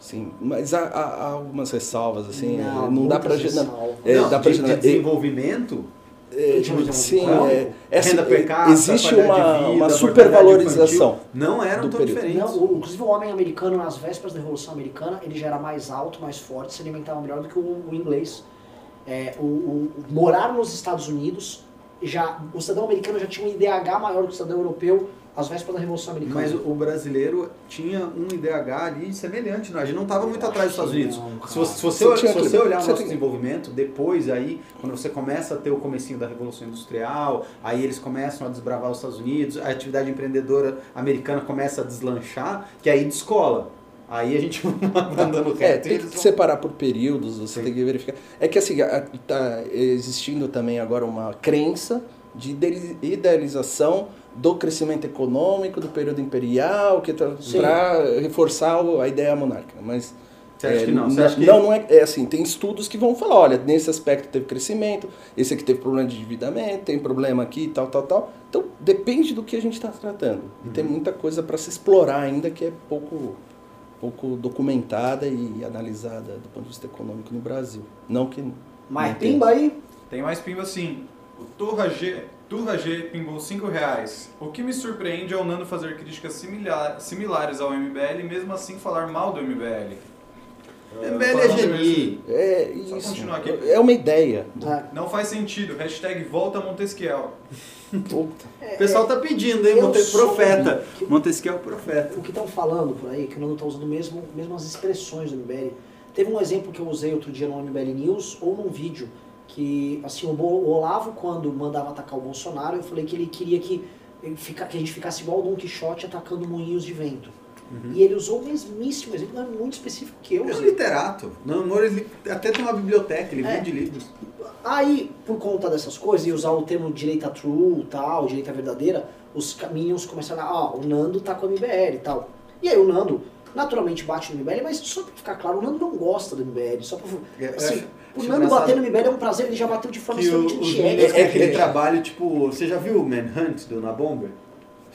Sim, mas há, há- algumas ressalvas, assim, Não, não, dá para ressalvas. é, não, dá pra de, de é, desenvolvimento, é, Tipo de sim, desenvolvimento. é, é assim, renda per é, capita, existe uma, vida, uma supervalorização. não eram tão período. diferentes. Não, o- inclusive o homem americano nas vésperas da Revolução Americana, ele já era mais alto, mais forte, se alimentava melhor do que o, o inglês. É, o, o- o- morar nos Estados Unidos, já o cidadão americano já tinha um IDH maior do que o cidadão europeu às vésperas da Revolução Americana. Mas o brasileiro tinha um IDH ali semelhante. Não, a gente não estava muito atrás dos Estados Unidos. Não, Se você, se você, Você se você olhar o nosso tem- desenvolvimento, depois aí, quando você começa a ter o comecinho da Revolução Industrial, aí eles começam a desbravar os Estados Unidos, a atividade empreendedora americana começa a deslanchar, que aí descola. Aí a gente (laughs) vai andando reto. É, tem que vão- separar por períodos, você Sim. tem que verificar. É que assim, está existindo também agora uma crença de idealização do crescimento econômico do período imperial, que para reforçar a ideia monárquica. Mas Você acha é, que não? Você acha que- não, não é, é assim, tem estudos que vão falar, olha, nesse aspecto teve crescimento, esse aqui teve problema de endividamento, tem problema aqui, tal, tal, tal. Então depende do que a gente está tratando. E Uhum. tem muita coisa para se explorar ainda que é pouco pouco documentada e analisada do ponto de vista econômico no Brasil. Não que Mas não tem. pimba aí, Tem mais pimba sim. O Turra G, Turra G pimbou 5 reais. O que me surpreende é o Nando fazer críticas similar- similares ao MBL e mesmo assim falar mal do MBL. MBL é geni. É Só isso. continuar aqui. É uma ideia. tá? Não faz sentido. Hashtag volta Montesquiel. Puta. O pessoal tá pedindo, hein? Monte... Profeta. que- Montesquieu é o profeta. o que estão falando por aí, que o Nando está usando mesmo, mesmo as expressões do MBL. Teve um exemplo que eu usei outro dia no MBL News ou num vídeo que assim o Olavo quando mandava atacar o Bolsonaro, eu falei que ele queria que, fica- que a gente ficasse igual o Don Quixote atacando moinhos de vento. E ele usou o mesmíssimo exemplo, não é muito específico que eu Ele é um literato. Não, não, ele até tem uma biblioteca, ele É. vende livros. Aí, por conta dessas coisas, e usar o termo direita true, tal, direita verdadeira, os caminhos começaram a, ó, o Nando tá com o MBL e tal. E aí o Nando, naturalmente, bate no MBL, mas só pra ficar claro, o Nando não gosta do MBL. Só pra, É, assim, o Nando bater no MBL é um prazer, ele já bateu de forma extremamente antiética. têm É, aquele é. trabalho, tipo... Você já viu o Manhunt do Na Bomber?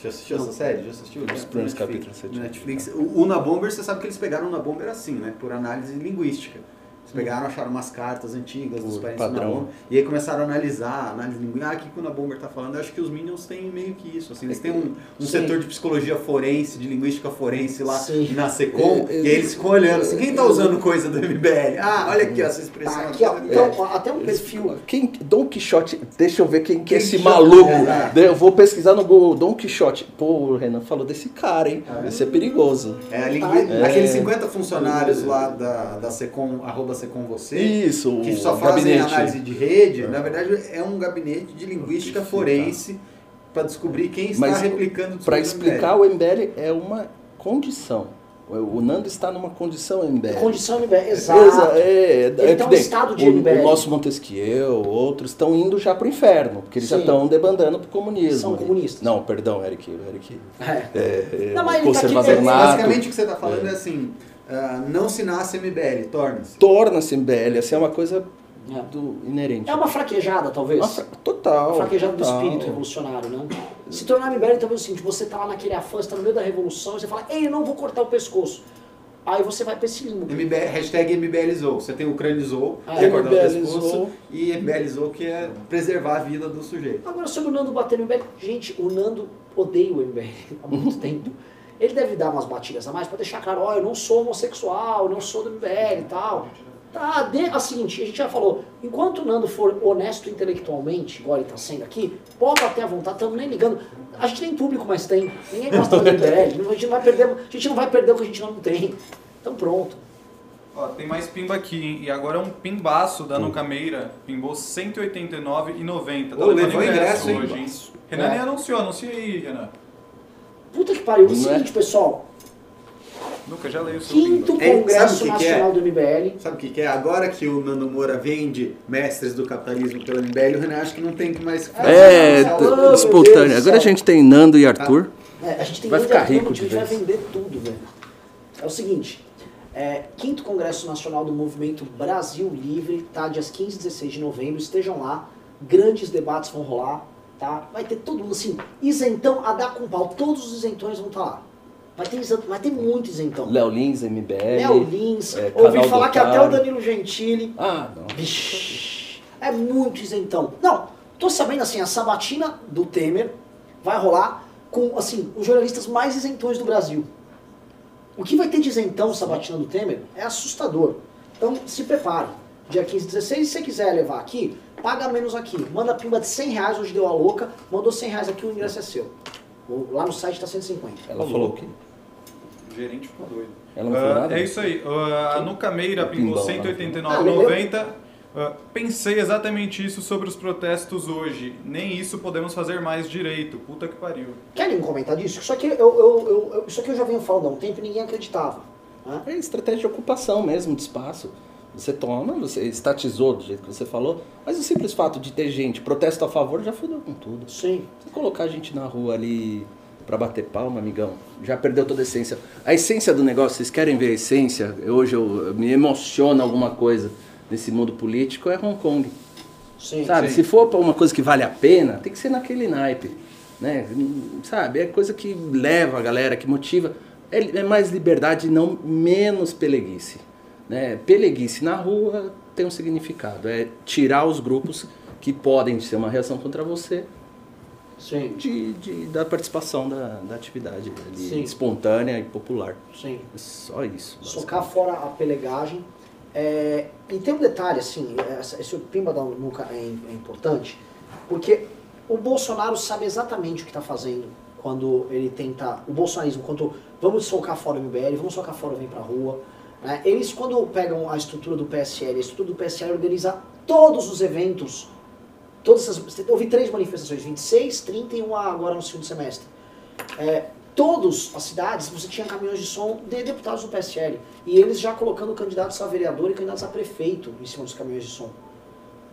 Já assistiu essa série? Já assistiu? Os primeiros Netflix. capítulos. Netflix. O, o Na Bomber, você sabe que eles pegaram o Na Bomber assim, né? Por análise linguística. Eles pegaram, acharam umas cartas antigas dos parentes do padrão. Bomber. E aí começaram a analisar, análise linguística. Ah, o que o Na Bomber tá falando? Eu acho que os Minions têm meio que isso. Assim, eles têm um, um setor de psicologia forense, de linguística forense lá Sim. na Secom. É, é, e aí eles ficam olhando assim, quem tá usando coisa do MBL? Ah, olha aqui essa expressão. Tá, aqui, ó, É. então, até um perfil. Quem, Don Quixote, deixa eu ver quem que é esse maluco. é? Eu vou pesquisar no Google Don Quixote. Pô, o Renan falou desse cara, hein? Esse é perigoso. É, a lingui- Ai, Aqueles é. 50 funcionários lá da, da Secom, arroba Secom você, Isso, que o só fazem gabinete. análise de rede, na verdade é um gabinete de linguística forense para descobrir quem está Mas replicando o Para explicar, o MBL é uma condição. O o Nando está numa condição MBL. Condição MBL, exato. Exa- é, Ele é tá um estado de o, MBL. o nosso Montesquieu, outros estão indo já pro inferno, porque eles já Sim. estão debandando pro comunismo. São comunistas. Não, perdão, Eric. Eric É. é, é, Não, mas ele tá aqui-. Basicamente o que você está falando é, assim, ah, não se nasce MBL, torna-se. Torna-se MBL, assim, é uma coisa É. do inerente. É uma fraquejada, talvez. Uma fra- Total. Uma fraquejada do total. espírito revolucionário, né? Se tornar MBL, talvez é o seguinte, você tá lá naquele afã, você tá no meio da revolução, e você fala, ei, eu não vou cortar o pescoço. Aí você vai pra esse limbo. MBL, hashtag MBLizou. Você tem o Ucranizou, Ah, que é cortar o pescoço, e MBLizou, que é preservar a vida do sujeito. Agora, sobre o Nando bater no MBL, gente, o Nando odeia o MBL (laughs) há muito tempo. Ele deve dar umas batidas a mais pra deixar claro, ó, eu não sou homossexual, eu não sou do MBL e tal. Tá, de, a seguinte, a gente já falou, enquanto o Nando for honesto intelectualmente, igual ele tá sendo aqui, pode bater à vontade, estamos nem ligando. A gente nem público mais tem, ninguém gosta do MBL, (laughs) a gente não vai perder, a gente não vai perder o que a gente não tem. Então pronto. Ó, tem mais pimba aqui, hein? E agora é um pimbaço da Nuca Meira. Pimbou 189,90. Tá levou ingresso, hein? hoje, hein? Renan É. nem anunciou, anuncia aí, Renan. Puta que pariu. É o é? seguinte, pessoal, Nuca, já leio o seu quinto. Ei, Congresso é? Nacional do MBL. Sabe o que, que é? Agora que o Nando Moura vende mestres do capitalismo pelo MBL, o Renan acha que não tem mais que fazer. É, Ah, Deus espontâneo. Agora a gente tem Nando e Arthur. É, a gente tem Vai ficar rico a gente vai vender tudo, velho. É o seguinte, é, quinto Congresso Nacional do Movimento Brasil Livre, tá? Dias 15 e 16 de novembro, estejam lá, grandes debates vão rolar, tá? Vai ter todo mundo, assim, isentão a dar com pau, todos os isentões vão estar lá. Vai ter, vai ter muito isentão. Léo Lins, MBL. Léo Lins, é, ouvi falar que até o. Danilo Gentili, Ah, não. Vixe, é muito isentão. Não, tô sabendo assim, a sabatina do Temer vai rolar com, assim, os jornalistas mais isentões do Brasil. O que vai ter de isentão sabatina do Temer é assustador. Então se prepare. Dia 15 e 16, se você quiser levar aqui, paga menos aqui. Manda pimba de 100 reais, hoje deu a louca. Mandou 100 reais aqui, o ingresso é seu. Lá no site tá 150. Ela falou o quê? O gerente ficou doido. Ela não falou Ah, nada? É isso aí. Ah, a Nuca Meira pimbou Pimbão, 189,90. Ah, pensei exatamente isso sobre os protestos hoje. Nem isso podemos fazer mais direito. Puta que pariu. Querem comentar disso? Isso aqui eu, eu, eu- eu- isso aqui eu já venho falando há um tempo e ninguém acreditava. né? É estratégia de ocupação mesmo, de espaço. Você toma, você estatizou do jeito que você falou, mas o simples fato de ter gente protesto a favor já fudeu com tudo. Sim. Você colocar a gente na rua ali pra bater palma, amigão, já perdeu toda a essência. A essência do negócio, vocês querem ver a essência? Hoje eu, eu me emociona alguma coisa nesse mundo político, é Hong Kong. Sim. Sabe, Sim. se for pra uma coisa que vale a pena, tem que ser naquele naipe. Né? Sabe, é coisa que leva a galera, que motiva. É, é mais liberdade, não menos peleguice. Né? Peleguice na rua tem um significado. É tirar os grupos que podem ser uma reação contra você Sim. de, de- da participação da, da atividade espontânea e popular. Sim. É só isso. Socar fora a pelegagem. É, e tem um detalhe, assim, essa- esse pimba da nuca é, é importante, porque o Bolsonaro sabe exatamente o que está fazendo quando ele tenta. O bolsonarismo, quando vamos socar fora o MBL, vamos socar fora o Vem Pra Rua. Né? Eles, quando pegam a estrutura do PSL, a estrutura do PSL organiza todos os eventos. Todas essas, houve três manifestações, 26, 30 e uma agora no segundo semestre. É, todas as cidades você tinha caminhões de som de deputados do PSL. E eles já colocando candidatos a vereador e candidatos a prefeito em cima dos caminhões de som.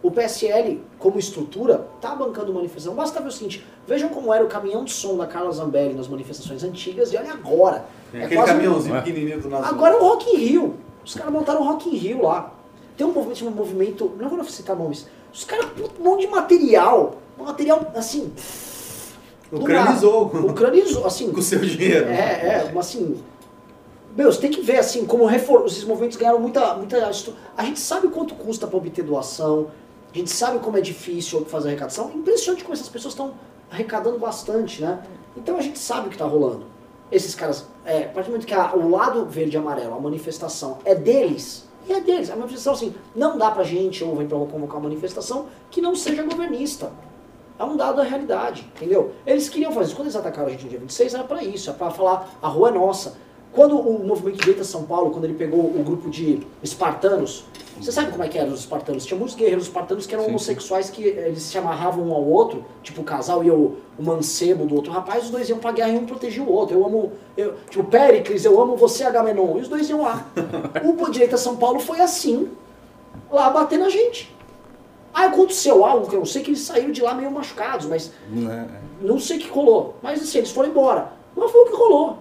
O PSL, como estrutura, tá bancando manifestação. Basta ver o seguinte: vejam como era o caminhão de som da Carla Zambelli nas manifestações antigas e olha agora. É É aquele quase um- caminhãozinho É. pequenininho do nosso. Agora é o Rock in Rio. Os caras montaram o Rock in Rio lá. Tem um movimento, um movimento, não vou citar nomes. Os caras, um monte de material. Um material, assim... Ucranizou. Ucranizou, assim... (laughs) Com o seu dinheiro. É, é, mas assim... Meu, você tem que ver, assim, como refor- esses movimentos ganharam muita... muita A gente sabe quanto custa para obter doação. A gente sabe como é difícil fazer arrecadação. Impressionante como essas pessoas estão arrecadando bastante, né? Então a gente sabe o que está rolando. Esses caras, é, a partir do momento que a- o lado verde e amarelo, a manifestação é deles, e é deles. A manifestação, assim, não dá pra gente, ou vem pra convocar uma manifestação que não seja governista. É um dado da realidade, entendeu? Eles queriam fazer isso. Quando eles atacaram a gente no dia 26, era pra isso, é pra falar, a rua é nossa. Quando o movimento Direita São Paulo, quando ele pegou o grupo de espartanos, você sabe como é que eram os espartanos? Tinha muitos guerreiros espartanos que eram Sim, sim. homossexuais que eles se amarravam um ao outro, tipo o casal ia o, o mancebo do outro rapaz, os dois iam pra guerra e um protegia o outro. Eu amo, eu, tipo, Péricles, eu amo você, Agamenon, e os dois iam lá. (laughs) o Direita São Paulo foi assim, lá bater na gente. Aí aconteceu algo que eu não sei que eles saíram de lá meio machucados, mas Né? não sei o que rolou. Mas assim, eles foram embora. Mas foi o que rolou.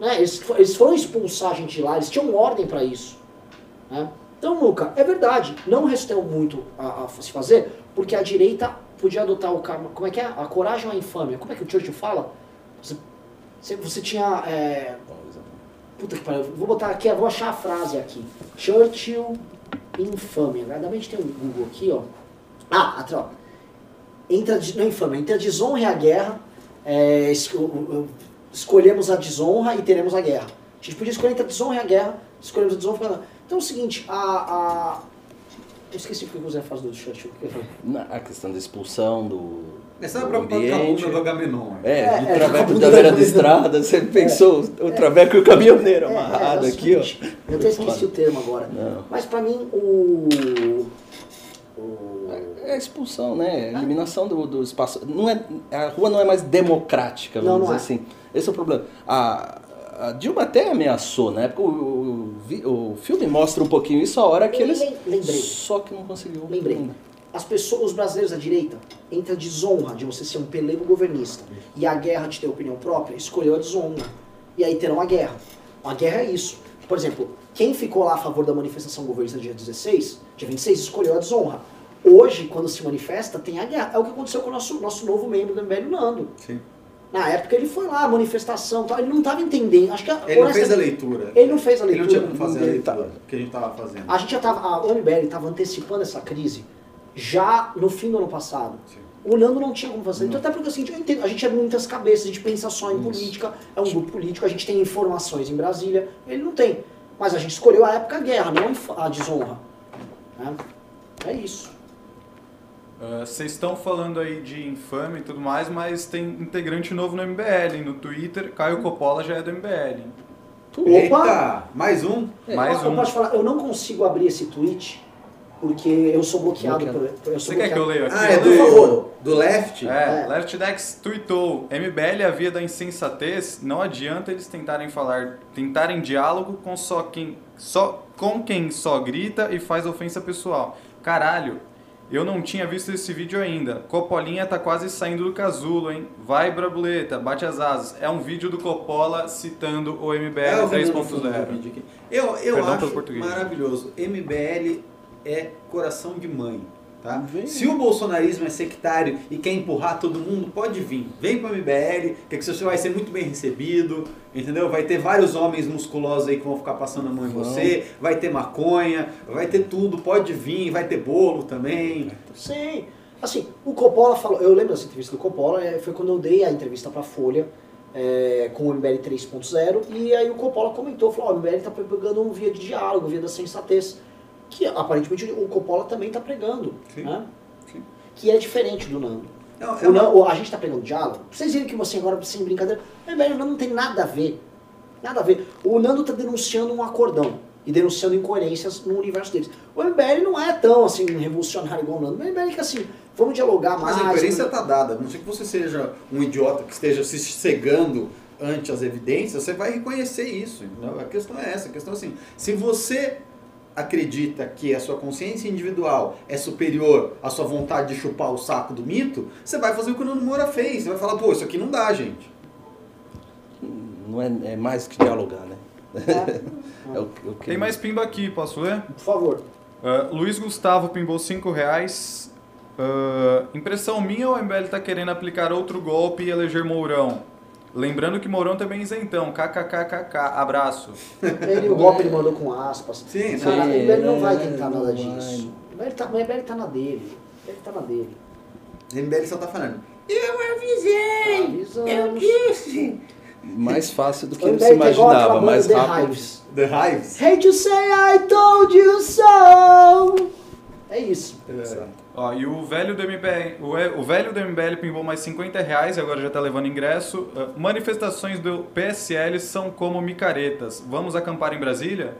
Né? Eles, eles foram expulsar a gente de lá, eles tinham ordem para isso. né? Então, Luca, é verdade, não restou muito a, a se fazer, porque a direita podia adotar o karma. Como é que é? A coragem ou a infâmia? Como é que o Churchill fala? Você, você, você tinha. é, Puta que pariu, vou botar aqui, vou achar a frase aqui. Churchill infâmia. Verdadeiramente tem um Google aqui, ó. Ah, atrás, ó. Entre a, não é infâmia, a desonra e a guerra, é, es- o- o- escolhemos a desonra e teremos a guerra. A gente podia escolher entre a desonra e a guerra, escolhemos a desonra. Então é o seguinte, a. a eu esqueci porque o Zé faz do o que? Na- A questão da expulsão do. Essa é do a preocupação com a ambiente. bunda do Agamenon. É, É, de é, traveco da beira da- da estrada, você pensou o traveco e o caminhoneiro amarrado é, é o aqui, ó. Eu até esqueci o termo agora. Não. Mas pra mim, o. o É a expulsão, né? A eliminação do, do espaço. Não é, a rua não é mais democrática, Não, vamos não dizer é. assim. Esse é o problema. A, a Dilma até ameaçou, época o, o, o filme mostra um pouquinho isso a hora que eles. Lem- lembrei. Só que não conseguiu. Lembrei. ainda. As pessoas, os brasileiros da direita, entre a desonra de você ser um pelego governista e a guerra de ter opinião própria, escolheu a desonra. E aí terão a guerra. A guerra é isso. Por exemplo, quem ficou lá a favor da manifestação governista dia 16, dia 26, escolheu a desonra. Hoje, quando se manifesta, tem a guerra. É o que aconteceu com o nosso, nosso novo membro do MBL, Nando. Sim. Na época ele foi lá, manifestação tal, ele não estava entendendo. Acho que a- Ele não fez a leitura. Ele não fez a Ele não leitura. tinha como fazer a leitura tá- que a gente estava fazendo. A gente já tava, a OMBL estava antecipando essa crise já no fim do ano passado. Sim. O Nando não tinha como fazer. Então, até porque assim, eu entendo, a gente é muitas cabeças, a gente pensa só em política, é um grupo político, a gente tem informações em Brasília, ele não tem. Mas a gente escolheu a época guerra, não a a desonra. né? É isso. Ah, Vocês estão falando aí de infame e tudo mais, mas tem integrante novo no MBL. No Twitter, Caio Coppola já é do MBL. Opa! Eita, mais um. Mais eu, eu um. posso falar, eu não consigo abrir esse tweet porque eu sou bloqueado. Bloqueado. Por, eu sou Você quer que eu bloqueado. leia aqui? Ah, é do, do Left? É, É. Left Dex tweetou: MBL é a via da insensatez, não adianta eles tentarem falar, tentarem diálogo com só quem só com quem só grita e faz ofensa pessoal. Caralho, eu não tinha visto esse vídeo ainda. Copolinha tá quase saindo do casulo, hein? Vai, Brabuleta, bate as asas. É um vídeo do Coppola citando o MBL É, eu vi no fundo do 3.0. vídeo aqui. Eu, eu Perdão acho maravilhoso. MBL é coração de mãe. Tá? Vem. Se o bolsonarismo é sectário e quer empurrar todo mundo, pode vir. Vem para o MBL, que aqui você vai ser muito bem recebido, entendeu? Vai ter vários homens musculosos aí que vão ficar passando a mão em Vão. você, vai ter maconha, vai ter tudo, pode vir, vai ter bolo também. Sim. Assim, o Coppola falou, eu lembro dessa entrevista do Coppola, é, foi quando eu dei a entrevista pra Folha é, com o MBL 3.0, e aí o Coppola comentou, falou, ó, o MBL tá pregando um via de diálogo, via da sensatez, que aparentemente o Coppola também tá pregando, Sim. né? Sim. Que é diferente do Nando. Não, O Nando- a gente tá pregando diálogo, vocês verem que você agora, sem brincadeira, o MBL e o Nando não tem nada a ver. Nada a ver. O Nando tá denunciando um acordão e denunciando incoerências no universo deles. O MBL não é tão assim revolucionário igual o Nando. O MBL é que assim, vamos dialogar mais. Mas a incoerência está dada. A não sei que você seja um idiota que esteja se cegando ante as evidências, você vai reconhecer isso. A questão é essa. A questão é assim, se você acredita que a sua consciência individual é superior à sua vontade de chupar o saco do mito, você vai fazer o que o Nando Moura fez. Você vai falar, pô, isso aqui não dá, gente. Não é, é mais que dialogar, né? É. (laughs) É o, o que Tem mais pimba aqui, posso ler? Por favor. Ah, Luiz Gustavo pimbou 5 reais. Ah, impressão minha ou o MBL tá querendo aplicar outro golpe e eleger Mourão? Lembrando que Mourão também é isentão. KKKKK. Abraço. Ele, o golpe ele mandou com aspas. Sim, Cara, sim, o MBL não é, vai tentar não nada vai. disso. O tá, o MBL tá na dele. Ele tá na dele. O MBL só tá falando. Eu Avisamos. Eu disse. mais fácil do que ele se imaginava, mais The rápido. Hives. The Hives. Hate to say I told you so. É isso. Ó, e o velho do MBL, o, o velho do MBL pimbou mais 50 reais e agora já tá levando ingresso. Ah, manifestações do PSL são como micaretas. Vamos acampar em Brasília?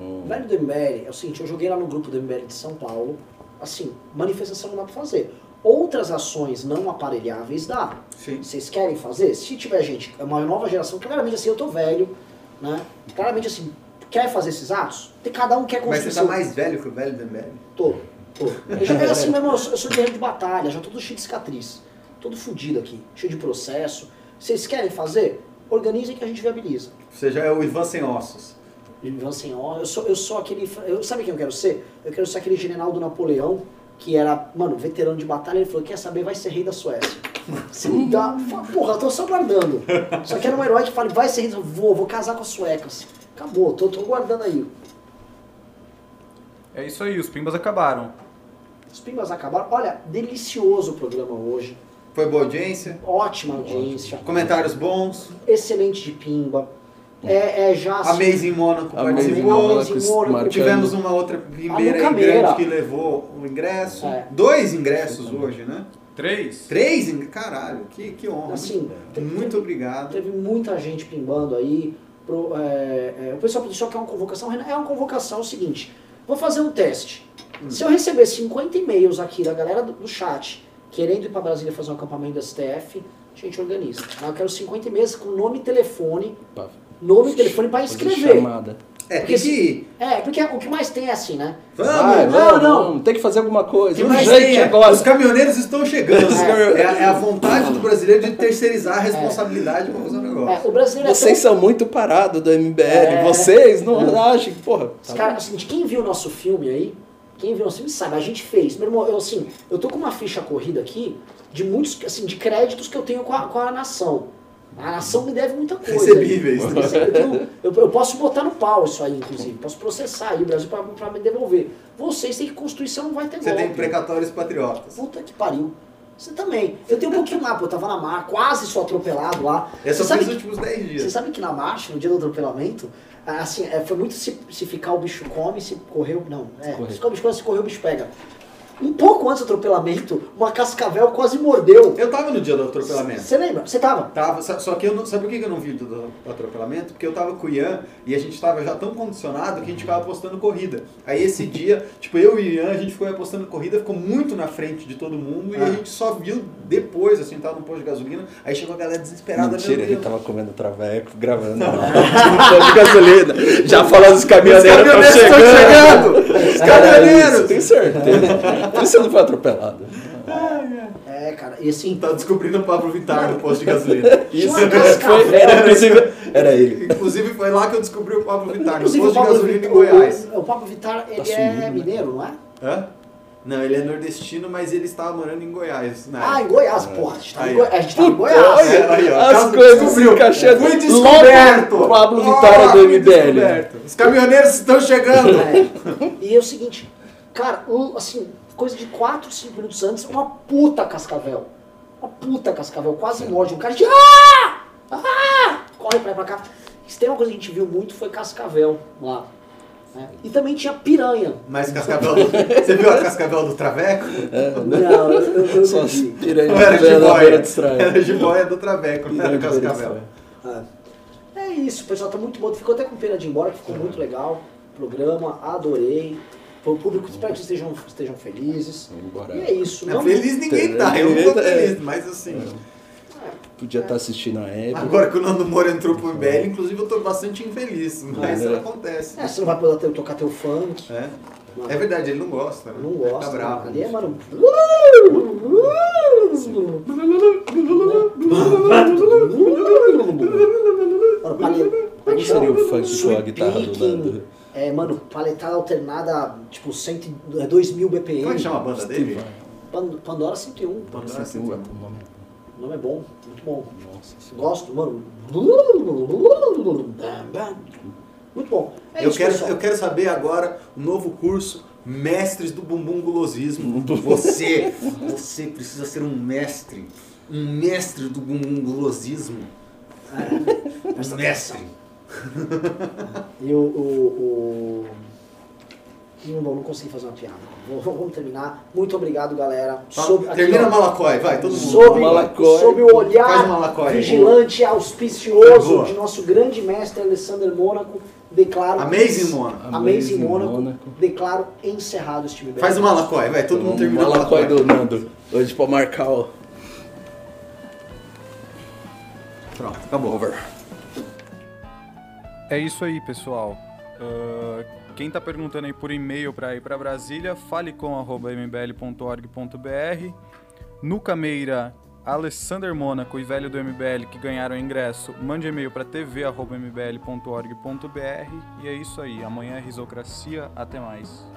Hum. O velho do MBL é o seguinte, eu joguei lá no grupo do MBL de São Paulo, assim, manifestação não dá pra fazer. Outras ações não aparelháveis dá. Sim. Vocês querem fazer? Se tiver gente, é uma nova geração, claramente assim, eu tô velho, né? Claramente assim, quer fazer esses atos? Tem, cada um quer Mas construir você tá seu- mais velho que o velho do MBL? Tô, tô. Eu já é assim mesmo, eu sou, eu sou guerreiro de batalha, já tô todo cheio de cicatriz. Todo fudido aqui, cheio de processo. Vocês querem fazer? organizem que a gente viabiliza. Você já é o Ivan sem ossos. Ivan assim, ó, eu sou, eu sou aquele. Eu, sabe quem eu quero ser? Eu quero ser aquele general do Napoleão, que era, mano, veterano de batalha, ele falou, quer saber, vai ser rei da Suécia. Se me dá. Porra, eu tô só guardando. Só que era um herói que fala, vai ser rei da Vou, vou casar com as suecas. Acabou, tô, tô guardando aí. É isso aí, os pimbas acabaram. Os pimbas acabaram. Olha, delicioso o programa hoje. Foi boa audiência, Ótima audiência. comentários bons. Excelente de pimba. É, é já assim, Amazing Mônaco participou. Tivemos uma outra primeira grande que levou o ingresso. É. Dois ingressos hoje, né? Três? Três ingressos. Caralho, que, que honra. Assim, Muito obrigado. Teve muita gente pimbando aí. Pro, é, é, o pessoal só quer uma convocação. Renan, É uma convocação é o seguinte: vou fazer um teste. Se eu receber 50 e-mails aqui da galera do, do chat querendo ir para Brasília fazer um acampamento da STF, a gente organiza. Mas eu quero 50 e-mails com nome e telefone. Pá, Nome e telefone para fazer inscrever. chamada. É, Porque tem que ir. É, porque o que mais tem é assim, né? Vamos! Vai, não, vamos, não. vamos, Tem que fazer alguma coisa. Que mais tem é, agora. os caminhoneiros estão chegando. É, caminhoneiros- é a- é a vontade do brasileiro de terceirizar a responsabilidade para fazer o É, negócio. o brasileiro Vocês é tão... são muito parados do MBL. É. Vocês não acham que, porra. Os tá caras, é o seguinte, quem viu o nosso filme aí, quem viu nosso filme sabe, a gente fez. Meu irmão, eu assim, eu tô com uma ficha corrida aqui de muitos, assim, de créditos que eu tenho com a, com a nação. A nação me deve muita coisa. Recebíveis. Eu, tenho- eu, eu posso botar no pau isso aí, inclusive. Posso processar aí o Brasil pra, pra me devolver. Vocês têm que construir, senão não vai ter Você golpe. tem precatórios patriotas. Puta que pariu. Você também. Eu tenho um pouquinho lá, pô, eu tava na mar, quase sou atropelado lá. Eu Você só sabe fiz os últimos 10 você dias. sabe que na marcha, no dia do atropelamento, assim, é, foi muito se, se ficar o bicho come, se correu. Não, é, correr. se ficar o bicho come, se correr o bicho pega. Um pouco antes do atropelamento, uma cascavel quase mordeu. Eu tava no dia do atropelamento. Você lembra? Você tava? Tava, só que eu não, sabe por que que eu não vi do, do atropelamento? Porque eu tava com o Ian e a gente tava já tão condicionado que a gente ficava apostando corrida. Aí esse (laughs) dia, tipo, eu e o Ian, a gente ficou apostando corrida, ficou muito na frente de todo mundo e Ah. a gente só viu depois, assim, tava no posto de gasolina, aí chegou a galera desesperada. Mentira, ele tava comendo traveco, gravando. no (laughs) (laughs) posto de gasolina. Já falando dos caminhoneiros, Os caminhoneiros tão estão chegando. chegando! Os É, caminhoneiros! Tenho certeza. Por isso você não foi atropelado. É, cara, e assim, Tá descobrindo o Pablo Vittar no posto de gasolina. (laughs) Isso foi, era, inclusive, era ele. Inclusive foi lá que eu descobri o Pablo Vittar, no posto de gasolina em Goiás. o, o Pablo Vittar, ele sumido, é né? mineiro, não é? Hã? Não, ele é nordestino, mas ele estava morando em Goiás. Na Ah, em. Goiás, porra, a gente tava, em, Goi- a gente tava em Goiás. olha. aí, ó. As Tá- coisas se encaixando. Fui descoberto! Logo, Pablo Ó, Vittar do MBL. descoberto. Os caminhoneiros estão chegando! É. E é o seguinte, cara, um, assim, coisa de 4, 5 minutos antes, uma puta cascavel. Uma puta cascavel, quase morde um cara de ah! Ah! Corre pra pra cá. Se tem uma coisa que a gente viu muito foi cascavel lá. E também tinha piranha. Mas cascavel do... Você viu a cascavel do Traveco? Não, eu, eu, eu Só vi. piranhas Não era jiboia. estrada. Era jiboia do Traveco, não era Piranha cascavel. estrada. É. É isso, o pessoal tá muito bom. Ficou até com pena de ir embora, que ficou muito legal. Programa, adorei. Foi o público, espero que estejam, estejam felizes. Vamos E é isso. Não, Não, feliz ninguém tá, eu não tô feliz, mas assim... Podia estar assistindo a época. Agora que o Nando Moura entrou pro MBL, inclusive eu tô bastante infeliz, mas É. acontece. É, você não vai poder ter- tocar teu funk. É. É verdade, ele não gosta. né? Não Ele gosta. Tá bravo. Ali é, mano. Qual seria o funk com a Sweet guitarra do Nando? É, mano, paletada alternada, tipo, 100, é 2 mil BPM. Como é que chama a banda dele? Pan- Pandora 101. Pandora Nossa, 101. o nome. O nome é bom, bom. Nossa. Gosto, mano. Muito bom. É eu, isso, quero, pessoal. eu quero saber agora o novo curso Mestres do Bumbum Gulolismo. Você, você precisa ser um mestre. Um mestre do bumbum gulosismo. Um mestre. E o. o, o... Não, não consegui fazer uma piada. Vamos, (laughs) vamos terminar. Muito obrigado, galera. Sob- aqui, Termina ó, Malacói, vai, todo mundo. sob, Malacói. sob o Faz olhar Malacói. vigilante e auspicioso Boa. de nosso grande mestre Alessandro Mônaco, declaro. Amazing Mona. Amazing Mônaco, Mônaco. declaro encerrado este MBL. Faz o Malacói, vai, todo mundo Um termina o Malacói Malacói. do Nando. Hoje pra marcar o. Pronto, acabou. Over. É isso aí, pessoal. Ah, quem tá perguntando aí por e-mail para ir para Brasília, falecom.mbl.org.br. No Cameira, Alessander Mônaco e Velho do MBL que ganharam ingresso, mande e-mail para tv.mbl.org.br. E é isso aí. Amanhã é Risocracia. Até mais.